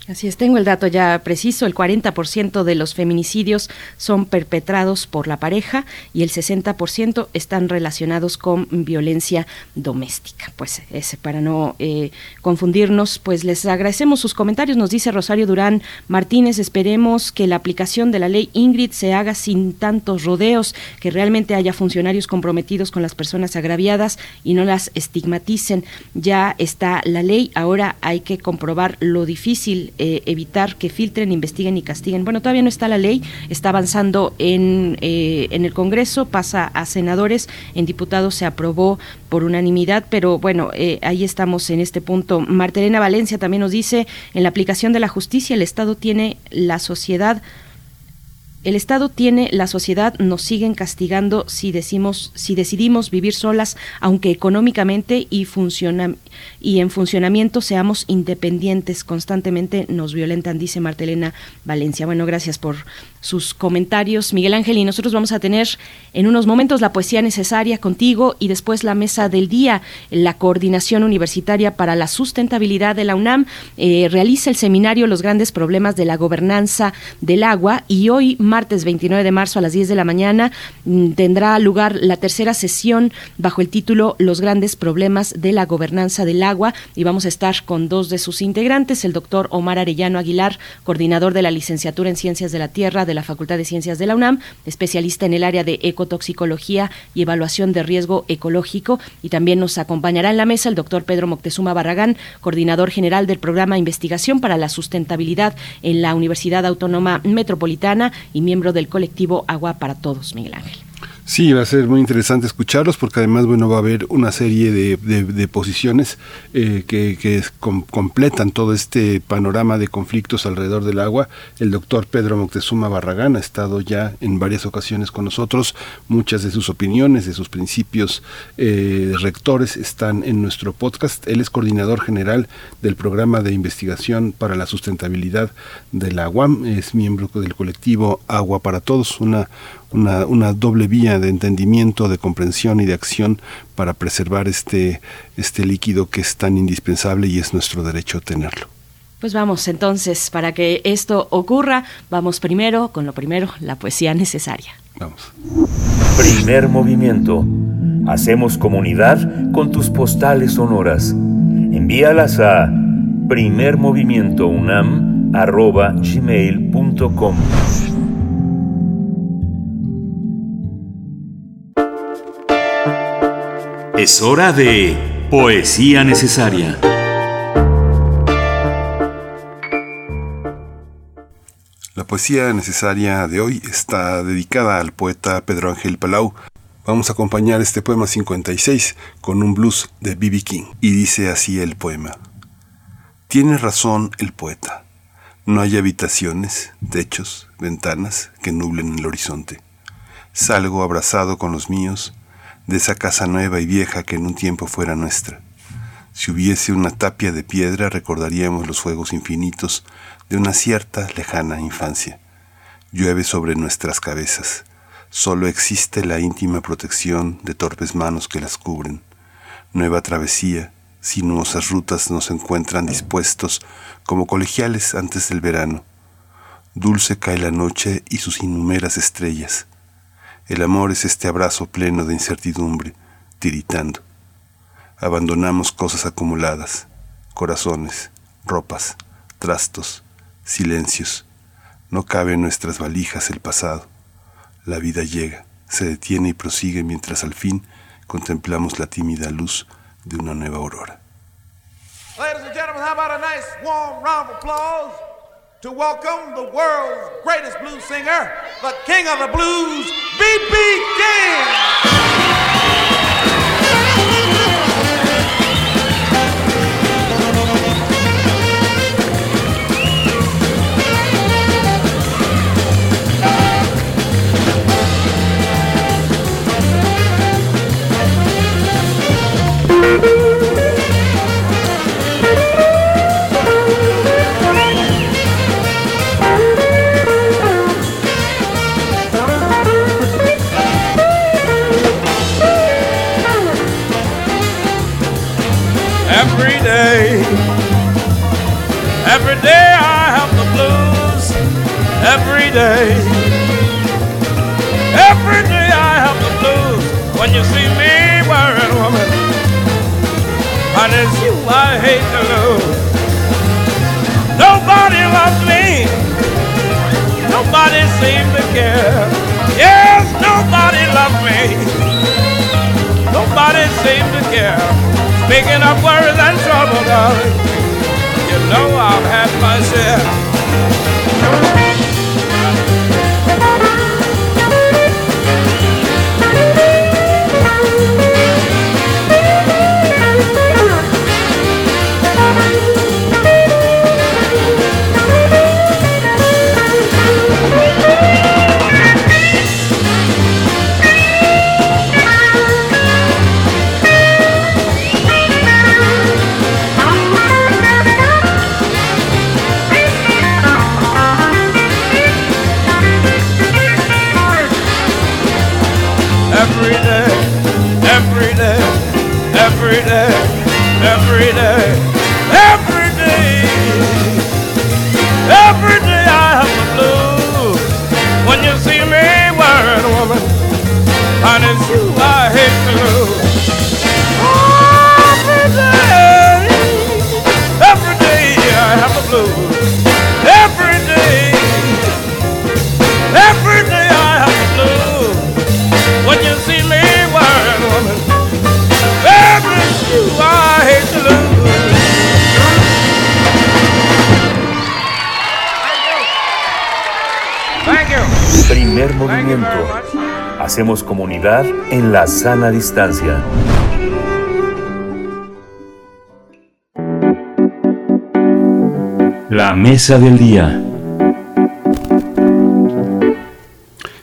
Así es, tengo el dato ya preciso, el 40% de los feminicidios son perpetrados por la pareja y el 60% están relacionados con violencia doméstica. Pues ese, para no eh, confundirnos, pues les agradecemos sus comentarios. Nos dice Rosario Durán Martínez, esperemos que la aplicación de la ley Ingrid se haga sin tantos rodeos, que realmente haya funcionarios comprometidos con las personas agraviadas y no las estigmaticen. Ya está la ley, ahora hay que comprobar lo difícil eh, evitar que filtren, investiguen y castiguen. Bueno, todavía no está la ley, está avanzando en, eh, en el Congreso, pasa a senadores, en diputados se aprobó por unanimidad, pero bueno, eh, ahí estamos en este punto. Martelena Valencia también nos dice, en la aplicación de la justicia el Estado tiene la sociedad el Estado tiene, la sociedad nos siguen castigando si decimos, si decidimos vivir solas, aunque económicamente y en funcionamiento seamos independientes, constantemente nos violentan, dice Martelena Valencia. Bueno, gracias por sus comentarios, Miguel Ángel, y nosotros vamos a tener en unos momentos la poesía necesaria contigo y después la mesa del día. La Coordinación Universitaria para la Sustentabilidad de la UNAM eh, realiza el seminario Los grandes problemas de la gobernanza del agua y hoy, martes 29 de marzo a las 10 de la mañana, mm, tendrá lugar la tercera sesión bajo el título Los grandes problemas de la gobernanza del agua y vamos a estar con dos de sus integrantes, el doctor Omar Arellano Aguilar, coordinador de la licenciatura en Ciencias de la Tierra de la Facultad de Ciencias de la UNAM, especialista en el área de ecotoxicología y evaluación de riesgo ecológico. Y también nos acompañará en la mesa el doctor Pedro Moctezuma Barragán, coordinador general del programa Investigación para la Sustentabilidad en la Universidad Autónoma Metropolitana miembro del colectivo Agua para Todos, Miguel Ángel. Sí, va a ser muy interesante escucharlos porque además, bueno, va a haber una serie de, de, posiciones eh, que, que completan todo este panorama de conflictos alrededor del agua. El doctor Pedro Moctezuma Barragán ha estado ya en varias ocasiones con nosotros. Muchas de sus opiniones, de sus principios eh, rectores están en nuestro podcast. Él es coordinador general del programa de investigación para la sustentabilidad de la. Es miembro del colectivo Agua para Todos, una una, una doble vía de entendimiento, de comprensión y de acción para preservar este, este líquido que es tan indispensable y es nuestro derecho tenerlo. Pues vamos entonces, para que esto ocurra, vamos primero con lo primero, la poesía necesaria. Vamos. Primer movimiento. Hacemos comunidad con tus postales sonoras. Envíalas a primermovimientounam.gmail.com Es hora de Poesía Necesaria. La poesía necesaria de hoy está dedicada al poeta Pedro Ángel Palau. Vamos a acompañar este poema 56 con un blues de B.B. King. Y dice así el poema. Tiene razón el poeta. No hay habitaciones, techos, ventanas que nublen el horizonte. Salgo abrazado con los míos de esa casa nueva y vieja que en un tiempo fuera nuestra. Si hubiese una tapia de piedra recordaríamos los fuegos infinitos de una cierta lejana infancia. Llueve sobre nuestras cabezas. Solo existe la íntima protección de torpes manos que las cubren. Nueva travesía, sinuosas rutas nos encuentran dispuestos como colegiales antes del verano. Dulce cae la noche y sus innumeras estrellas. El amor es este abrazo pleno de incertidumbre, tiritando. Abandonamos cosas acumuladas, corazones, ropas, trastos, silencios. No cabe en nuestras valijas el pasado. La vida llega, se detiene y prosigue mientras al fin contemplamos la tímida luz de una nueva aurora. To welcome the world's greatest blues singer, the king of the blues, B.B. King. Every day I have the blues. Every day. Every day I have the blues. When you see me wearing woman, and it's you I hate to lose. Nobody loves me. Nobody seems to care. Yes, nobody loves me. Nobody seems to care. Picking up worries and trouble, darling. You know I've had my share. En la sana distancia. La mesa del día.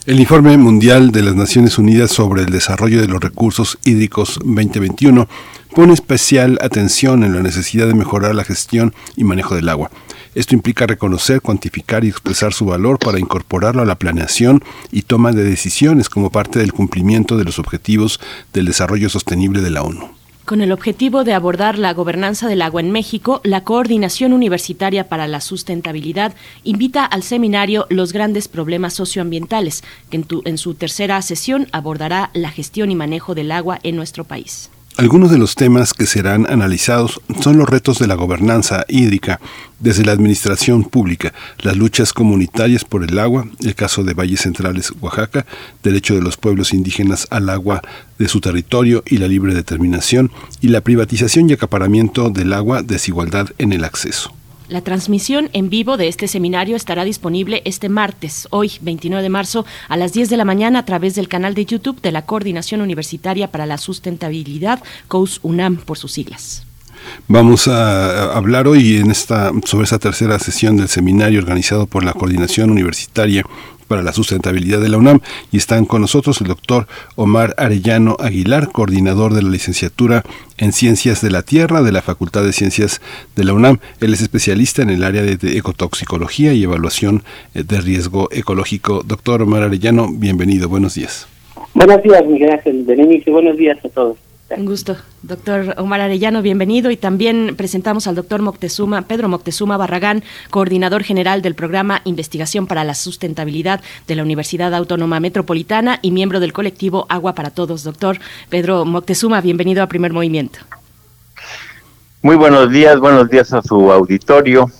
El informe mundial de las Naciones Unidas sobre el desarrollo de los recursos hídricos 2021 pone especial atención en la necesidad de mejorar la gestión y manejo del agua. Esto implica reconocer, cuantificar y expresar su valor para incorporarlo a la planeación y toma de decisiones como parte del cumplimiento de los objetivos del desarrollo sostenible de la ONU. Con el objetivo de abordar la gobernanza del agua en México, la Coordinación Universitaria para la Sustentabilidad invita al seminario Los grandes problemas socioambientales, que en, en su tercera sesión abordará la gestión y manejo del agua en nuestro país. Algunos de los temas que serán analizados son los retos de la gobernanza hídrica desde la administración pública, las luchas comunitarias por el agua, el caso de Valles Centrales, Oaxaca, derecho de los pueblos indígenas al agua de su territorio y la libre determinación, y la privatización y acaparamiento del agua, desigualdad en el acceso. La transmisión en vivo de este seminario estará disponible este martes, hoy 29 de marzo, a las 10 de la mañana a través del canal de YouTube de la Coordinación Universitaria para la Sustentabilidad, COUS UNAM por sus siglas. Vamos a hablar hoy en esta, sobre esta tercera sesión del seminario organizado por la Coordinación Universitaria para la Sustentabilidad de la UNAM y están con nosotros el doctor Omar Arellano Aguilar, coordinador de la licenciatura en Ciencias de la Tierra de la Facultad de Ciencias de la UNAM. Él es especialista en el área de ecotoxicología y evaluación de riesgo ecológico. Doctor Omar Arellano, bienvenido, buenos días. Buenos días, Miguel Ángel Berenice, buenos días a todos. Un gusto, doctor Omar Arellano, bienvenido. Y también presentamos al doctor Moctezuma, Pedro Moctezuma Barragán, coordinador general del programa Investigación para la Sustentabilidad de la Universidad Autónoma Metropolitana y miembro del colectivo Agua para Todos. Doctor Pedro Moctezuma, bienvenido a Primer Movimiento. Muy buenos días, buenos días a su auditorio.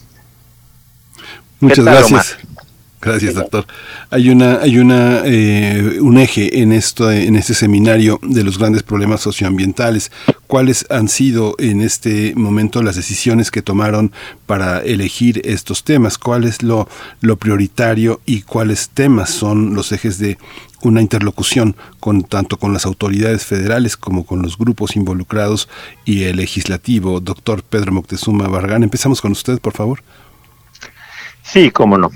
Muchas gracias. Omar? Gracias, doctor. Hay una, hay una, eh, un eje en esto, en este seminario de los grandes problemas socioambientales. ¿Cuáles han sido en este momento las decisiones que tomaron para elegir estos temas? ¿Cuál es lo, lo prioritario y cuáles temas son los ejes de una interlocución con tanto con las autoridades federales como con los grupos involucrados y el legislativo? Doctor Pedro Moctezuma Barragán, empezamos con usted, por favor. Sí, cómo no.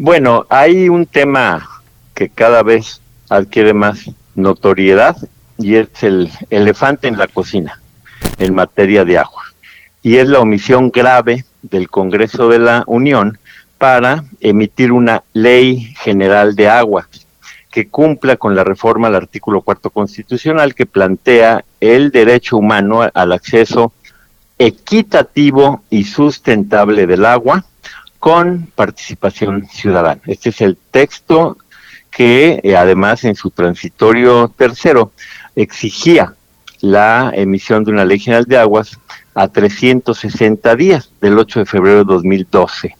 Bueno, hay un tema que cada vez adquiere más notoriedad y es el elefante en la cocina en materia de agua. Y es la omisión grave del Congreso de la Unión para emitir una ley general de agua que cumpla con la reforma al artículo cuarto constitucional que plantea el derecho humano al acceso equitativo y sustentable del agua con participación ciudadana. Este es el texto que eh, además en su transitorio tercero exigía la emisión de una ley general de aguas a 360 días del 8 de febrero de 2012.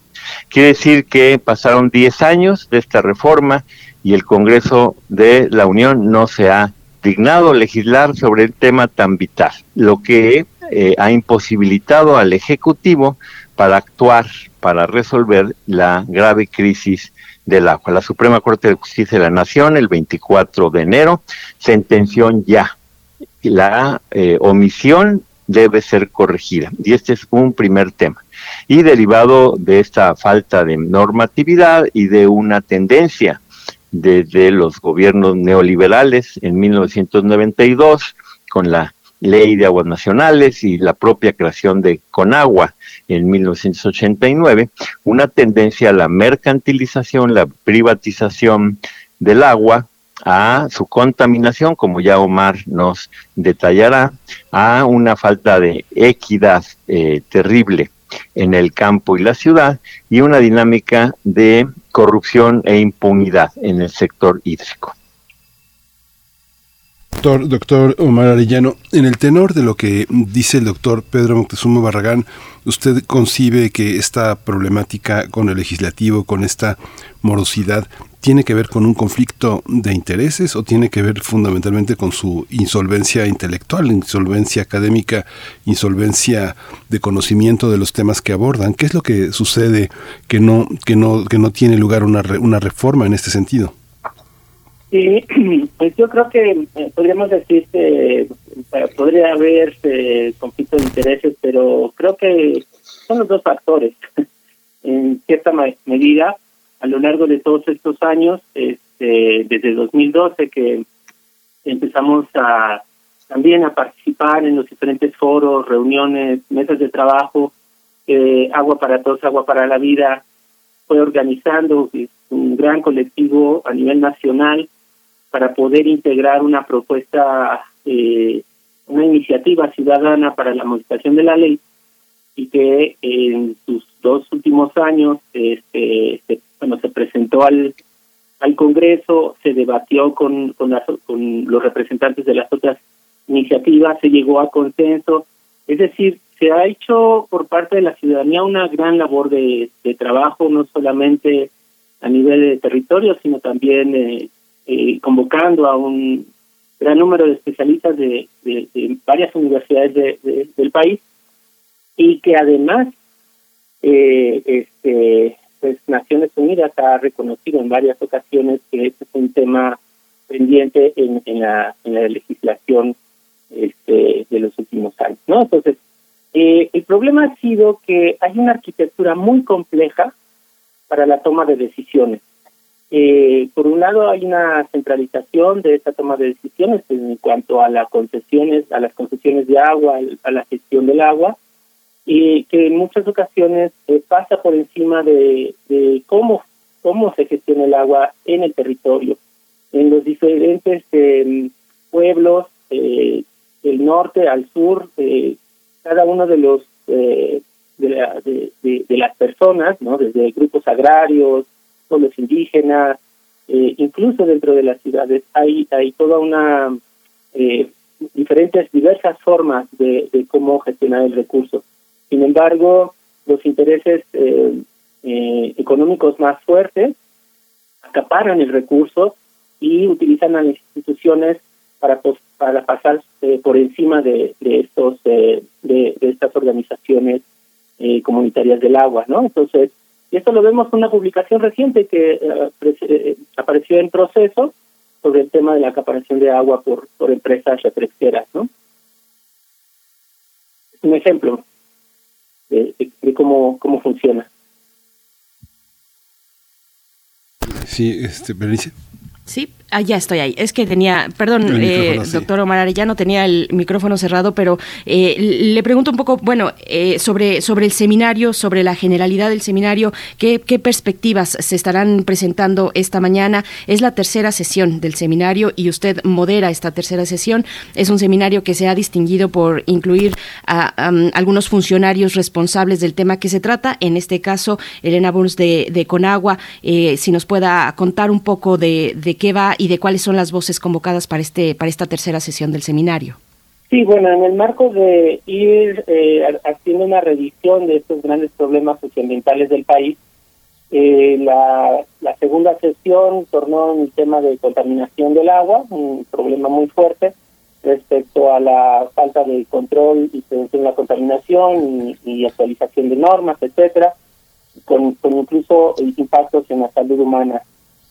Quiere decir que pasaron 10 años de esta reforma y el Congreso de la Unión no se ha dignado legislar sobre el tema tan vital, lo que eh, ha imposibilitado al Ejecutivo para actuar, para resolver la grave crisis del agua. La Suprema Corte de Justicia de la Nación, el 24 de enero, sentenció ya la eh, omisión debe ser corregida. Y este es un primer tema. Y derivado de esta falta de normatividad y de una tendencia desde los gobiernos neoliberales en 1992 con la ley de aguas nacionales y la propia creación de Conagua en 1989, una tendencia a la mercantilización, la privatización del agua, a su contaminación, como ya Omar nos detallará, a una falta de equidad eh, terrible en el campo y la ciudad y una dinámica de corrupción e impunidad en el sector hídrico. Doctor, doctor Omar Arellano, en el tenor de lo que dice el doctor Pedro Moctezuma Barragán, ¿usted concibe que esta problemática con el legislativo, con esta morosidad, tiene que ver con un conflicto de intereses o tiene que ver fundamentalmente con su insolvencia intelectual, insolvencia académica, insolvencia de conocimiento de los temas que abordan? ¿Qué es lo que sucede que no que no que no tiene lugar una una reforma en este sentido? Sí, pues yo creo que eh, podríamos decir que eh, podría haber conflicto de intereses, pero creo que son los dos factores. en cierta medida, a lo largo de todos estos años, este, desde 2012 que empezamos a también a participar en los diferentes foros, reuniones, mesas de trabajo, Agua para Todos, Agua para la Vida, fue organizando un gran colectivo a nivel nacional para poder integrar una propuesta, eh, una iniciativa ciudadana para la modificación de la ley y que en sus dos últimos años este, se, bueno, se presentó al, al Congreso, se debatió con, con, con los representantes de las otras iniciativas, se llegó a consenso, es decir, se ha hecho por parte de la ciudadanía una gran labor de, de trabajo, no solamente a nivel de territorio, sino también eh, eh, convocando a un gran número de especialistas de, varias universidades del país y que además eh, este, pues Naciones Unidas ha reconocido en varias ocasiones que este es un tema pendiente en, en, la, en la legislación este, de los últimos años. ¿no? Entonces, eh, el problema ha sido que hay una arquitectura muy compleja para la toma de decisiones. Eh, por un lado hay una centralización de esta toma de decisiones en cuanto a las concesiones, a las concesiones de agua, a la gestión del agua, y que en muchas ocasiones eh, pasa por encima de, cómo cómo se gestiona el agua en el territorio, en los diferentes em, pueblos eh, del norte al sur, eh, cada uno de los de, de, las personas, no, desde grupos agrarios, pueblos indígenas, eh, incluso dentro de las ciudades hay, hay toda una eh, diferentes, diversas formas de, cómo gestionar el recurso. Sin embargo, los intereses eh, económicos más fuertes acaparan el recurso y utilizan a las instituciones para para pasar por encima de, de estos de, de, estas organizaciones comunitarias del agua, ¿no? Entonces y esto lo vemos en una publicación reciente que eh, eh, apareció en proceso sobre el tema de la acaparación de agua por, por empresas refresqueras, ¿no? Es un ejemplo de, cómo, cómo funciona. Sí, este, Berenice. Sí, Ah, ya estoy ahí. Es que tenía, perdón, eh, doctor Omar Arellano, tenía el micrófono cerrado, pero eh, le pregunto un poco, bueno, eh, sobre, sobre el seminario, sobre la generalidad del seminario, ¿qué, ¿qué, perspectivas se estarán presentando esta mañana? Es la tercera sesión del seminario y usted modera esta tercera sesión. Es un seminario que se ha distinguido por incluir a, algunos funcionarios responsables del tema que se trata, en este caso, Elena Burns de, de Conagua, si nos pueda contar un poco de, de qué va y de cuáles son las voces convocadas para este para esta tercera sesión del seminario. Sí, bueno, en el marco de ir eh, haciendo una revisión de estos grandes problemas socioambientales del país, eh, la, la segunda sesión tornó en el tema de contaminación del agua, un problema muy fuerte respecto a la falta de control y prevención de la contaminación y, actualización de normas, etcétera, con, incluso impactos en la salud humana.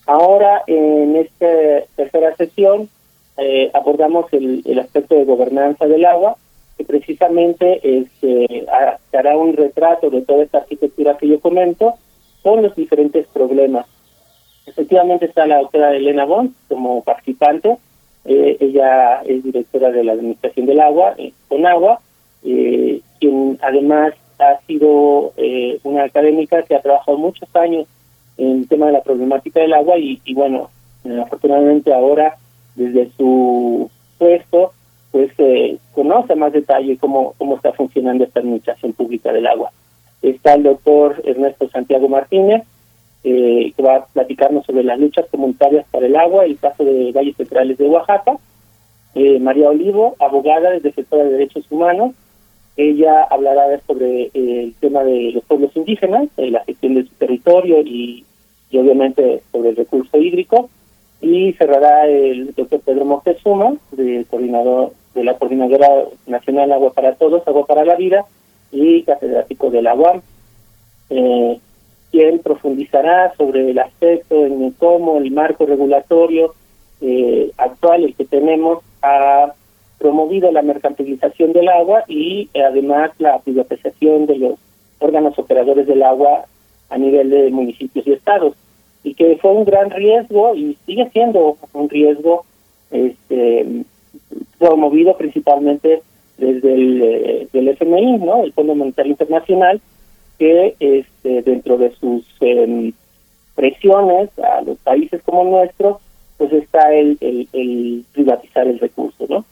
Ahora, en esta tercera sesión, eh, abordamos el, aspecto de gobernanza del agua, que precisamente este, hará un retrato de toda esta arquitectura que yo comento con los diferentes problemas. Efectivamente está la doctora Elena Bond como participante, eh, ella es directora de la Administración del Agua, eh, con agua, quien además ha sido una académica que ha trabajado muchos años en el tema de la problemática del agua y, y bueno, afortunadamente ahora desde su puesto pues conoce más detalle cómo, cómo está funcionando esta administración pública del agua. Está el doctor Ernesto Santiago Martínez, eh, que va a platicarnos sobre las luchas comunitarias para el agua, el caso de Valles Centrales de Oaxaca. Eh, María Olivo, abogada del Defensor de Derechos Humanos. Ella hablará sobre eh, el tema de los pueblos indígenas, la gestión de su territorio y, obviamente sobre el recurso hídrico. Y cerrará el doctor Pedro Moctezuma, del coordinador de la Coordinadora Nacional Agua para Todos, Agua para la Vida, y catedrático de la UAM. Eh, quien profundizará sobre el aspecto en cómo el marco regulatorio eh, actual, el que tenemos, ha promovido la mercantilización del agua y eh, además la privatización de los órganos operadores del agua a nivel de municipios y estados y que fue un gran riesgo y sigue siendo un riesgo este promovido principalmente desde el eh, FMI, ¿no? El Fondo Monetario Internacional que este, dentro de sus em, presiones a los países como el nuestro, pues está el, el, el privatizar el recurso, ¿no?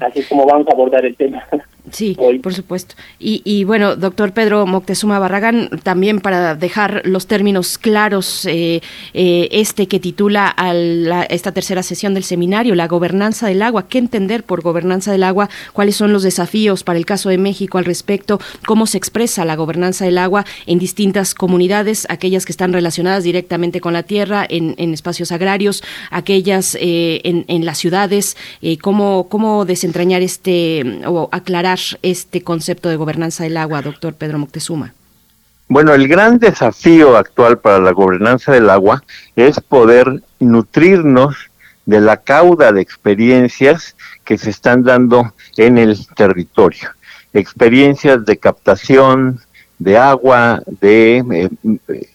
Así es como vamos a abordar el tema. Sí, por supuesto. Y, y, bueno, doctor Pedro Moctezuma Barragán, también para dejar los términos claros, eh, eh, este que titula a esta tercera sesión del seminario, la gobernanza del agua, ¿qué entender por gobernanza del agua? ¿Cuáles son los desafíos para el caso de México al respecto? ¿Cómo se expresa la gobernanza del agua en distintas comunidades, aquellas que están relacionadas directamente con la tierra, en, en espacios agrarios, aquellas eh, en, en, las ciudades? ¿cómo, ¿Cómo desentrañar este o aclarar este concepto de gobernanza del agua, doctor Pedro Moctezuma? Bueno, el gran desafío actual para la gobernanza del agua es poder nutrirnos de la cauda de experiencias que se están dando en el territorio. Experiencias de captación de agua, de eh,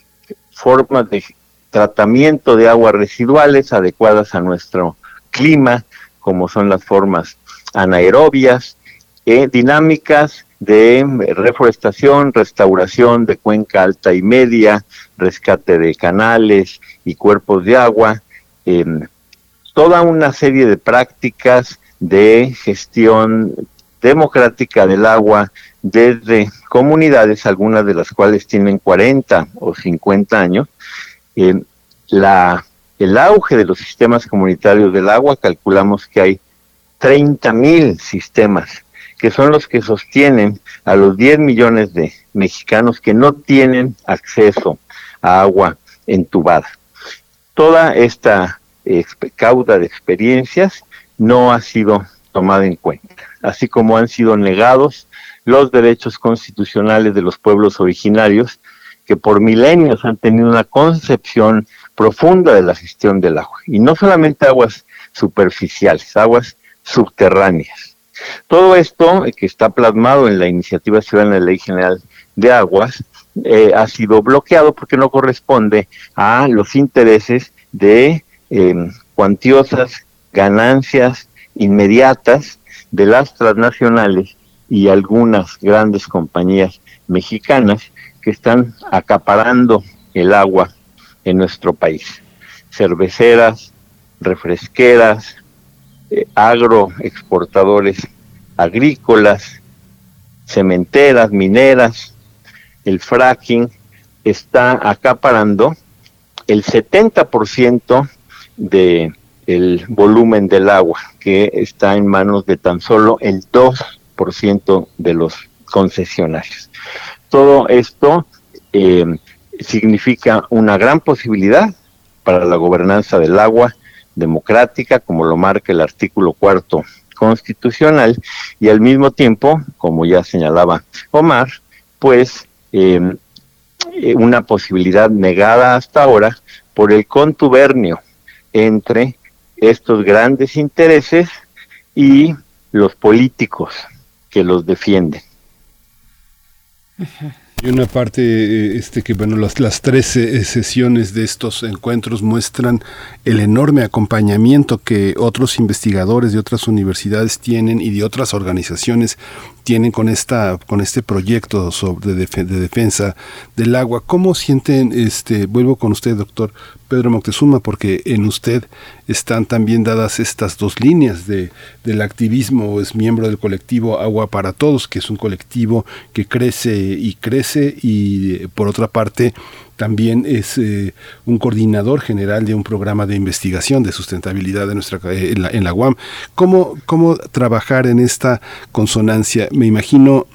formas de tratamiento de aguas residuales adecuadas a nuestro clima, como son las formas anaerobias, eh, dinámicas de reforestación, restauración de cuenca alta y media, rescate de canales y cuerpos de agua, em, toda una serie de prácticas de gestión democrática del agua desde comunidades, algunas de las cuales tienen 40 o 50 años. Em, el auge de los sistemas comunitarios del agua, calculamos que hay 30 mil sistemas que son los que sostienen a los 10 millones de mexicanos que no tienen acceso a agua entubada. Toda esta cauda de experiencias no ha sido tomada en cuenta, así como han sido negados los derechos constitucionales de los pueblos originarios que por milenios han tenido una concepción profunda de la gestión del agua, y no solamente aguas superficiales, aguas subterráneas. Todo esto, eh, que está plasmado en la iniciativa ciudadana de ley general de aguas, eh, ha sido bloqueado porque no corresponde a los intereses de em, cuantiosas ganancias inmediatas de las transnacionales y algunas grandes compañías mexicanas que están acaparando el agua en nuestro país. Cerveceras, refresqueras, agroexportadores agrícolas, cementeras, mineras, el fracking está acaparando el 70% de el volumen del agua, que está en manos de tan solo el 2% de los concesionarios. Todo esto eh, significa una gran posibilidad para la gobernanza del agua democrática, como lo marca el artículo cuarto constitucional y al mismo tiempo, como ya señalaba Omar, pues em, eh, una posibilidad negada hasta ahora por el contubernio entre estos grandes intereses y los políticos que los defienden. Y una parte, eh, este que bueno, las, las tres eh, sesiones de estos encuentros muestran el enorme acompañamiento que otros investigadores de otras universidades tienen y de otras organizaciones tienen con esta con este proyecto sobre de, de, defensa del agua. ¿Cómo sienten este vuelvo con usted, doctor Pedro Moctezuma, porque en usted están también dadas estas dos líneas de, del activismo, es miembro del colectivo Agua para Todos, que es un colectivo que crece y crece y por otra parte también es eh, un coordinador general de un programa de investigación de sustentabilidad de nuestra, eh, en, la, en la UAM. ¿Cómo, ¿Cómo trabajar en esta consonancia? Me imagino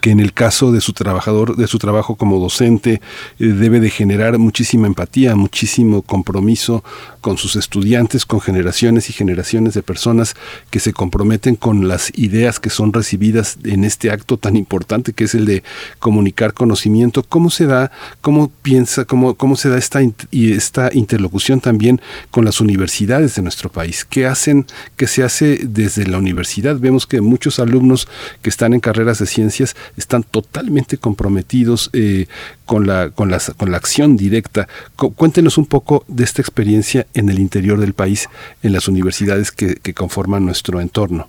que en el caso de su trabajador, de su trabajo como docente, eh, debe de generar muchísima empatía, muchísimo compromiso con sus estudiantes, con generaciones y generaciones de personas que se comprometen con las ideas que son recibidas en este acto tan importante que es el de comunicar conocimiento. ¿Cómo se da, cómo piensa, cómo, cómo se da esta, y esta interlocución también con las universidades de nuestro país? ¿Qué hacen, qué se hace desde la universidad? Vemos que muchos alumnos que están en carreras de ciencias están totalmente comprometidos eh, con, la, con, las, con la acción directa. Cuéntenos un poco de esta experiencia en el interior del país, en las universidades que, conforman nuestro entorno.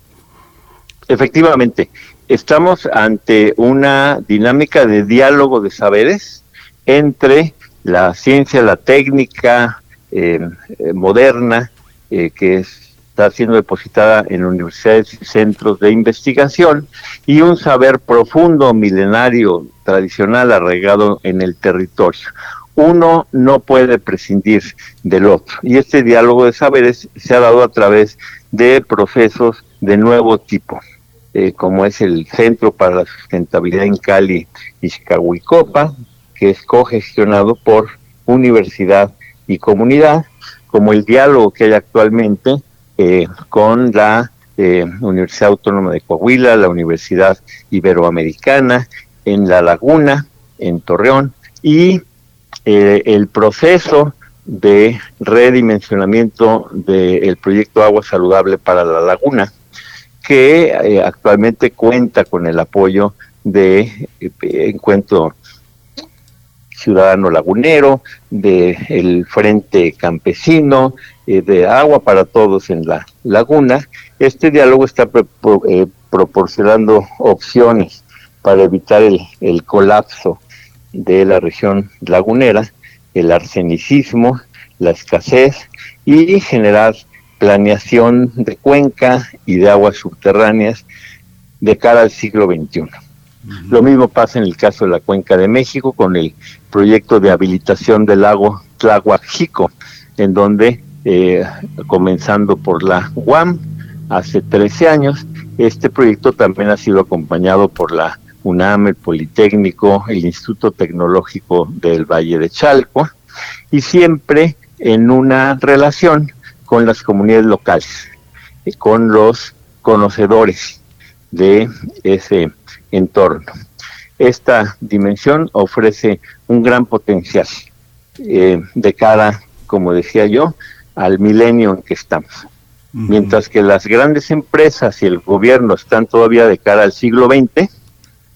Efectivamente, estamos ante una dinámica de diálogo de saberes entre la ciencia, la técnica eh, eh, moderna, eh, que es está siendo depositada en universidades y centros de investigación y un saber profundo, milenario, tradicional, arraigado en el territorio. Uno no puede prescindir del otro y este diálogo de saberes se ha dado a través de procesos de nuevo tipo, eh, como es el Centro para la Sustentabilidad en Cali, Izcahuicopa, que es cogestionado por universidad y comunidad, como el diálogo que hay actualmente eh, con la eh, Universidad Autónoma de Coahuila, la Universidad Iberoamericana, en La Laguna, en Torreón, y eh, el proceso de redimensionamiento del proyecto Agua Saludable para la Laguna, que actualmente cuenta con el apoyo de Encuentro Ciudadano Lagunero, del el Frente Campesino, eh, de agua para todos en la laguna, este diálogo está eh, proporcionando opciones para evitar el, el colapso de la región lagunera, el arsenicismo, la escasez y generar planeación de cuenca y de aguas subterráneas de cara al siglo XXI. Lo mismo pasa en el caso de la Cuenca de México con el proyecto de habilitación del lago Tlahuajico, en donde eh, comenzando por la UAM hace 13 años. Este proyecto también ha sido acompañado por la UNAM, el Politécnico, el Instituto Tecnológico del Valle de Chalco, y siempre en una relación con las comunidades locales, y con los conocedores de ese entorno. Esta dimensión ofrece un gran potencial eh, de cara, como decía yo, al milenio en que estamos. Mientras que las grandes empresas y el gobierno están todavía de cara al siglo XX,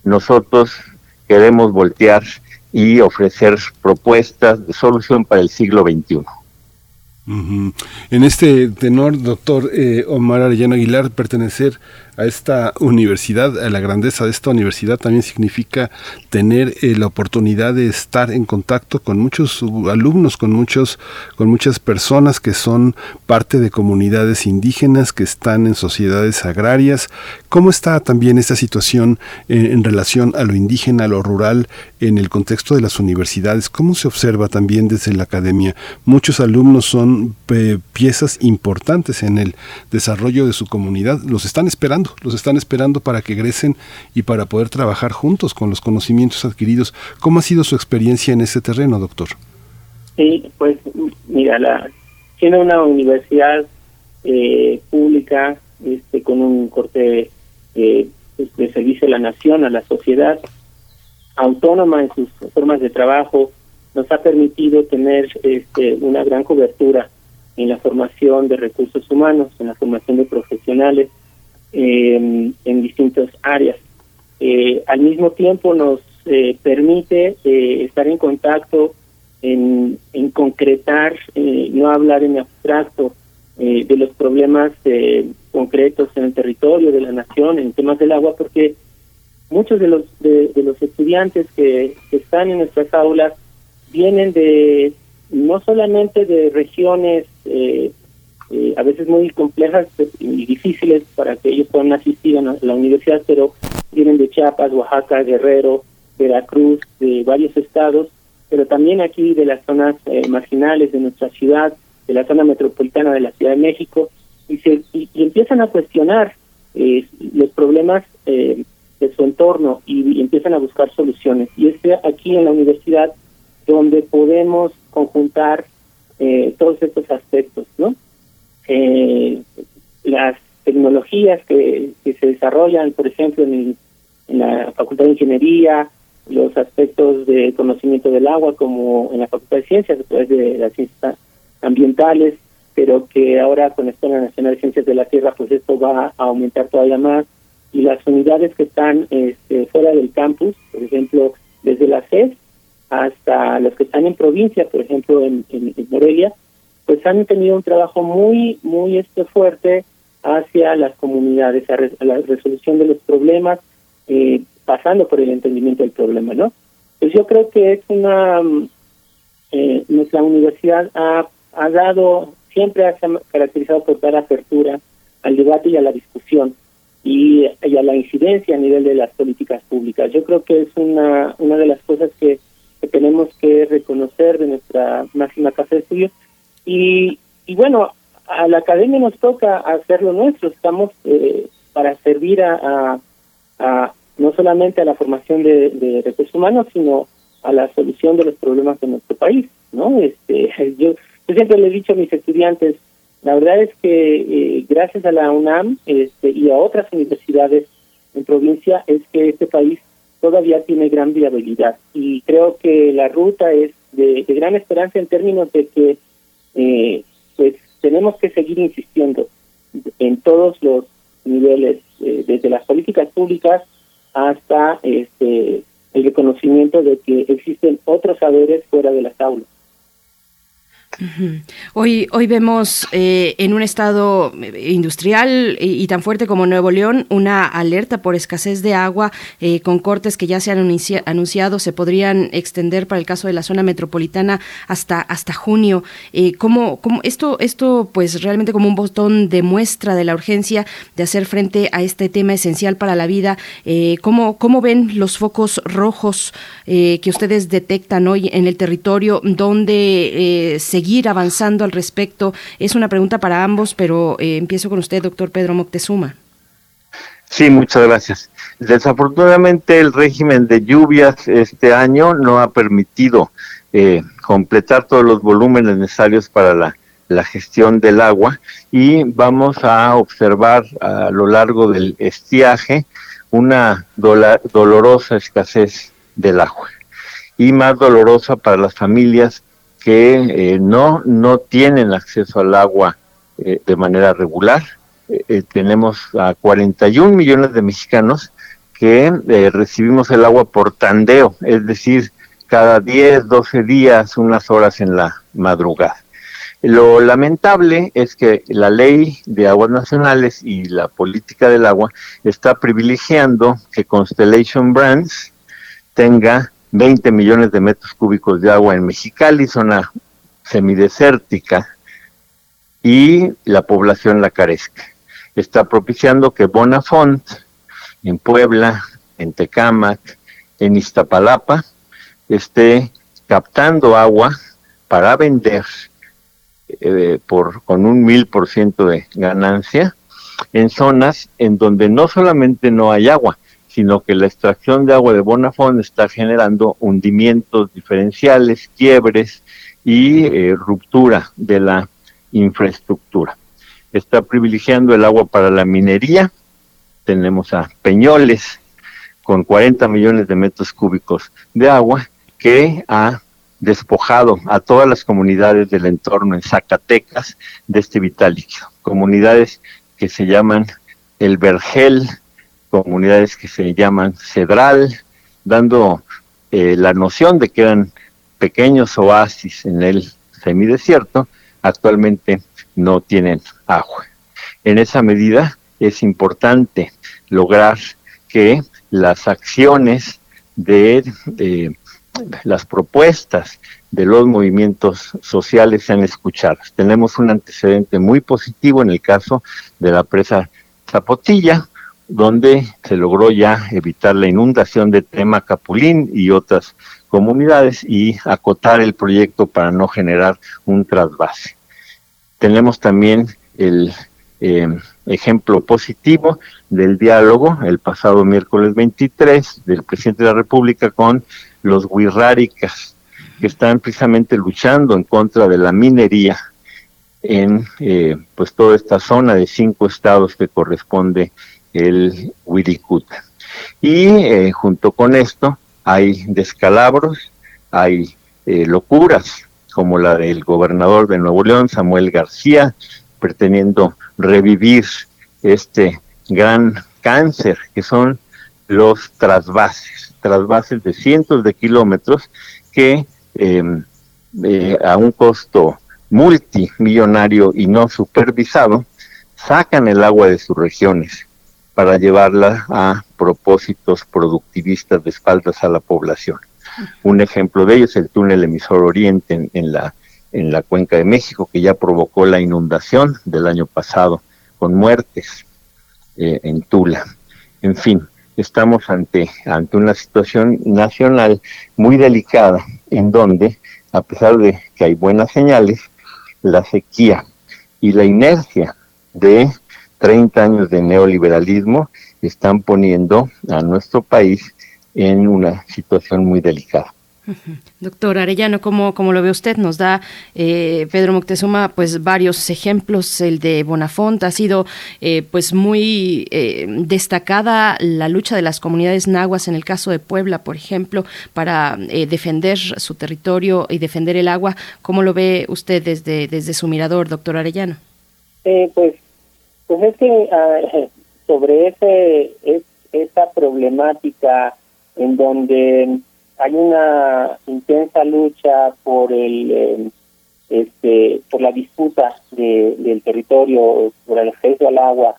nosotros queremos voltear y ofrecer propuestas de solución para el siglo XXI. En este tenor, doctor eh, Omar Arellano Aguilar, pertenecer a esta universidad, a la grandeza de esta universidad también significa tener eh, la oportunidad de estar en contacto con muchos alumnos, con muchos, con muchas personas que son parte de comunidades indígenas, que están en sociedades agrarias. ¿Cómo está también esta situación en, relación a lo indígena, a lo rural, en el contexto de las universidades? ¿Cómo se observa también desde la academia? Muchos alumnos son eh, piezas importantes en el desarrollo de su comunidad, los están los están esperando para que egresen y para poder trabajar juntos con los conocimientos adquiridos. ¿Cómo ha sido su experiencia en ese terreno, doctor? Sí, pues mira, la, siendo una universidad eh, pública este, con un corte eh, pues, de servicio a la nación, a la sociedad, autónoma en sus formas de trabajo, nos ha permitido tener este, una gran cobertura en la formación de recursos humanos, en la formación de profesionales eh, en distintas áreas. Eh, al mismo tiempo nos eh, permite eh, estar en contacto, en, concretar, eh, no hablar en abstracto de los problemas concretos en el territorio de la nación, en temas del agua, porque muchos de los de, de los estudiantes que, que están en nuestras aulas vienen de no solamente de regiones eh, eh, a veces muy complejas y difíciles para que ellos puedan asistir a la, universidad, pero vienen de Chiapas, Oaxaca, Guerrero, Veracruz, de varios estados, pero también aquí de las zonas eh, marginales de nuestra ciudad, de la zona metropolitana de la Ciudad de México, y, se, y, y empiezan a cuestionar eh, los problemas eh, de su entorno y, y empiezan a buscar soluciones. Y es aquí en la universidad donde podemos conjuntar eh, todos estos aspectos, ¿no? Eh, las tecnologías que, se desarrollan, por ejemplo, en, en la Facultad de Ingeniería, los aspectos de conocimiento del agua, como en la Facultad de Ciencias, a través de las ciencias ambientales, pero que ahora con la Escuela Nacional de Ciencias de la Tierra, pues esto va a aumentar todavía más. Y las unidades que están este, fuera del campus, por ejemplo, desde la CES hasta los que están en provincia, por ejemplo, en, en, en Morelia, pues han tenido un trabajo muy, muy este fuerte hacia las comunidades, a, re, la resolución de los problemas, eh, pasando por el entendimiento del problema, ¿no? Pues yo creo que es una, eh, nuestra universidad ha, ha dado, siempre ha caracterizado por dar apertura al debate y a la discusión y, y a la incidencia a nivel de las políticas públicas. Yo creo que es una, una de las cosas que, que tenemos que reconocer de nuestra máxima casa de estudios y, y bueno, a la academia nos toca hacer lo nuestro, estamos eh, para servir a, a, a, no solamente a la formación de, de, recursos humanos, sino a la solución de los problemas de nuestro país, ¿no? Este, yo, yo siempre le he dicho a mis estudiantes, la verdad es que eh, gracias a la UNAM este, y a otras universidades en provincia es que este país todavía tiene gran viabilidad y creo que la ruta es de, de gran esperanza en términos de que eh, pues tenemos que seguir insistiendo en todos los niveles, eh, desde las políticas públicas hasta este el reconocimiento de que existen otros saberes fuera de las aulas. Hoy, hoy vemos eh, en un estado industrial y, tan fuerte como Nuevo León una alerta por escasez de agua eh, con cortes que ya se han anunciado, se podrían extender para el caso de la zona metropolitana hasta, hasta junio. Eh, ¿cómo, esto, esto, pues realmente como un botón de muestra de la urgencia de hacer frente a este tema esencial para la vida. Eh, ¿cómo, ¿Cómo ven los focos rojos que ustedes detectan hoy en el territorio donde se seguir avanzando al respecto? Es una pregunta para ambos, pero eh, empiezo con usted, doctor Pedro Moctezuma. Sí, muchas gracias. Desafortunadamente el régimen de lluvias este año no ha permitido eh, completar todos los volúmenes necesarios para la, la, gestión del agua y vamos a observar a lo largo del estiaje una dolorosa escasez del agua y más dolorosa para las familias que eh, no, no tienen acceso al agua eh, de manera regular. Eh, tenemos a 41 millones de mexicanos que recibimos el agua por tandeo, es decir, cada 10, 12 días, unas horas en la madrugada. Lo lamentable es que la ley de aguas nacionales y la política del agua está privilegiando que Constellation Brands tenga 20 millones de metros cúbicos de agua en Mexicali, zona semidesértica, y la población la carezca. Está propiciando que Bonafont, en Puebla, en Tecámac, en Iztapalapa, esté captando agua para vender eh, por con un mil por ciento de ganancia en zonas en donde no solamente no hay agua, sino que la extracción de agua de Bonafont está generando hundimientos diferenciales, quiebres y eh, ruptura de la infraestructura. está privilegiando el agua para la minería. Tenemos a Peñoles con 40 millones de metros cúbicos de agua que ha despojado a todas las comunidades del entorno en Zacatecas de este vital. Comunidades que se llaman El Vergel, comunidades que se llaman Cedral, dando eh, la noción de que eran pequeños oasis en el semidesierto, actualmente no tienen agua. En esa medida es importante lograr que las acciones de, de las propuestas de los movimientos sociales sean escuchadas. Tenemos un antecedente muy positivo en el caso de la presa Zapotilla, donde se logró ya evitar la inundación de Tema Capulín y otras comunidades y acotar el proyecto para no generar un trasvase. Tenemos también el eh, ejemplo positivo del diálogo el pasado miércoles 23 del presidente de la República con los huirráricas que están precisamente luchando en contra de la minería en eh, pues toda esta zona de cinco estados que corresponde el Wirikuta. Y eh, junto con esto hay descalabros, hay eh, locuras, como la del gobernador de Nuevo León, Samuel García, pretendiendo revivir este gran cáncer que son los trasvases, trasvases de cientos de kilómetros que em, eh, a un costo multimillonario y no supervisado, sacan el agua de sus regiones para llevarla a propósitos productivistas de espaldas a la población. Un ejemplo de ello es el túnel emisor Oriente en, la, en la cuenca de México, que ya provocó la inundación del año pasado, con muertes eh, en Tula. En fin, estamos ante, ante una situación nacional muy delicada, en donde, a pesar de que hay buenas señales, la sequía y la inercia de 30 años de neoliberalismo están poniendo a nuestro país en una situación muy delicada. Doctor Arellano, ¿cómo, cómo lo ve usted? Nos da eh, Pedro Moctezuma pues varios ejemplos. El de Bonafont ha sido eh, pues muy eh, destacada la lucha de las comunidades nahuas en el caso de Puebla, por ejemplo, para defender su territorio y defender el agua. ¿Cómo lo ve usted desde, desde su mirador, doctor Arellano? pues pues es que ah, sobre ese es, esa problemática en donde hay una intensa lucha por el eh, este por la disputa del territorio, por el acceso al agua,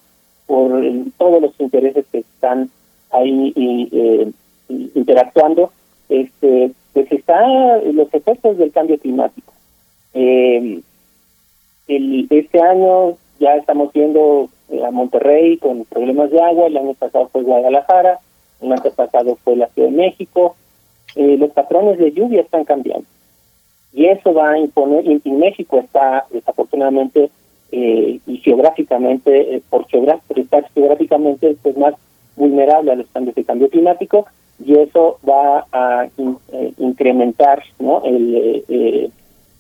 por todos los intereses que están ahí eh, interactuando, este pues está los efectos del cambio climático. Eh, el, este año ya estamos viendo eh, a Monterrey con problemas de agua, el año pasado fue Guadalajara, el año pasado fue la Ciudad de México, eh, los patrones de lluvia están cambiando. Y eso va a imponer, y, México está desafortunadamente eh, y geográficamente, por, estar geográficamente pues, más vulnerable a los cambios de cambio climático, y eso va a incrementar ¿no? el,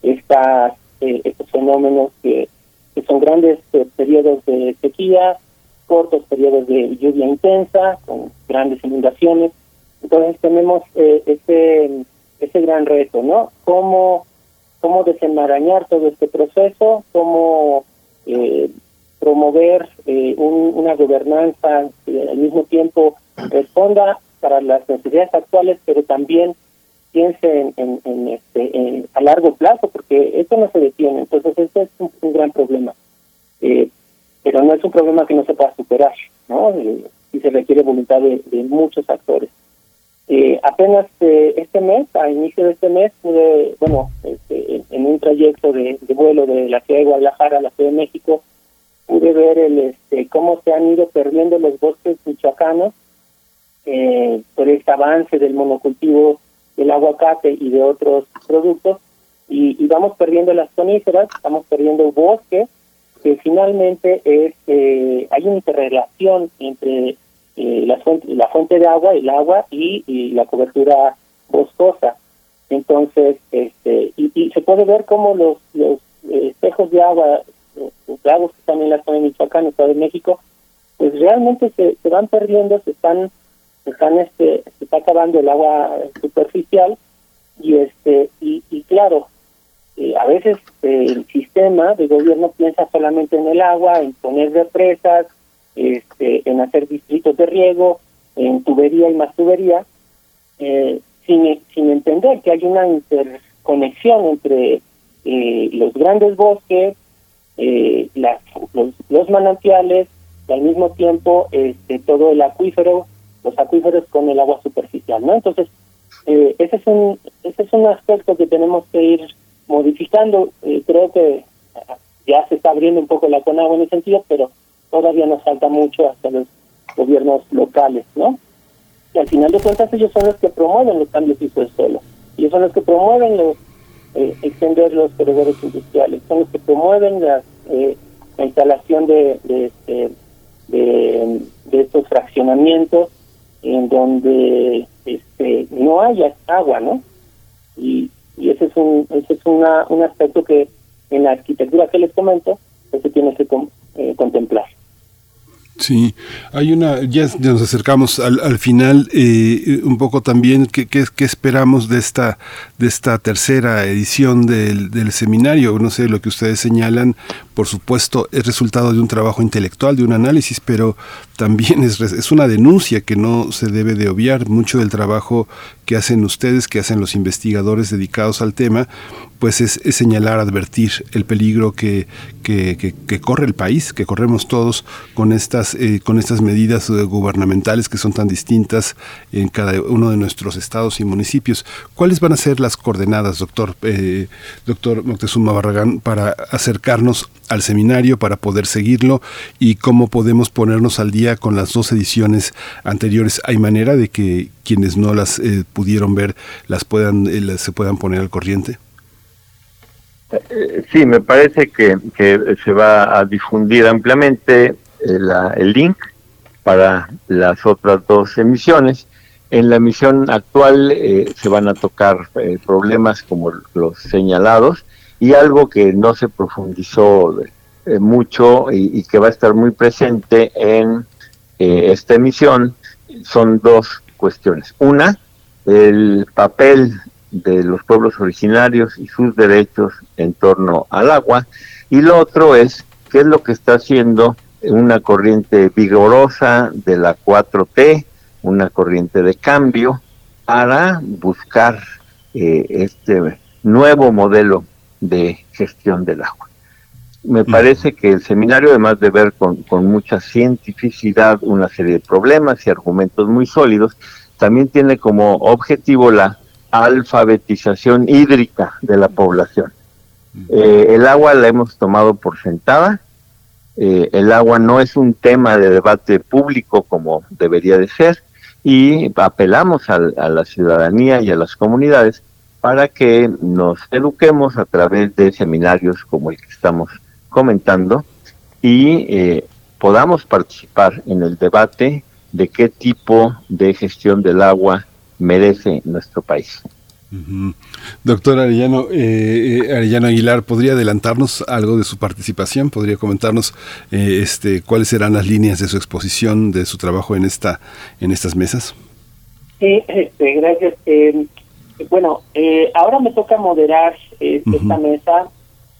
estas, estos fenómenos que que son grandes eh, periodos de sequía, cortos periodos de lluvia intensa, con grandes inundaciones. Entonces tenemos eh, ese, ese gran reto, ¿no? ¿Cómo, cómo desenmarañar todo este proceso, cómo eh, promover una gobernanza que al mismo tiempo responda para las necesidades actuales, pero también piense en, en, este, a largo plazo, porque esto no se detiene. Entonces, este es un, gran problema. Eh, pero no es un problema que no se pueda superar, ¿no? Eh, y se requiere voluntad de, muchos actores. Eh, apenas este mes, a inicio de este mes, pude, bueno, este, en un trayecto de, vuelo de la ciudad de Guadalajara a la Ciudad de México, pude ver el este cómo se han ido perdiendo los bosques michoacanos por este avance del monocultivo del aguacate y de otros productos, y, vamos perdiendo las coníferas, estamos perdiendo bosque, que finalmente es eh, hay una interrelación entre eh, la, fuente, la fuente de agua, el agua y, la cobertura boscosa. Entonces, este y, se puede ver cómo los, los espejos de agua los lagos que están en la zona de Michoacán, Estado de México, pues realmente se, se van perdiendo, se están, están, este, se está acabando el agua superficial y este, y, claro, eh, a veces eh, el sistema de gobierno piensa solamente en el agua, en poner represas, este, en hacer distritos de riego, en tubería y más tubería, eh, sin, sin entender que hay una interconexión entre los grandes bosques, las, los, los manantiales, y al mismo tiempo este, todo el acuífero, los acuíferos con el agua superficial, ¿no? Entonces, eh, ese es un ese es un aspecto que tenemos que ir modificando. Eh, creo que ya se está abriendo un poco la CONAGUA en ese sentido, pero todavía nos falta mucho hasta los gobiernos locales, ¿no? Y al final de cuentas ellos son los que promueven los cambios de uso del suelo. Ellos son los que promueven los eh, extender los corredores industriales, son los que promueven la, eh, la instalación de, de, este, de, de estos fraccionamientos en donde este, no haya agua, ¿no? Y, y ese es un ese es una, un aspecto que en la arquitectura que les comento pues, se tiene que eh, contemplar. Sí, hay una, ya nos acercamos al, al final, eh, un poco también, ¿qué, qué, qué esperamos de esta, de esta tercera edición del, del seminario? No sé, lo que ustedes señalan, por supuesto, es resultado de un trabajo intelectual, de un análisis, pero también es, es una denuncia que no se debe de obviar. Mucho del trabajo que hacen ustedes, que hacen los investigadores dedicados al tema, pues es, es señalar, advertir el peligro que, que, que- que corre el país, que corremos todos con estas, eh, con estas medidas eh, gubernamentales que son tan distintas en cada uno de nuestros estados y municipios. ¿Cuáles van a ser las coordenadas, doctor, eh, doctor Moctezuma Barragán, para acercarnos al seminario, para poder seguirlo y cómo podemos ponernos al día con las dos ediciones anteriores? ¿Hay manera de que quienes no las eh, pudieron ver las puedan, eh, las- se puedan poner al corriente? Eh, Sí, me parece que, se va a difundir ampliamente eh, la- el link para las otras dos emisiones. En la emisión actual eh, se van a tocar problemas como los señalados y algo que no se profundizó mucho y, y que va a estar muy presente en eh, esta emisión son dos cuestiones. Una, el papel de los pueblos originarios y sus derechos en torno al agua. Y lo otro es qué es lo que está haciendo una corriente vigorosa de la 4T, una corriente de cambio, para buscar eh, este nuevo modelo de gestión del agua. Me parece que el seminario, además de ver con, con mucha cientificidad una serie de problemas y argumentos muy sólidos, también tiene como objetivo la alfabetización hídrica de la población. Eh, el agua la hemos tomado por sentada, eh, el agua no es un tema de debate público como debería de ser y apelamos al- a, la ciudadanía y a las comunidades para que nos eduquemos a través de seminarios como el que estamos comentando y eh, podamos participar en el debate de qué tipo de gestión del agua merece nuestro país. Doctor Arellano, eh, eh, Arellano Aguilar, ¿podría adelantarnos algo de su participación? ¿Podría comentarnos eh, este, cuáles serán las líneas de su exposición, de su trabajo en, esta, en estas mesas? Sí, este, gracias. Eh, bueno, eh, ahora me toca moderar eh, esta mesa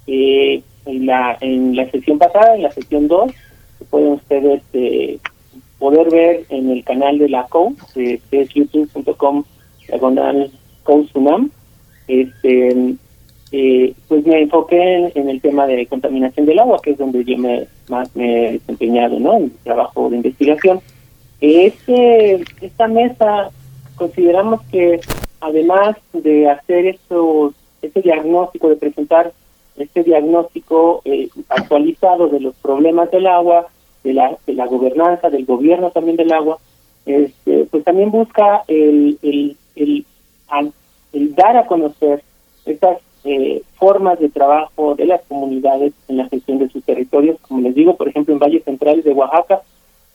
eh, en la en la sesión pasada, en la sesión 2, que pueden ustedes eh, poder ver en el canal de la COU, que es youtube.com, diagonal COU Sunam. Este, eh, pues me enfoqué en, en el tema de contaminación del agua, que es donde yo me más me he desempeñado, ¿no? En mi trabajo de investigación. Este, esta mesa consideramos que además de hacer estos, este diagnóstico, de presentar este diagnóstico eh, actualizado de los problemas del agua, de la, de la gobernanza, del gobierno también del agua, este, pues también busca el, el, el, dar a conocer estas eh, formas de trabajo de las comunidades en la gestión de sus territorios. Como les digo, por ejemplo, en valles centrales de Oaxaca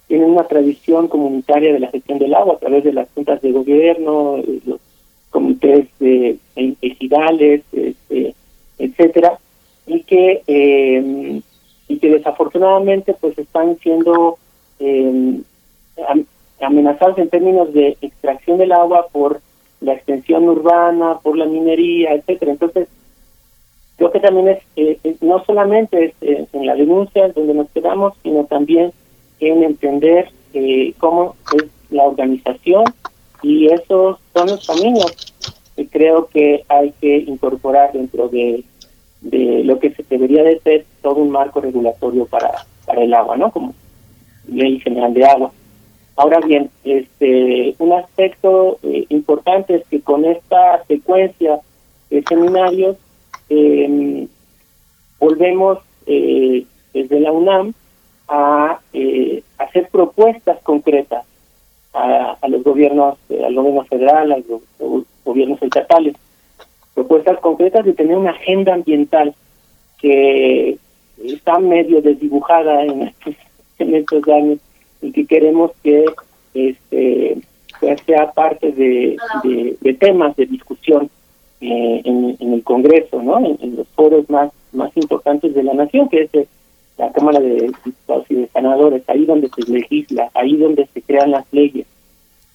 tienen una tradición comunitaria de la gestión del agua a través de las juntas de gobierno, eh, los comités de ejidales, este, etcétera, y que eh, y que desafortunadamente pues están siendo eh, amenazados en términos de extracción del agua por la extensión urbana, por la minería, etcétera. Entonces, creo que también es, eh, no solamente es eh, en la denuncia donde nos quedamos, sino también en entender eh, cómo es la organización y esos son los caminos que creo que hay que incorporar dentro de, de lo que se debería de ser todo un marco regulatorio para, para el agua, ¿no? Como ley general de agua. Ahora bien, este un aspecto eh, importante es que con esta secuencia de seminarios eh, volvemos eh, desde la UNAM a eh, hacer propuestas concretas a, a, los gobiernos, al gobierno federal, a los gobiernos estatales, propuestas concretas de tener una agenda ambiental que está medio desdibujada en estos, en estos años y que queremos que este pues sea parte de, de, temas de discusión eh, en, el Congreso, ¿no? En, los foros más más importantes de la nación, que es la Cámara de Diputados y de Senadores, ahí donde se legisla, ahí donde se crean las leyes,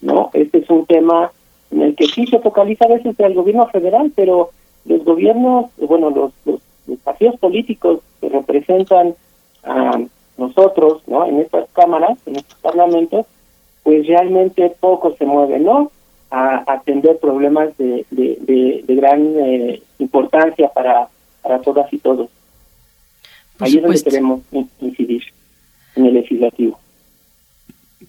¿no? Este es un tema en el que sí se focaliza a veces el gobierno federal, pero los gobiernos, bueno, los, los, los partidos políticos que representan a nosotros, ¿no? En estas cámaras, en estos parlamentos, pues realmente poco se mueve, ¿no? A atender problemas de, de, de, gran eh, importancia para, para todas y todos. Ahí es donde queremos incidir, en el legislativo.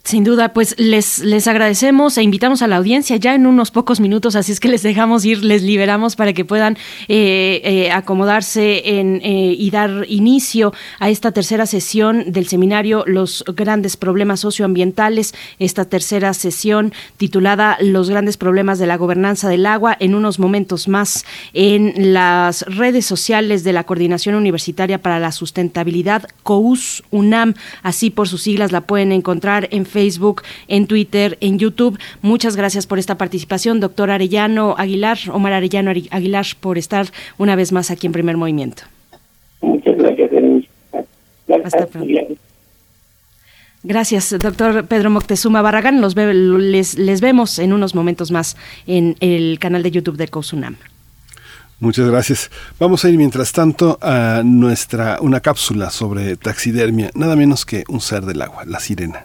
Sin duda, pues les, les agradecemos e invitamos a la audiencia ya en unos pocos minutos, así es que les dejamos ir, les liberamos para que puedan eh, eh, acomodarse en, eh, y dar inicio a esta tercera sesión del seminario Los grandes problemas socioambientales, esta tercera sesión titulada Los grandes problemas de la gobernanza del agua, en unos momentos más en las redes sociales de la Coordinación Universitaria para la Sustentabilidad, COUS UNAM, así por sus siglas la pueden encontrar en Facebook, en Twitter, en YouTube. Muchas gracias por esta participación, doctor Arellano Aguilar, Omar Arellano Aguilar, por estar una vez más aquí en Primer Movimiento. Muchas gracias, Hasta pronto. Gracias, doctor Pedro Moctezuma Barragán. Los les, les vemos en unos momentos más en el canal de YouTube de COSUNAM. Muchas gracias. Vamos a ir mientras tanto a nuestra una cápsula sobre taxidermia, nada menos que un ser del agua, la sirena.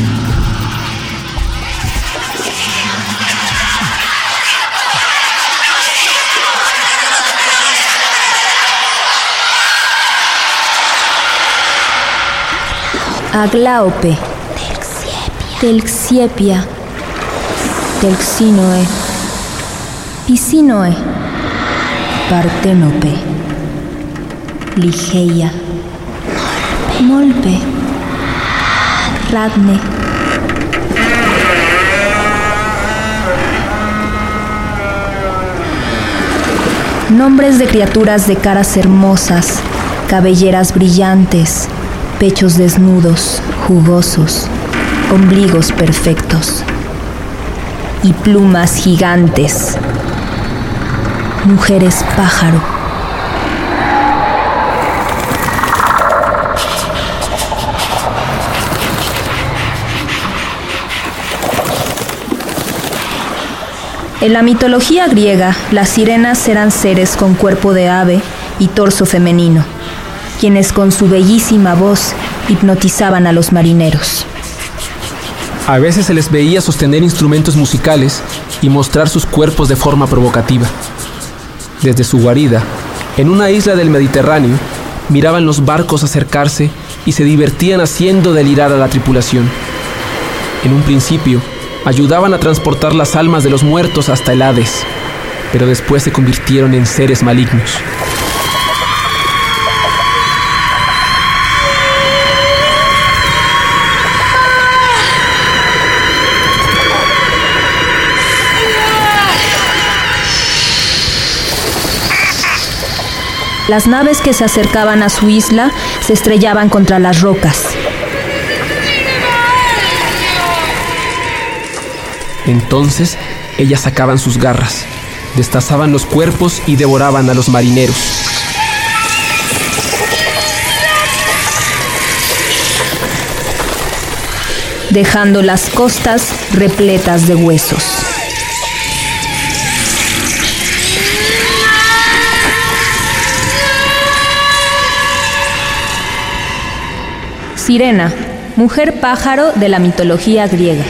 Aglaope, Telxiepia, Telxinoe, Pisinoe, Partenope, Ligeia, Molpe, Radne. Nombres de criaturas de caras hermosas, cabelleras brillantes, pechos desnudos, jugosos, ombligos perfectos y plumas gigantes. Mujeres pájaro. En la mitología griega, las sirenas eran seres con cuerpo de ave y torso femenino quienes con su bellísima voz hipnotizaban a los marineros. A veces se les veía sostener instrumentos musicales y mostrar sus cuerpos de forma provocativa. Desde su guarida, en una isla del Mediterráneo, miraban los barcos acercarse y se divertían haciendo delirar a la tripulación. En un principio, ayudaban a transportar las almas de los muertos hasta el Hades, pero después se convirtieron en seres malignos. Las naves que se acercaban a su isla se estrellaban contra las rocas. Entonces ellas sacaban sus garras, destazaban los cuerpos y devoraban a los marineros. dejando las costas repletas de huesos. Sirena, mujer pájaro de la mitología griega.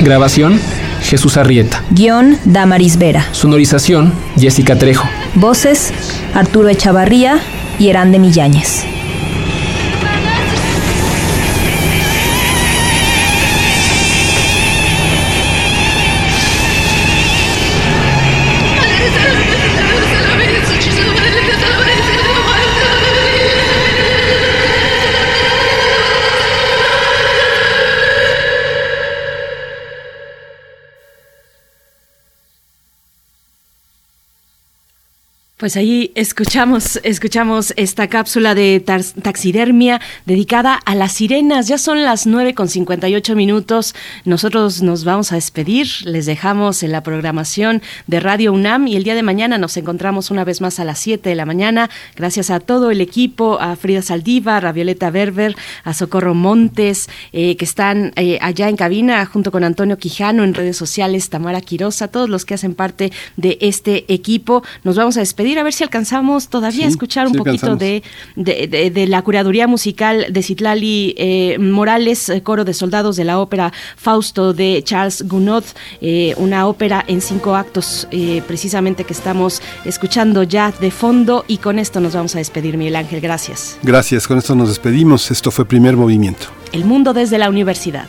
Grabación, Jesús Arrieta. Guión, Damaris Vera. Sonorización, Jessica Trejo. Voces, Arturo Echavarría y Herán de Milláñez. Pues ahí escuchamos, escuchamos esta cápsula de taxidermia dedicada a las sirenas. Ya son las 9 con 58 minutos. Nosotros nos vamos a despedir. Les dejamos en la programación de Radio UNAM y el día de mañana nos encontramos una vez más a las 7 de la mañana. Gracias a todo el equipo, a Frida Saldívar, a Violeta Berber, a Socorro Montes, eh, que están eh, allá en cabina junto con Antonio Quijano en redes sociales, Tamara Quirosa, todos los que hacen parte de este equipo. Nos vamos a despedir a ver si alcanzamos todavía a escuchar un poquito de, de, la curaduría musical de Citlali eh, Morales, eh, coro de soldados de la ópera Fausto de Charles Gounod, eh, una ópera en cinco actos precisamente que estamos escuchando ya de fondo y con esto nos vamos a despedir, Miguel Ángel. Gracias. Gracias, con esto nos despedimos. Esto fue Primer Movimiento. El mundo desde la universidad.